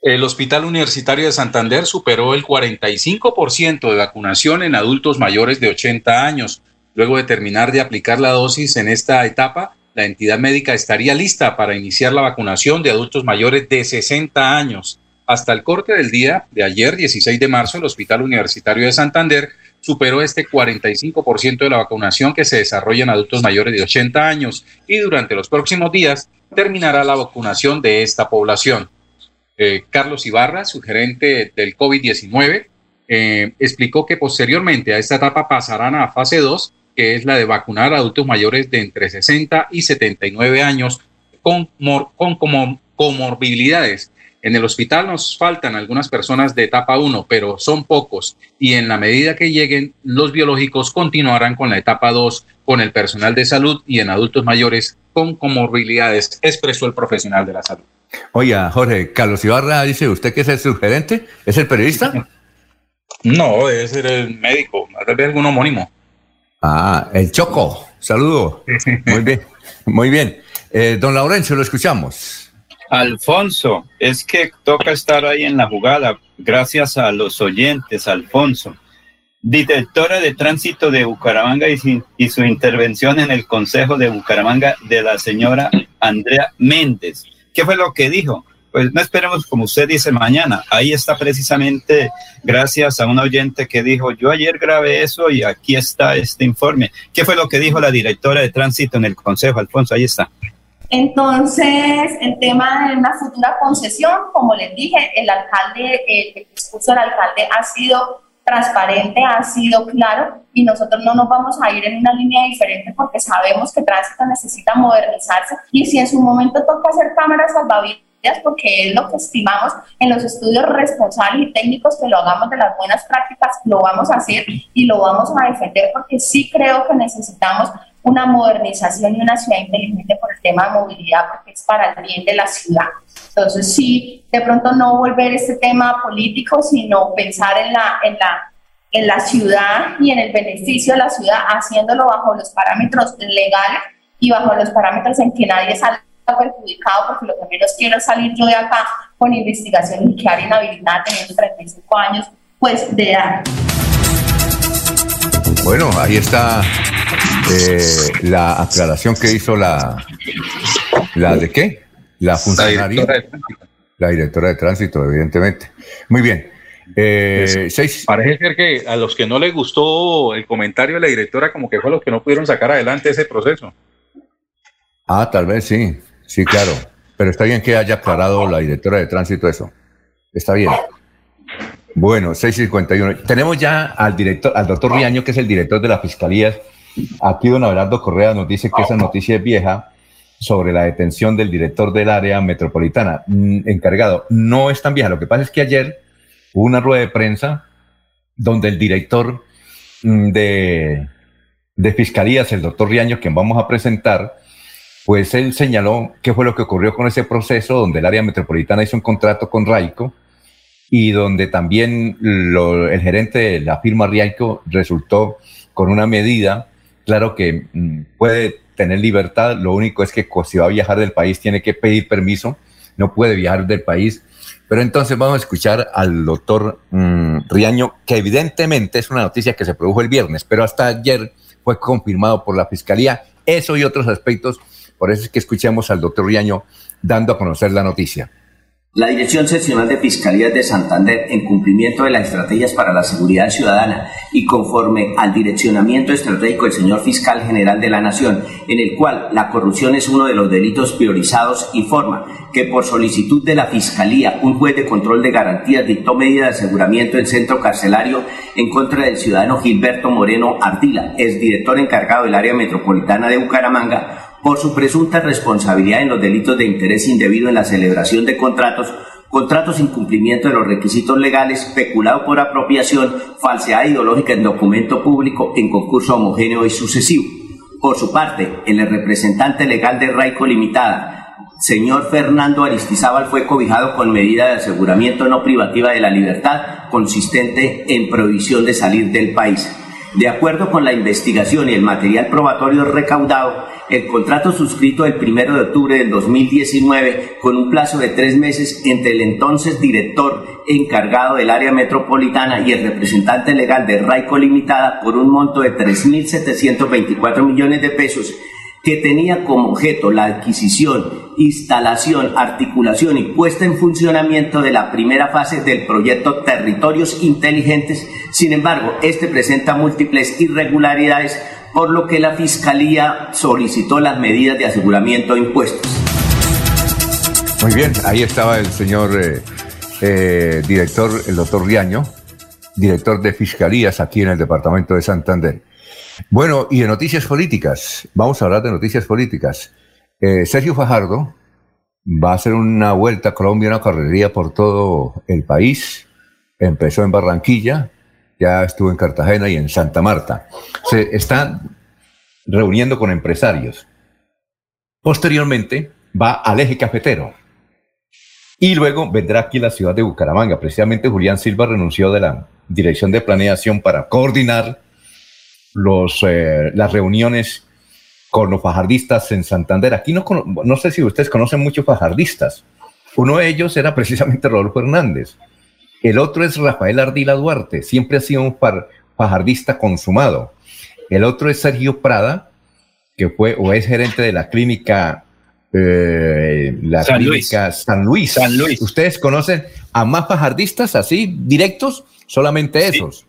El Hospital Universitario de Santander superó el 45% de vacunación en adultos mayores de 80 años. Luego de terminar de aplicar la dosis en esta etapa, la entidad médica estaría lista para iniciar la vacunación de adultos mayores de 60 años. Hasta el corte del día de ayer, 16 de marzo, el Hospital Universitario de Santander superó este 45% de la vacunación que se desarrolla en adultos mayores de 80 años y durante los próximos días terminará la vacunación de esta población. Eh, Carlos Ibarra, su gerente del COVID-19, eh, explicó que posteriormente a esta etapa pasarán a fase 2, que es la de vacunar a adultos mayores de entre 60 y 79 años con, con comorbilidades en el hospital nos faltan algunas personas de etapa 1, pero son pocos y en la medida que lleguen, los biológicos continuarán con la etapa 2 con el personal de salud y en adultos mayores con comorbilidades, expresó el profesional de la salud. Oiga, Jorge, Carlos Ibarra dice, ¿usted que es el subgerente? ¿Es el periodista? No, debe ser el médico, tal vez algún homónimo. Ah, el Choco, saludo. Muy bien, muy bien. Eh, don Laurencio, lo escuchamos. Alfonso, es que toca estar ahí en la jugada, gracias a los oyentes, Alfonso. Directora de Tránsito de Bucaramanga y, su intervención en el Consejo de Bucaramanga de la señora Andrea Méndez. ¿Qué fue lo que dijo? Pues no esperemos, como usted dice, mañana. Ahí está precisamente gracias a un oyente que dijo, yo ayer grabé eso y aquí está este informe. ¿Qué fue lo que dijo la directora de tránsito en el Consejo, Alfonso? Ahí está. Entonces, el tema de una futura concesión, como les dije, el alcalde, el discurso del alcalde ha sido transparente, ha sido claro y nosotros no nos vamos a ir en una línea diferente porque sabemos que tránsito necesita modernizarse y si en su momento toca hacer cámaras salvavidas porque es lo que estimamos en los estudios responsables y técnicos que lo hagamos de las buenas prácticas, lo vamos a hacer y lo vamos a defender porque sí creo que necesitamos una modernización y una ciudad inteligente por el tema de movilidad, porque es para el bien de la ciudad. Entonces, sí, de pronto no volver este tema político, sino pensar en la, en la, en la ciudad y en el beneficio de la ciudad, haciéndolo bajo los parámetros legales y bajo los parámetros en que nadie salga perjudicado, porque lo que menos quiero es salir yo de acá con investigación y quedar inhabilitada teniendo 35 años, pues de edad. Bueno, ahí está eh, la aclaración que hizo la, la de qué? La funcionaria. La directora de tránsito, evidentemente. Muy bien. Eh, Parece ser que a los que no les gustó el comentario de la directora, como que fue los que no pudieron sacar adelante ese proceso. Ah, tal vez sí, sí, claro. Pero está bien que haya aclarado la directora de tránsito eso. Está bien. Bueno, 651. Tenemos ya al director, al doctor Riaño, que es el director de la Fiscalía Aquí don Abelardo Correa nos dice que esa noticia es vieja sobre la detención del director del área metropolitana mm, encargado. No es tan vieja. Lo que pasa es que ayer hubo una rueda de prensa donde el director mm, de, de fiscalías, el doctor Riaño, quien vamos a presentar, pues él señaló qué fue lo que ocurrió con ese proceso donde el área metropolitana hizo un contrato con Raico y donde también el gerente de la firma Raico resultó con una medida claro que mm, puede tener libertad, lo único es que si va a viajar del país tiene que pedir permiso, no puede viajar del país. Pero entonces vamos a escuchar al doctor mm, Riaño, que evidentemente es una noticia que se produjo el viernes, pero hasta ayer fue confirmado por la Fiscalía, eso y otros aspectos. Por eso es que escuchamos al doctor Riaño dando a conocer la noticia. La Dirección Seccional de Fiscalía de Santander, en cumplimiento de las estrategias para la seguridad ciudadana y conforme al direccionamiento estratégico del señor Fiscal General de la Nación, en el cual la corrupción es uno de los delitos priorizados, informa que por solicitud de la Fiscalía, un juez de control de garantías dictó medida de aseguramiento en centro carcelario en contra del ciudadano Gilberto Moreno Ardila, exdirector encargado del área metropolitana de Bucaramanga, por su presunta responsabilidad en los delitos de interés indebido en la celebración de contratos, contratos sin cumplimiento de los requisitos legales, peculado por apropiación, falsedad ideológica en documento público, en concurso homogéneo y sucesivo. Por su parte, el representante legal de Raico Limitada, señor Fernando Aristizábal fue cobijado con medida de aseguramiento no privativa de la libertad consistente en prohibición de salir del país. De acuerdo con la investigación y el material probatorio recaudado, el contrato suscrito el 1 de octubre del 2019 con un plazo de tres meses entre el entonces director encargado del área metropolitana y el representante legal de Raico Limitada por un monto de 3.724 millones de pesos que tenía como objeto la adquisición, instalación, articulación y puesta en funcionamiento de la primera fase del proyecto Territorios Inteligentes. Sin embargo, este presenta múltiples irregularidades, por lo que la Fiscalía solicitó las medidas de aseguramiento impuestos. Muy bien, ahí estaba el señor eh, eh, director, el doctor Riaño, director de Fiscalías aquí en el departamento de Santander. Bueno, y de noticias políticas, vamos a hablar de noticias políticas. Eh, Sergio Fajardo va a hacer una vuelta a Colombia, una carrería por todo el país. Empezó en Barranquilla, ya estuvo en Cartagena y en Santa Marta. Se está reuniendo con empresarios. Posteriormente va al eje cafetero. Y luego vendrá aquí la ciudad de Bucaramanga. Precisamente Julián Silva renunció de la dirección de planeación para coordinar los, eh, las reuniones con los fajardistas en Santander. Aquí no, no sé si ustedes conocen muchos fajardistas. Uno de ellos era precisamente Rodolfo Hernández. El otro es Rafael Ardila Duarte, siempre ha sido un fajardista consumado. El otro es Sergio Prada, que fue o es gerente de la clínica, eh, la San clínica Luis. San, Luis. San Luis. ¿Ustedes conocen a más fajardistas así, directos? Solamente esos.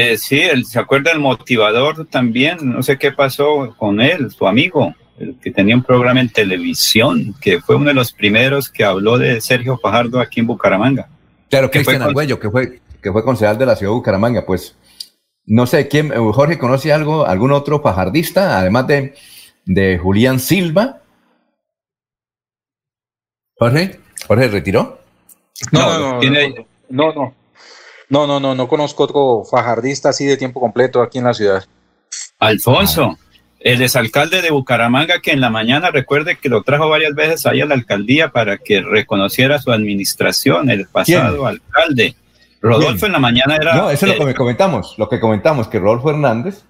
Eh, sí, se acuerda el motivador también, no sé qué pasó con él, su amigo, el que tenía un programa en televisión, que fue uno de los primeros que habló de Sergio Fajardo aquí en Bucaramanga. Claro, Cristian Arguello, que fue, que fue concejal de la ciudad de Bucaramanga, pues no sé, ¿quién, Jorge, conoce algo, algún otro fajardista, además de, de Julián Silva? Jorge, Jorge retiró. No, no, no, no, no, no, no, no conozco otro fajardista así de tiempo completo aquí en la ciudad. Alfonso, el exalcalde de Bucaramanga que en la mañana recuerde que lo trajo varias veces ahí a la alcaldía para que reconociera su administración, el pasado alcalde. Rodolfo en la mañana era... No, eso es lo que comentamos, lo que comentamos, que Rodolfo Hernández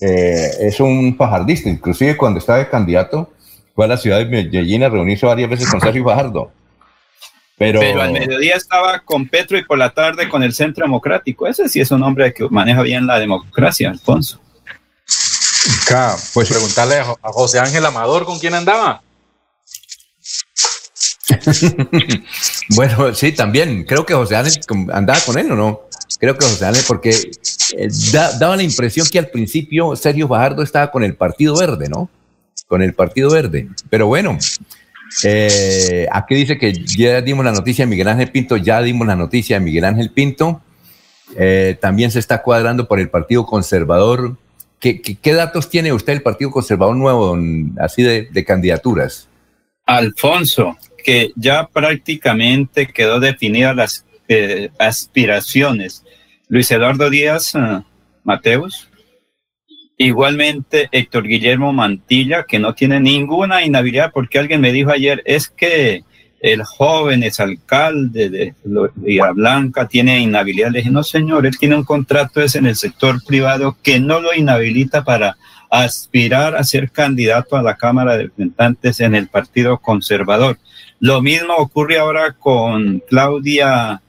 eh, es un fajardista, inclusive cuando estaba de candidato fue a la ciudad de Medellín a reunirse varias veces con Sergio Fajardo. Pero, al mediodía estaba con Petro y por la tarde con el Centro Democrático. Ese sí es un hombre que maneja bien la democracia, Alfonso. pues preguntarle a José Ángel Amador con quién andaba. bueno, sí, también. Creo que José Ángel andaba con él o no. Creo que José Ángel, porque eh, daba la impresión que al principio Sergio Fajardo estaba con el Partido Verde, ¿no? Con el Partido Verde. Pero bueno, eh, aquí dice que ya dimos la noticia de Miguel Ángel Pinto, ya dimos la noticia de Miguel Ángel Pinto. Eh, también se está cuadrando por el Partido Conservador. ¿Qué, datos tiene usted del Partido Conservador nuevo, así de, candidaturas? Alfonso, que ya prácticamente quedó definidas las eh, aspiraciones. Luis Eduardo Díaz Mateus, Igualmente, Héctor Guillermo Mantilla, que no tiene ninguna inhabilidad, porque alguien me dijo ayer, es que el joven es alcalde de Florida Blanca, tiene inhabilidad. Le dije, no, señor, él tiene un contrato es en el sector privado que no lo inhabilita para aspirar a ser candidato a la Cámara de Representantes en el Partido Conservador. Lo mismo ocurre ahora con Claudia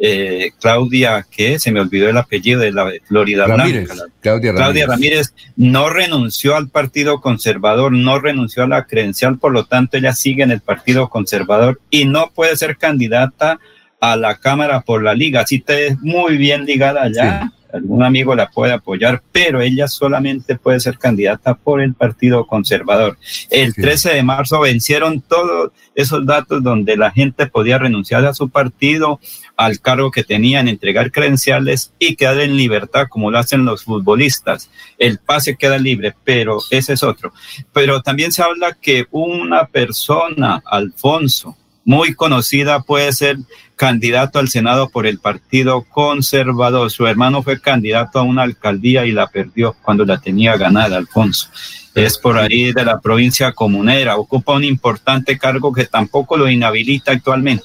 eh, Claudia, que se me olvidó el apellido de la Florida Blanca. Claudia, Claudia Ramírez. no renunció al Partido Conservador, no renunció a la credencial, por lo tanto ella sigue en el Partido Conservador y no puede ser candidata a la Cámara por la Liga. Así te es muy bien ligada allá algún amigo la puede apoyar, pero ella solamente puede ser candidata por el Partido Conservador. El 13 de marzo vencieron todos esos datos donde la gente podía renunciar a su partido, al cargo que tenían, entregar credenciales y quedar en libertad como lo hacen los futbolistas. El pase queda libre, pero ese es otro. Pero también se habla que una persona, Alfonso, muy conocida, puede ser candidato al Senado por el Partido Conservador. Su hermano fue candidato a una alcaldía y la perdió cuando la tenía ganada, Alfonso. Es por ahí de la provincia comunera, ocupa un importante cargo que tampoco lo inhabilita actualmente.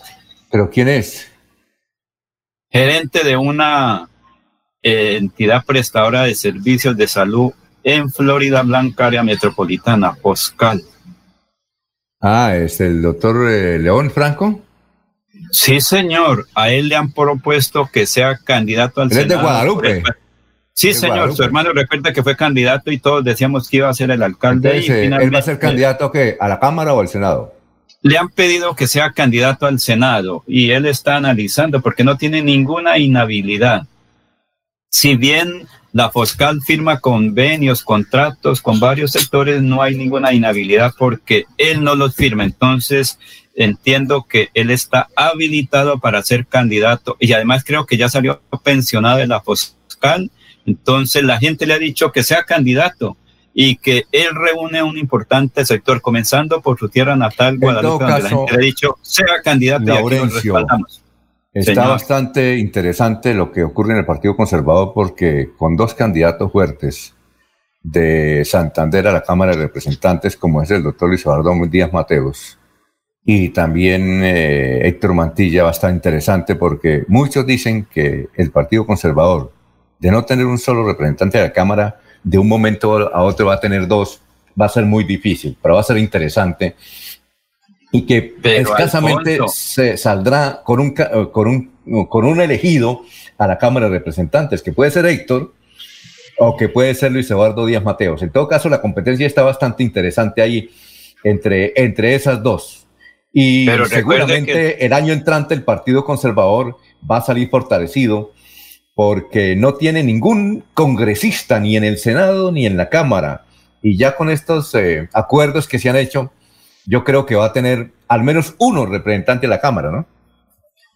¿Pero quién es? Gerente de una eh, entidad prestadora de servicios de salud en Florida Blanca, área metropolitana, Poscal. Ah, es el doctor eh, León Franco. Sí, señor. A él le han propuesto que sea candidato al Senado. de Guadalupe? Sí, señor. Su hermano recuerda que fue candidato y todos decíamos que iba a ser el alcalde. ¿Él va a ser candidato que a la Cámara o al Senado? Le han pedido que sea candidato al Senado y él está analizando porque no tiene ninguna inhabilidad. Si bien la Foscal firma convenios, contratos con varios sectores, no hay ninguna inhabilidad porque él no los firma. Entonces, entiendo que él está habilitado para ser candidato y además creo que ya salió pensionado de la Foscal. Entonces, la gente le ha dicho que sea candidato y que él reúne un importante sector, comenzando por su tierra natal, Guadalupe, donde la gente le ha dicho sea candidato y aquí nos respaldamos. Está bastante interesante lo que ocurre en el Partido Conservador porque con dos candidatos fuertes de Santander a la Cámara de Representantes, como es el doctor Luis Eduardo Díaz Mateos, y también eh, Héctor Mantilla, va a estar interesante porque muchos dicen que el Partido Conservador, de no tener un solo representante de la Cámara, de un momento a otro va a tener dos, va a ser muy difícil, pero va a ser interesante y que escasamente se saldrá con un, con, un, con un elegido a la Cámara de Representantes, que puede ser Héctor o que puede ser Luis Eduardo Díaz Mateos. En todo caso, la competencia está bastante interesante ahí entre, entre esas dos. Y seguramente el año entrante el Partido Conservador va a salir fortalecido porque no tiene ningún congresista ni en el Senado ni en la Cámara. Y ya con estos eh, acuerdos que se han hecho, yo creo que va a tener al menos uno representante de la Cámara, ¿no?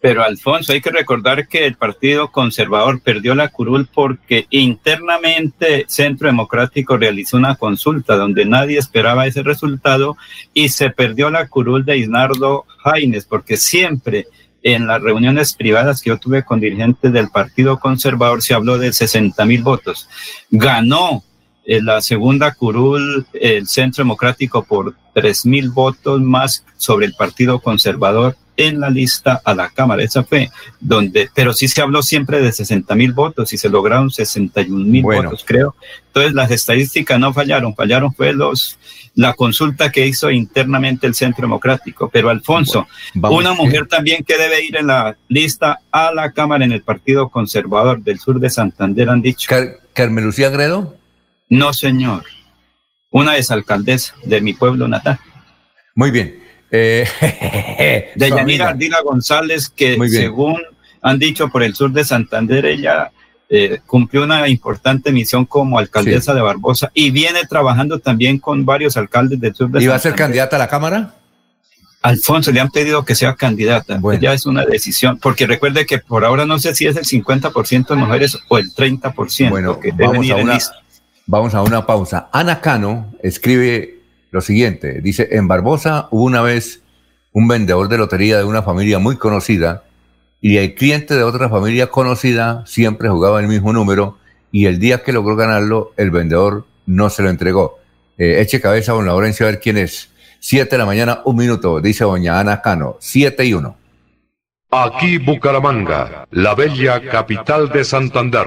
Pero Alfonso, hay que recordar que el Partido Conservador perdió la curul porque internamente Centro Democrático realizó una consulta donde nadie esperaba ese resultado y se perdió la curul de Isnardo Jaines porque siempre en las reuniones privadas que yo tuve con dirigentes del Partido Conservador se habló de 60 mil votos. Ganó la segunda curul el Centro Democrático por tres mil votos más sobre el Partido Conservador en la lista a la Cámara. Esa fue donde, pero sí se habló siempre de 60 mil votos y se lograron 61 mil votos, creo. Entonces las estadísticas no fallaron, fallaron fue los la consulta que hizo internamente el Centro Democrático. Pero Alfonso, una mujer también que debe ir en la lista a la Cámara en el Partido Conservador del sur de Santander han dicho. Carmelucía Gredo. No, señor. Una exalcaldesa de mi pueblo natal. Muy bien. Eh, de Yanira Ardila González, que según han dicho por el sur de Santander, ella eh, cumplió una importante misión como alcaldesa de Barbosa y viene trabajando también con varios alcaldes del sur de Santander. ¿Y va a ser candidata a la Cámara? Alfonso, le han pedido que sea candidata. Ya es una decisión, porque recuerde que por ahora no sé si es el 50% de mujeres o el 30% bueno, que vamos a una, Vamos a una pausa. Ana Cano escribe lo siguiente. Dice, en Barbosa hubo una vez un vendedor de lotería de una familia muy conocida y el cliente de otra familia conocida siempre jugaba el mismo número y el día que logró ganarlo, el vendedor no se lo entregó. Eh, eche cabeza, don Laurencio, a ver quién es. Siete de la mañana, un minuto, dice doña Ana Cano. Siete y uno. Aquí Bucaramanga, la bella capital de Santander.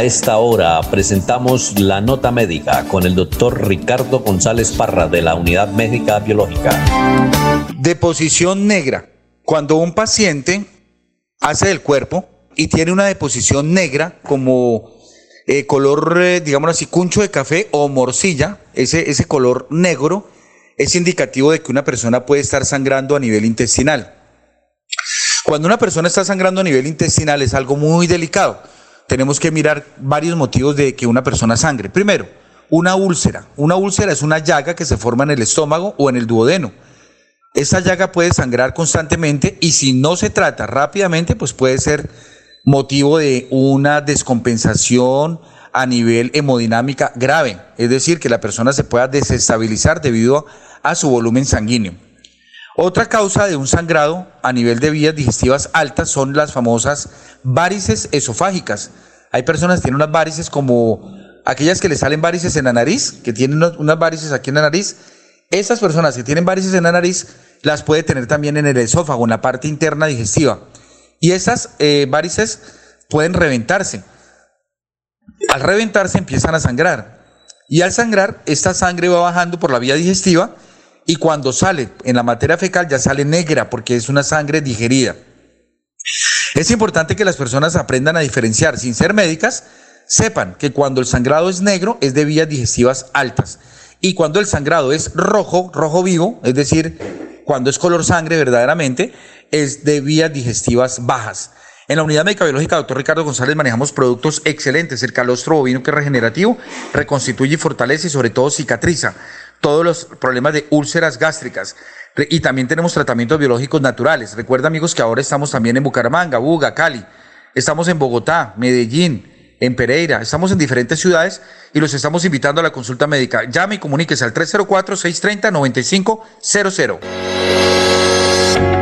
A esta hora presentamos la nota médica con el doctor Ricardo González Parra de la Unidad Médica Biológica. Deposición negra. Cuando un paciente hace el cuerpo y tiene una deposición negra como eh, color, eh, digamos así, cuncho de café o morcilla, ese, ese color negro es indicativo de que una persona puede estar sangrando a nivel intestinal. Cuando una persona está sangrando a nivel intestinal es algo muy delicado. Tenemos que mirar varios motivos de que una persona sangre. Primero, una úlcera. Una úlcera es una llaga que se forma en el estómago o en el duodeno. Esa llaga puede sangrar constantemente y si no se trata rápidamente, pues puede ser motivo de una descompensación a nivel hemodinámica grave, es decir, que la persona se pueda desestabilizar debido a su volumen sanguíneo. Otra causa de un sangrado a nivel de vías digestivas altas son las famosas varices esofágicas. Hay personas que tienen unas varices como aquellas que le salen varices en la nariz, que tienen unas varices aquí en la nariz. Esas personas que tienen varices en la nariz las puede tener también en el esófago, en la parte interna digestiva. Y esas eh, varices pueden reventarse. Al reventarse empiezan a sangrar. Y al sangrar, esta sangre va bajando por la vía digestiva y cuando sale en la materia fecal ya sale negra porque es una sangre digerida. Es importante que las personas aprendan a diferenciar, sin ser médicas, sepan que cuando el sangrado es negro es de vías digestivas altas y cuando el sangrado es rojo, rojo vivo, es decir, cuando es color sangre verdaderamente, es de vías digestivas bajas. En la unidad médica biológica, doctor Ricardo González, manejamos productos excelentes. El calostro bovino que es regenerativo, reconstituye y fortalece y sobre todo cicatriza todos los problemas de úlceras gástricas. Y también tenemos tratamientos biológicos naturales. Recuerda amigos que ahora estamos también en Bucaramanga, Buga, Cali. Estamos en Bogotá, Medellín, en Pereira. Estamos en diferentes ciudades y los estamos invitando a la consulta médica. Llame y comuníquese al 304-630-9500.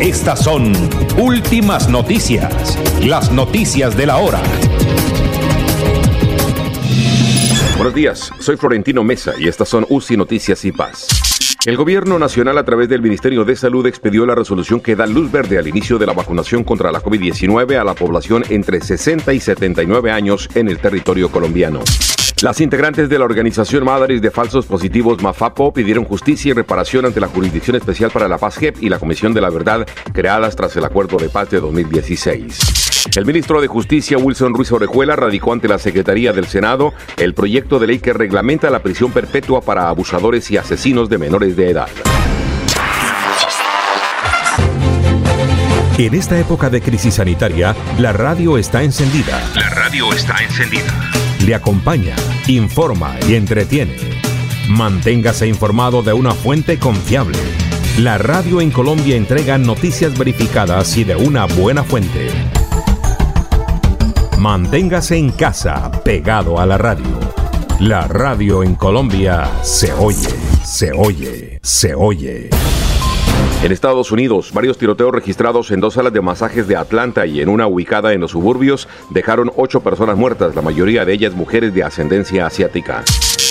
Estas son últimas noticias, las noticias de la hora. Buenos días, soy Florentino Mesa y estas son UCI Noticias y Paz. El gobierno nacional a través del Ministerio de Salud expedió la resolución que da luz verde al inicio de la vacunación contra la COVID-19 a la población entre 60 y 79 años en el territorio colombiano. Las integrantes de la organización Madres de Falsos Positivos MAFAPO pidieron justicia y reparación ante la Jurisdicción Especial para la Paz JEP y la Comisión de la Verdad creadas tras el Acuerdo de Paz de 2016. El ministro de Justicia Wilson Ruiz Orejuela radicó ante la Secretaría del Senado el proyecto de ley que reglamenta la prisión perpetua para abusadores y asesinos de menores de edad. En esta época de crisis sanitaria, la radio está encendida. La radio está encendida le acompaña, informa y entretiene. Manténgase informado de una fuente confiable. La radio en Colombia entrega noticias verificadas y de una buena fuente. Manténgase en casa, pegado a la radio. La radio en Colombia se oye, se oye, se oye. En Estados Unidos, varios tiroteos registrados en dos salas de masajes de Atlanta y en una ubicada en los suburbios dejaron ocho personas muertas, la mayoría de ellas mujeres de ascendencia asiática.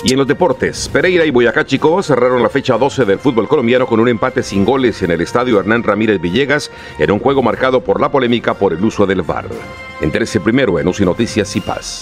Y en los deportes, Pereira y Boyacá Chico cerraron la fecha 12 del fútbol colombiano con un empate sin goles en el estadio Hernán Ramírez Villegas en un juego marcado por la polémica por el uso del VAR. Entérese primero en UCI Noticias y Paz.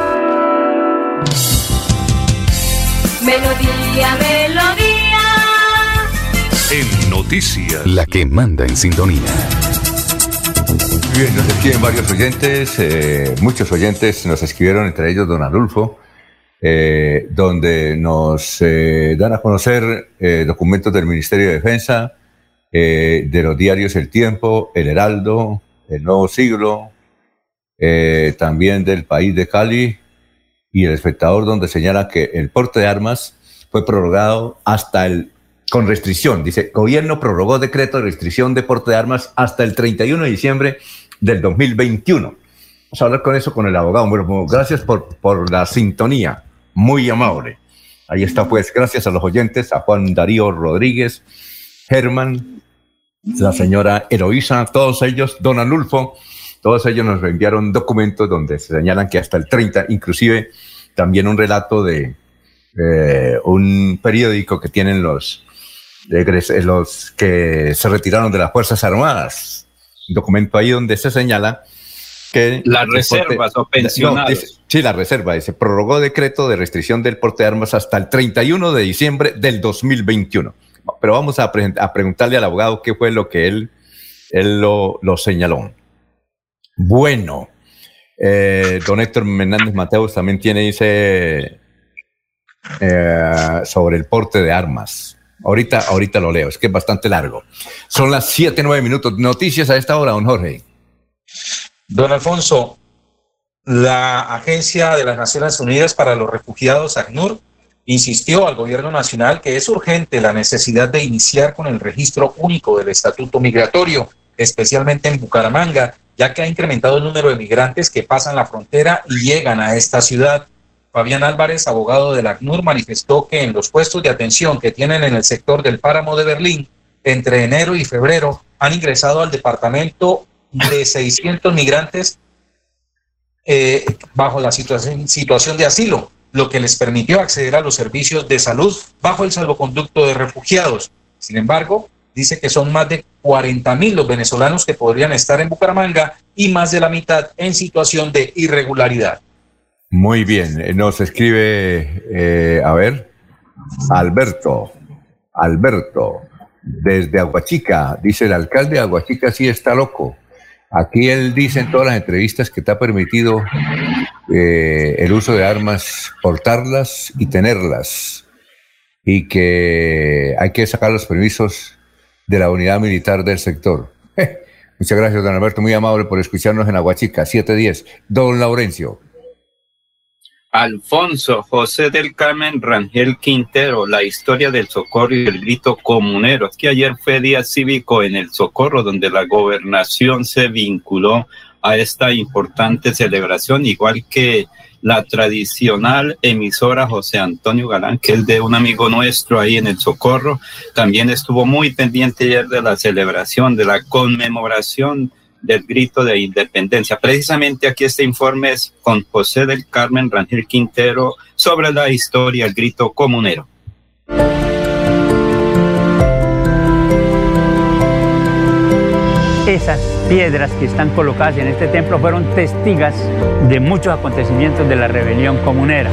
Melodía, melodía. En noticias. La que manda en sintonía. Bien, nos escriben varios oyentes, eh, muchos oyentes nos escribieron, entre ellos don Adolfo, eh, donde nos eh, dan a conocer documentos del Ministerio de Defensa, de los diarios El Tiempo, El Heraldo, El Nuevo Siglo, también del país de Cali, y el espectador donde señala que el porte de armas fue prorrogado hasta el con restricción. Dice, gobierno prorrogó decreto de restricción de porte de armas hasta el 31 de diciembre del 2021. Vamos a hablar con eso con el abogado. Bueno, gracias por, por la sintonía. Muy amable. Ahí está, pues, gracias a los oyentes, a Juan Darío Rodríguez, Germán, la señora Eloísa, todos ellos, don Anulfo, todos ellos nos enviaron documentos donde se señalan que hasta el 30, inclusive también un relato de eh, un periódico que tienen los, los que se retiraron de las Fuerzas Armadas. Un documento ahí donde se señala que... Las reservas o pensionados. sí, la reserva. Dice, prorrogó decreto de restricción del porte de armas hasta el 31 de diciembre del 2021. Pero vamos a, preguntarle al abogado qué fue lo que él, él lo, lo señaló. Bueno, eh, don Héctor Menéndez Mateos también tiene, dice, eh, sobre el porte de armas. Ahorita, ahorita lo leo, es que es bastante largo. Son las 7, 9 minutos. Noticias a esta hora, don Jorge. Don Alfonso, la Agencia de las Naciones Unidas para los Refugiados, ACNUR, insistió al gobierno nacional que es urgente la necesidad de iniciar con el registro único del estatuto migratorio, especialmente en Bucaramanga, ya que ha incrementado el número de migrantes que pasan la frontera y llegan a esta ciudad. Fabián Álvarez, abogado del ACNUR, manifestó que en los puestos de atención que tienen en el sector del páramo de Berlín, entre enero y febrero, han ingresado al departamento de 600 migrantes eh, bajo la situación, situación de asilo, lo que les permitió acceder a los servicios de salud bajo el salvoconducto de refugiados. Sin embargo, dice que son más de 40 mil los venezolanos que podrían estar en Bucaramanga y más de la mitad en situación de irregularidad. Muy bien, eh, nos escribe, eh, a ver, Alberto, Alberto, desde Aguachica, dice el alcalde de Aguachica sí está loco. Aquí él dice en todas las entrevistas que está permitido eh, el uso de armas, portarlas y tenerlas, y que hay que sacar los permisos de la unidad militar del sector. Muchas gracias, don Alberto, muy amable por escucharnos en Aguachica, 710. Don Laurencio. Alfonso José del Carmen Rangel Quintero, la historia del socorro y el grito comunero. Es que ayer fue día cívico en el socorro, donde la gobernación se vinculó a esta importante celebración, igual que la tradicional emisora José Antonio Galán, que es de un amigo nuestro ahí en el Socorro, también estuvo muy pendiente ayer de la celebración, de la conmemoración del grito de independencia. Precisamente aquí este informe es con José del Carmen Rangel Quintero sobre la historia del grito comunero. Esas piedras que están colocadas en este templo fueron testigas de muchos acontecimientos de la rebelión comunera.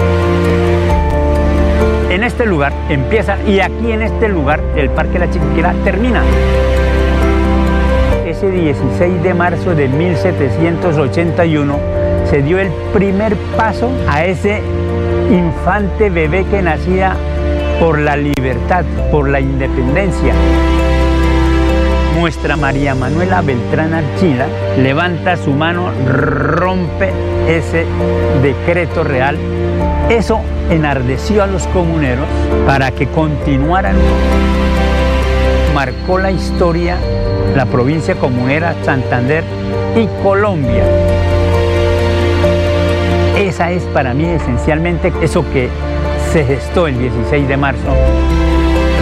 En este lugar empieza y aquí en este lugar el Parque La Chiquiquera termina. Ese 16 de marzo de 1781 se dio el primer paso a ese infante bebé que nacía por la libertad, por la independencia nuestra María Manuela Beltrán Archila levanta su mano, rompe ese decreto real. Eso enardeció a los comuneros para que continuaran. Marcó la historia la provincia comunera Santander y Colombia. Esa es para mí esencialmente eso que se gestó el 16 de marzo.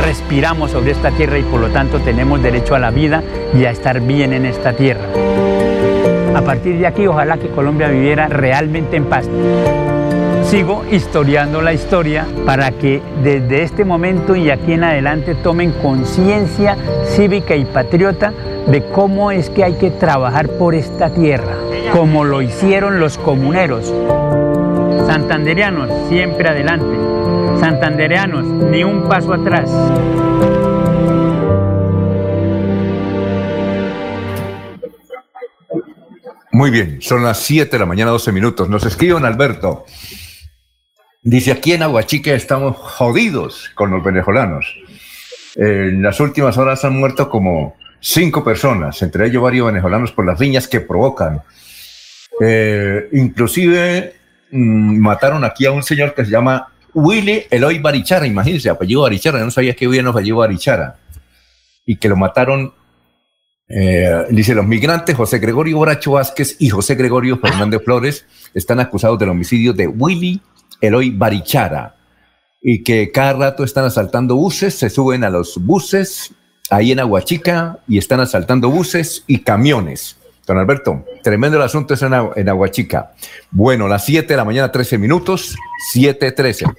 Respiramos sobre esta tierra y por lo tanto tenemos derecho a la vida y a estar bien en esta tierra. A partir de aquí, ojalá que Colombia viviera realmente en paz. Sigo historiando la historia para que desde este momento y aquí en adelante tomen conciencia cívica y patriota de cómo es que hay que trabajar por esta tierra, como lo hicieron los comuneros. Santanderianos, siempre adelante. Santandereanos, ni un paso atrás. Muy bien, son las 7 de la mañana, 12 minutos. Nos escriben Alberto. Dice, aquí en Aguachique estamos jodidos con los venezolanos. En las últimas horas han muerto como cinco personas, entre ellos varios venezolanos por las riñas que provocan. Eh, inclusive mm, mataron aquí a un señor que se llama Willy Eloy Barichara, imagínense, apellido Barichara, no sabía que hubiera un apellido Barichara, y que lo mataron, eh, dice, los migrantes José Gregorio Bracho Vázquez y José Gregorio Fernández Flores están acusados del homicidio de Willy Eloy Barichara, y que cada rato están asaltando buses, se suben a los buses ahí en Aguachica y están asaltando buses y camiones. Don Alberto, tremendo el asunto es en, en Aguachica. Bueno, las 7 de la mañana, 13 minutos, 7.13.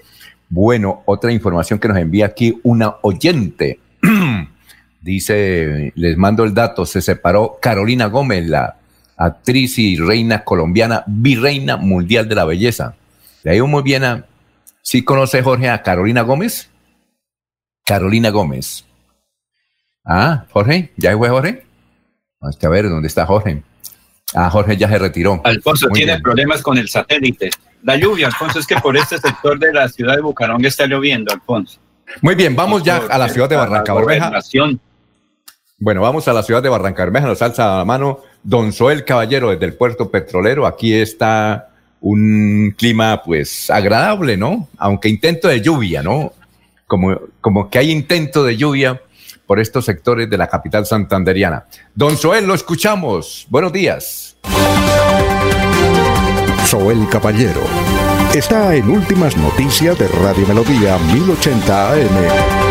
Bueno, otra información que nos envía aquí una oyente. Dice, les mando el dato, se separó Carolina Gómez, la actriz y reina colombiana, virreina mundial de la belleza. Le digo muy bien a, ¿sí conoce Jorge a Carolina Gómez? Carolina Gómez. Ah, Jorge, ¿ya fue Jorge? Vamos a ver dónde está Jorge. Ah, Jorge ya se retiró. Alfonso tiene problemas con el satélite. La lluvia, Alfonso, es que por este sector de la ciudad de Bucaramanga está lloviendo, Alfonso. Muy bien, vamos ya a la ciudad de Barranca Bermeja. Bueno, vamos a la ciudad de Barranca Bermeja, nos alza la mano Don Soel Caballero desde el puerto petrolero. Aquí está un clima pues agradable, ¿no? Aunque intento de lluvia, ¿no? Como, como que hay intento de lluvia, por estos sectores de la capital santanderiana. Don Soel, lo escuchamos. Buenos días. Soel Caballero está en Últimas Noticias de Radio Melodía 1080 AM.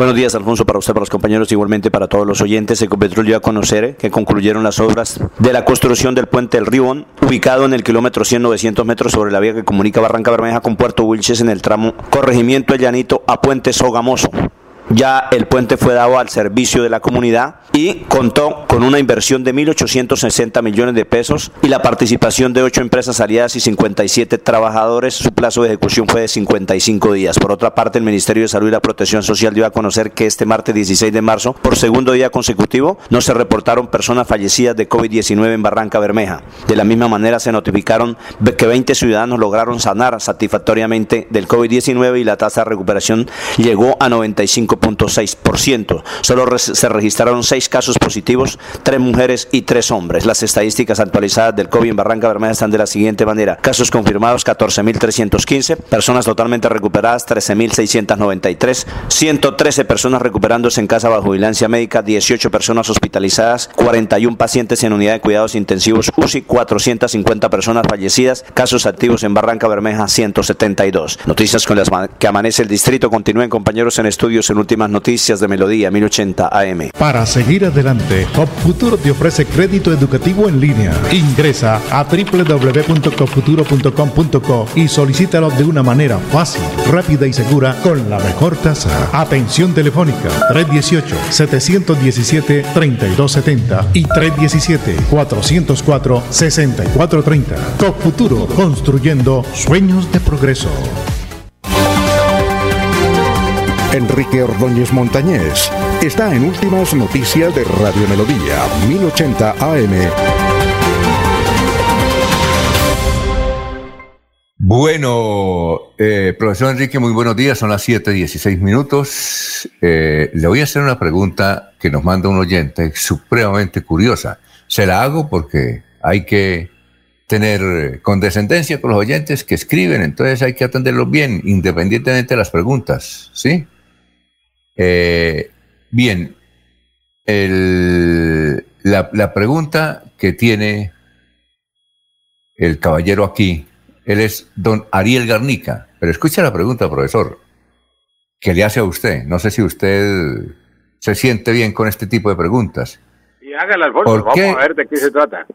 Buenos días, Alfonso, para usted, para los compañeros, igualmente para todos los oyentes. Ecopetrol dio a conocer que concluyeron las obras de la construcción del puente del Ribón, ubicado en el kilómetro 100-900 metros sobre la vía que comunica Barranca Bermeja con Puerto Wilches en el tramo Corregimiento El Llanito a Puente Sogamoso. Ya el puente fue dado al servicio de la comunidad y contó con una inversión de 1.860 millones de pesos y la participación de ocho empresas aliadas y 57 trabajadores. Su plazo de ejecución fue de 55 días. Por otra parte, el Ministerio de Salud y la Protección Social dio a conocer que este martes 16 de marzo, por segundo día consecutivo, no se reportaron personas fallecidas de COVID-19 en Barranca Bermeja. De la misma manera, se notificaron que 20 ciudadanos lograron sanar satisfactoriamente del COVID-19 y la tasa de recuperación llegó a 95 ciento Solo se registraron seis casos positivos, tres mujeres y tres hombres. Las estadísticas actualizadas del COVID en Barranca Bermeja están de la siguiente manera. Casos confirmados 14.315, personas totalmente recuperadas 13.693, 113 personas recuperándose en casa bajo vigilancia médica, 18 personas hospitalizadas, 41 pacientes en unidad de cuidados intensivos UCI, 450 personas fallecidas, casos activos en Barranca Bermeja 172. Noticias con las que amanece el distrito. Continúen compañeros en estudios en últimas noticias de Melodía 1080 AM. Para seguir adelante, Futuro te ofrece crédito educativo en línea. Ingresa a www.copfuturo.com.co y solicítalo de una manera fácil, rápida y segura con la mejor tasa. Atención telefónica 318-717-3270 y 317-404-6430. Cop Futuro, construyendo sueños de progreso. Enrique Ordóñez Montañés está en Últimas Noticias de Radio Melodía, 1080 AM. Bueno, eh, profesor Enrique, muy buenos días. Son las 7:16 minutos. Eh, le voy a hacer una pregunta que nos manda un oyente supremamente curiosa. Se la hago porque hay que tener condescendencia con los oyentes que escriben, entonces hay que atenderlos bien, independientemente de las preguntas, ¿sí? Eh, bien, la, pregunta que tiene el caballero aquí. Él es don Ariel Garnica. Pero escucha la pregunta, profesor, que le hace a usted. No sé si usted se siente bien con este tipo de preguntas. Y hágala, Alfonso, vamos a ver de qué se trata.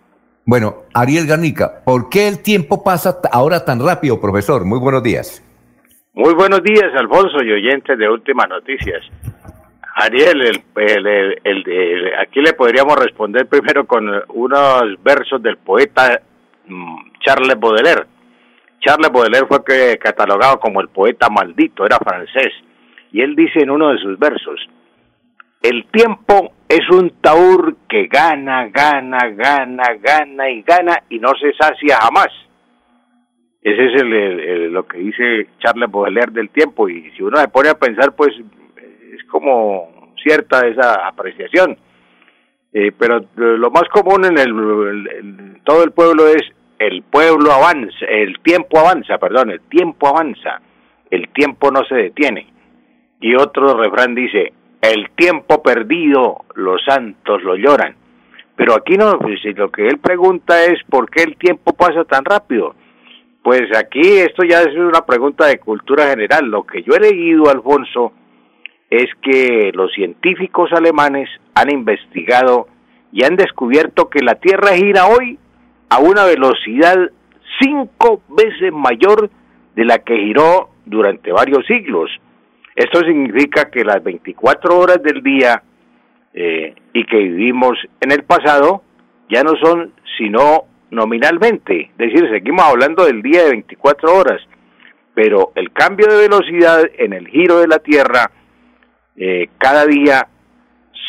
Bueno, Ariel Garnica, ¿por qué el tiempo pasa ahora tan rápido, profesor? Muy buenos días. Muy buenos días, Alfonso y oyentes de Últimas Noticias. Ariel, el, aquí le podríamos responder primero con unos versos del poeta mm, Charles Baudelaire. Charles Baudelaire fue catalogado como el poeta maldito, era francés, y él dice en uno de sus versos, el tiempo es un taur que gana, gana, gana, gana y gana y no se sacia jamás. Ese es el, lo que dice Charles Baudelaire del tiempo y si uno se pone a pensar, pues es como cierta esa apreciación. Eh, pero lo más común en, el, todo el pueblo es el pueblo avanza, el tiempo avanza, perdón, el tiempo avanza, el tiempo no se detiene. Y otro refrán dice, el tiempo perdido, los santos lo lloran. Pero aquí no, pues, lo que él pregunta es por qué el tiempo pasa tan rápido. Pues aquí esto ya es una pregunta de cultura general. Lo que yo he leído, Alfonso, es que los científicos alemanes han investigado y han descubierto que la Tierra gira hoy a una velocidad cinco veces mayor de la que giró durante varios siglos. Esto significa que las 24 horas del día eh, y que vivimos en el pasado ya no son sino nominalmente, es decir, seguimos hablando del día de 24 horas, pero el cambio de velocidad en el giro de la Tierra eh, cada día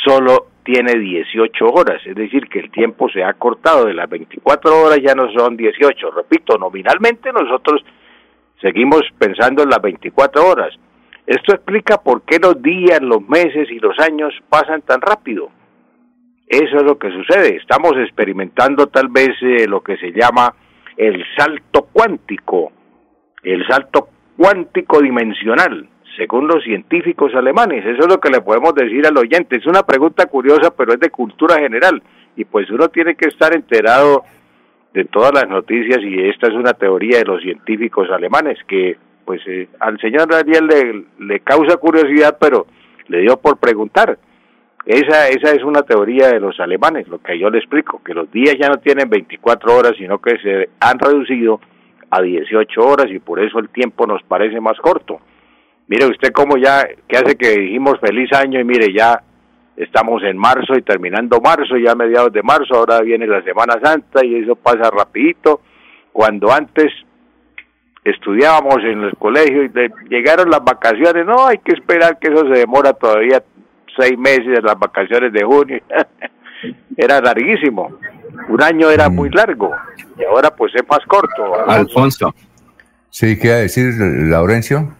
solo tiene 18 horas, es decir, que el tiempo se ha cortado. De las 24 horas ya no son 18, repito, nominalmente nosotros seguimos pensando en las 24 horas, esto explica por qué los días, los meses y los años pasan tan rápido. Eso es lo que sucede. Estamos experimentando tal vez eh, lo que se llama el salto cuántico, el salto cuántico dimensional, según los científicos alemanes. Eso es lo que le podemos decir al oyente. Es una pregunta curiosa, pero es de cultura general. Y pues uno tiene que estar enterado de todas las noticias y esta es una teoría de los científicos alemanes que pues eh, al señor Daniel le, le causa curiosidad, pero le dio por preguntar. Esa, esa es una teoría de los alemanes, lo que yo le explico, que los días ya no tienen 24 horas, sino que se han reducido a 18 horas y por eso el tiempo nos parece más corto. Mire usted cómo ya, que hace que dijimos feliz año y mire ya estamos en marzo y terminando marzo, ya mediados de marzo, ahora viene la Semana Santa y eso pasa rapidito, cuando antes estudiábamos en los colegios y llegaron las vacaciones, no, hay que esperar que eso se demora todavía seis meses de las vacaciones de junio, era larguísimo, un año era muy largo y ahora pues es más corto. Alfonso. Sí, ¿qué a decir, Laurencio?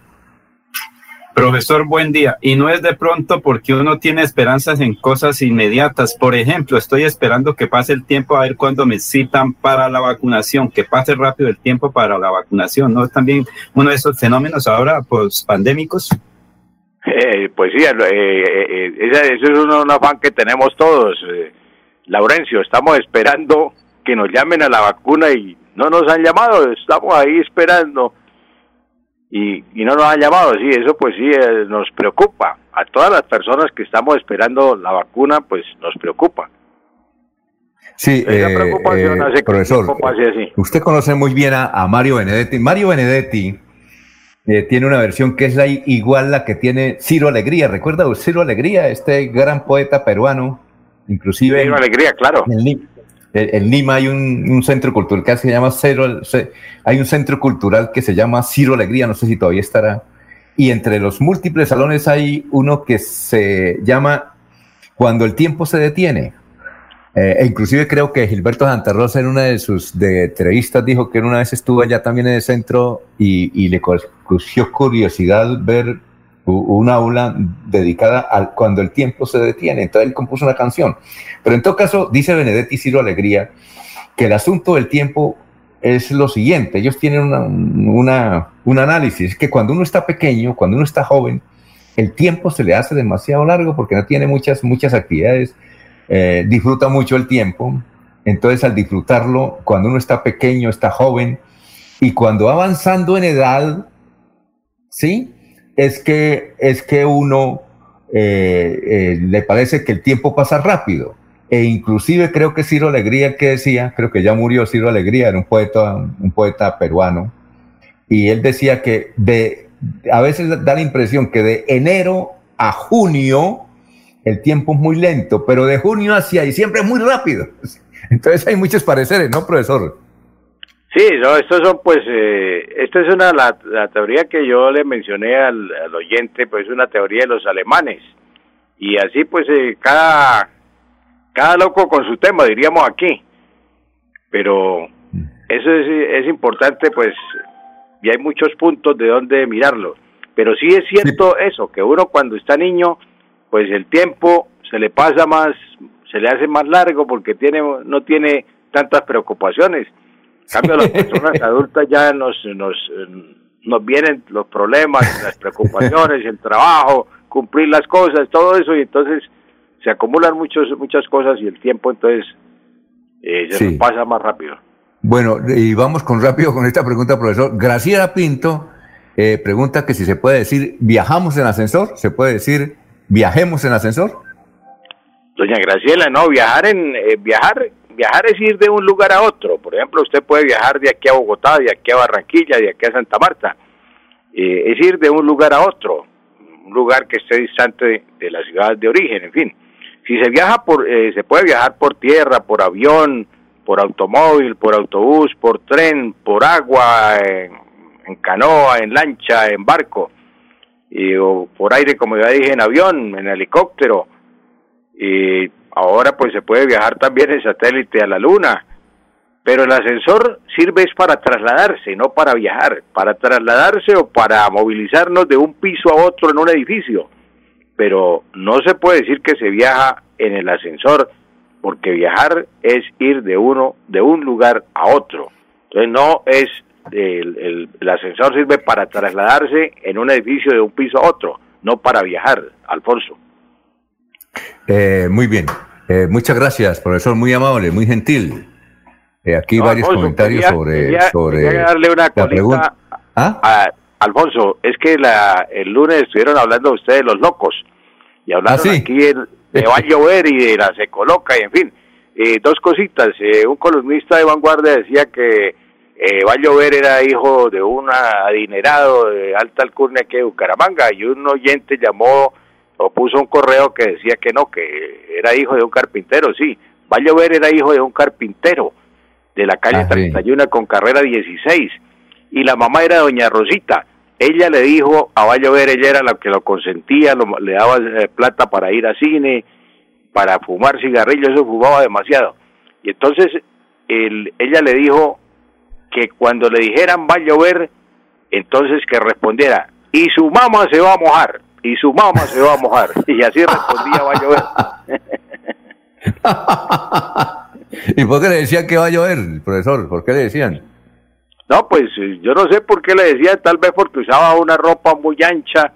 Profesor, buen día. Y no es de pronto porque uno tiene esperanzas en cosas inmediatas. Por ejemplo, estoy esperando que pase el tiempo a ver cuándo me citan para la vacunación, que pase rápido el tiempo para la vacunación. ¿No es también uno de esos fenómenos ahora pues, pandémicos? Eh, pues sí, eh, eh, eso es un, un, afán que tenemos todos. Laurencio, estamos esperando que nos llamen a la vacuna y no nos han llamado, estamos ahí esperando y, no nos han llamado, sí, eso pues sí eh, nos preocupa. A todas las personas que estamos esperando la vacuna, pues nos preocupa. Sí, eh, eh, profesor, usted conoce muy bien a, Mario Benedetti. Mario Benedetti tiene una versión que es la, igual la que tiene Ciro Alegría. ¿Recuerda Ciro Alegría, este gran poeta peruano? Inclusive... Ciro Alegría, claro. En Lima hay un, centro cultural que se llama Cero, hay un centro cultural que se llama Ciro Alegría, no sé si todavía estará. Y entre los múltiples salones hay uno que se llama Cuando el tiempo se detiene. Eh, e inclusive creo que Gilberto Santa Rosa en una de sus de entrevistas dijo que una vez estuvo allá también en el centro y, le causó curiosidad ver un aula dedicada a cuando el tiempo se detiene. Entonces él compuso una canción. Pero en todo caso, dice Benedetti Ciro Alegría que el asunto del tiempo es lo siguiente. Ellos tienen una, un análisis que cuando uno está pequeño, cuando uno está joven, el tiempo se le hace demasiado largo porque no tiene muchas, muchas actividades, eh, disfruta mucho el tiempo, Entonces, al disfrutarlo, cuando uno está pequeño, está joven, y cuando va avanzando en edad, ¿sí? Es que, es que uno eh, eh, le parece que el tiempo pasa rápido. E inclusive creo que Ciro Alegría que decía, creo que ya murió Ciro Alegría, era un poeta, un poeta peruano, y él decía que de, a veces da la impresión que de enero a junio el tiempo es muy lento, pero de junio hacia diciembre es muy rápido. Entonces hay muchos pareceres, ¿no, profesor? Sí, no, estos son pues, eh, esta es una, la, teoría que yo le mencioné al, oyente, pues es una teoría de los alemanes. Y así pues eh, cada, cada loco con su tema, diríamos aquí. Pero eso es, es importante pues, y hay muchos puntos de donde mirarlo. Pero sí es cierto eso, que uno cuando está niño, pues el tiempo se le pasa más, se le hace más largo porque tiene, no tiene tantas preocupaciones en cambio, las personas adultas ya nos, nos, nos vienen los problemas, las preocupaciones, el trabajo, cumplir las cosas, todo eso, y entonces se acumulan muchos, muchas cosas y el tiempo entonces eh, se nos pasa más rápido. Bueno, y vamos con rápido con esta pregunta, profesor. Graciela Pinto eh, pregunta que si se puede decir viajamos en ascensor, se puede decir viajemos en ascensor. Doña Graciela, no, viajar en eh, viajar viajar es ir de un lugar a otro. Por ejemplo, usted puede viajar de aquí a Bogotá, de aquí a Barranquilla, de aquí a Santa Marta. Eh, es ir de un lugar a otro, un lugar que esté distante de, la ciudad de origen, en fin. Si se viaja por, eh, se puede viajar por tierra, por avión, por automóvil, por autobús, por tren, por agua, en, canoa, en lancha, en barco, y, o por aire, como ya dije, en avión, en helicóptero. Y Ahora pues se puede viajar también en satélite a la Luna, pero el ascensor sirve es para trasladarse, no para viajar, para trasladarse o para movilizarnos de un piso a otro en un edificio. Pero no se puede decir que se viaja en el ascensor, porque viajar es ir de uno de un lugar a otro. Entonces no es el, el ascensor sirve para trasladarse en un edificio de un piso a otro, no para viajar, Alfonso. Eh, muy bien. Eh, muchas gracias, profesor. Muy amable, muy gentil. Eh, aquí varios comentarios sobre, sobre darle una la pregunta. ¿Ah? A, Alfonso, es que la, el lunes estuvieron hablando ustedes los locos y hablaron ¿Ah, aquí de Va a llover y de la se coloca y en fin. dos cositas. un columnista de vanguardia decía que eh, a llover era hijo de un adinerado de alta alcurnia que de Bucaramanga y un oyente llamó o puso un correo que decía que no, que era hijo de un carpintero, sí. A llover era hijo de un carpintero de la calle 31 ah, con carrera 16 y la mamá era doña Rosita. Ella le dijo a Va llover, ella era la que lo consentía, le daba eh, plata para ir a cine, para fumar cigarrillos, eso fumaba demasiado. Y entonces ella le dijo que cuando le dijeran va a llover, entonces que respondiera, y su mamá se va a mojar y su mamá se va a mojar. Y así respondía va a llover. ¿Y por qué le decían que va a llover, profesor? ¿Por qué le decían? No, pues eh, yo no sé por qué le decían, tal vez porque usaba una ropa muy ancha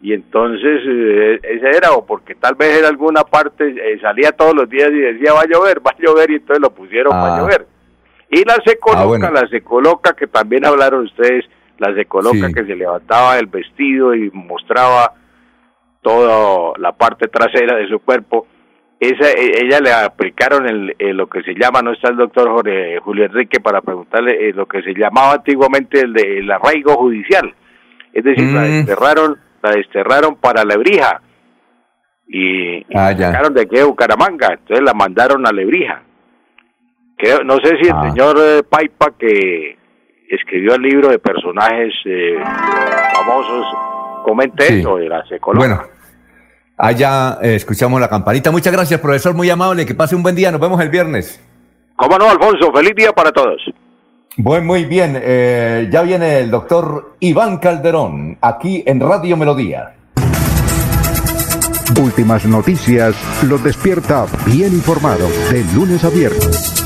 y entonces eh, ese era, o porque tal vez en alguna parte eh, salía todos los días y decía va a llover, va a llover y entonces lo pusieron va a ah. llover. Y la se coloca, ah, la se coloca, que también hablaron ustedes, la se coloca que se levantaba el vestido y mostraba toda la parte trasera de su cuerpo. Esa, e, ella le aplicaron el, lo que se llama, no está el doctor Jorge, Julio Enrique para preguntarle eh, lo que se llamaba antiguamente el, de, el arraigo judicial. Es decir, la mm. desterraron, la desterraron para Lebrija y, y ah, sacaron de que Bucaramanga, entonces la mandaron a Lebrija. Que, no sé si el ah. señor eh, Paipa que escribió el libro de personajes eh, famosos comente eso de la Bueno, allá eh, escuchamos la campanita. Muchas gracias, profesor, muy amable. Que pase un buen día. Nos vemos el viernes. ¿Cómo no, Alfonso? Feliz día para todos. Bueno, muy bien. Eh, ya viene el doctor Iván Calderón, aquí en Radio Melodía. Últimas noticias los despierta bien informado de lunes a viernes.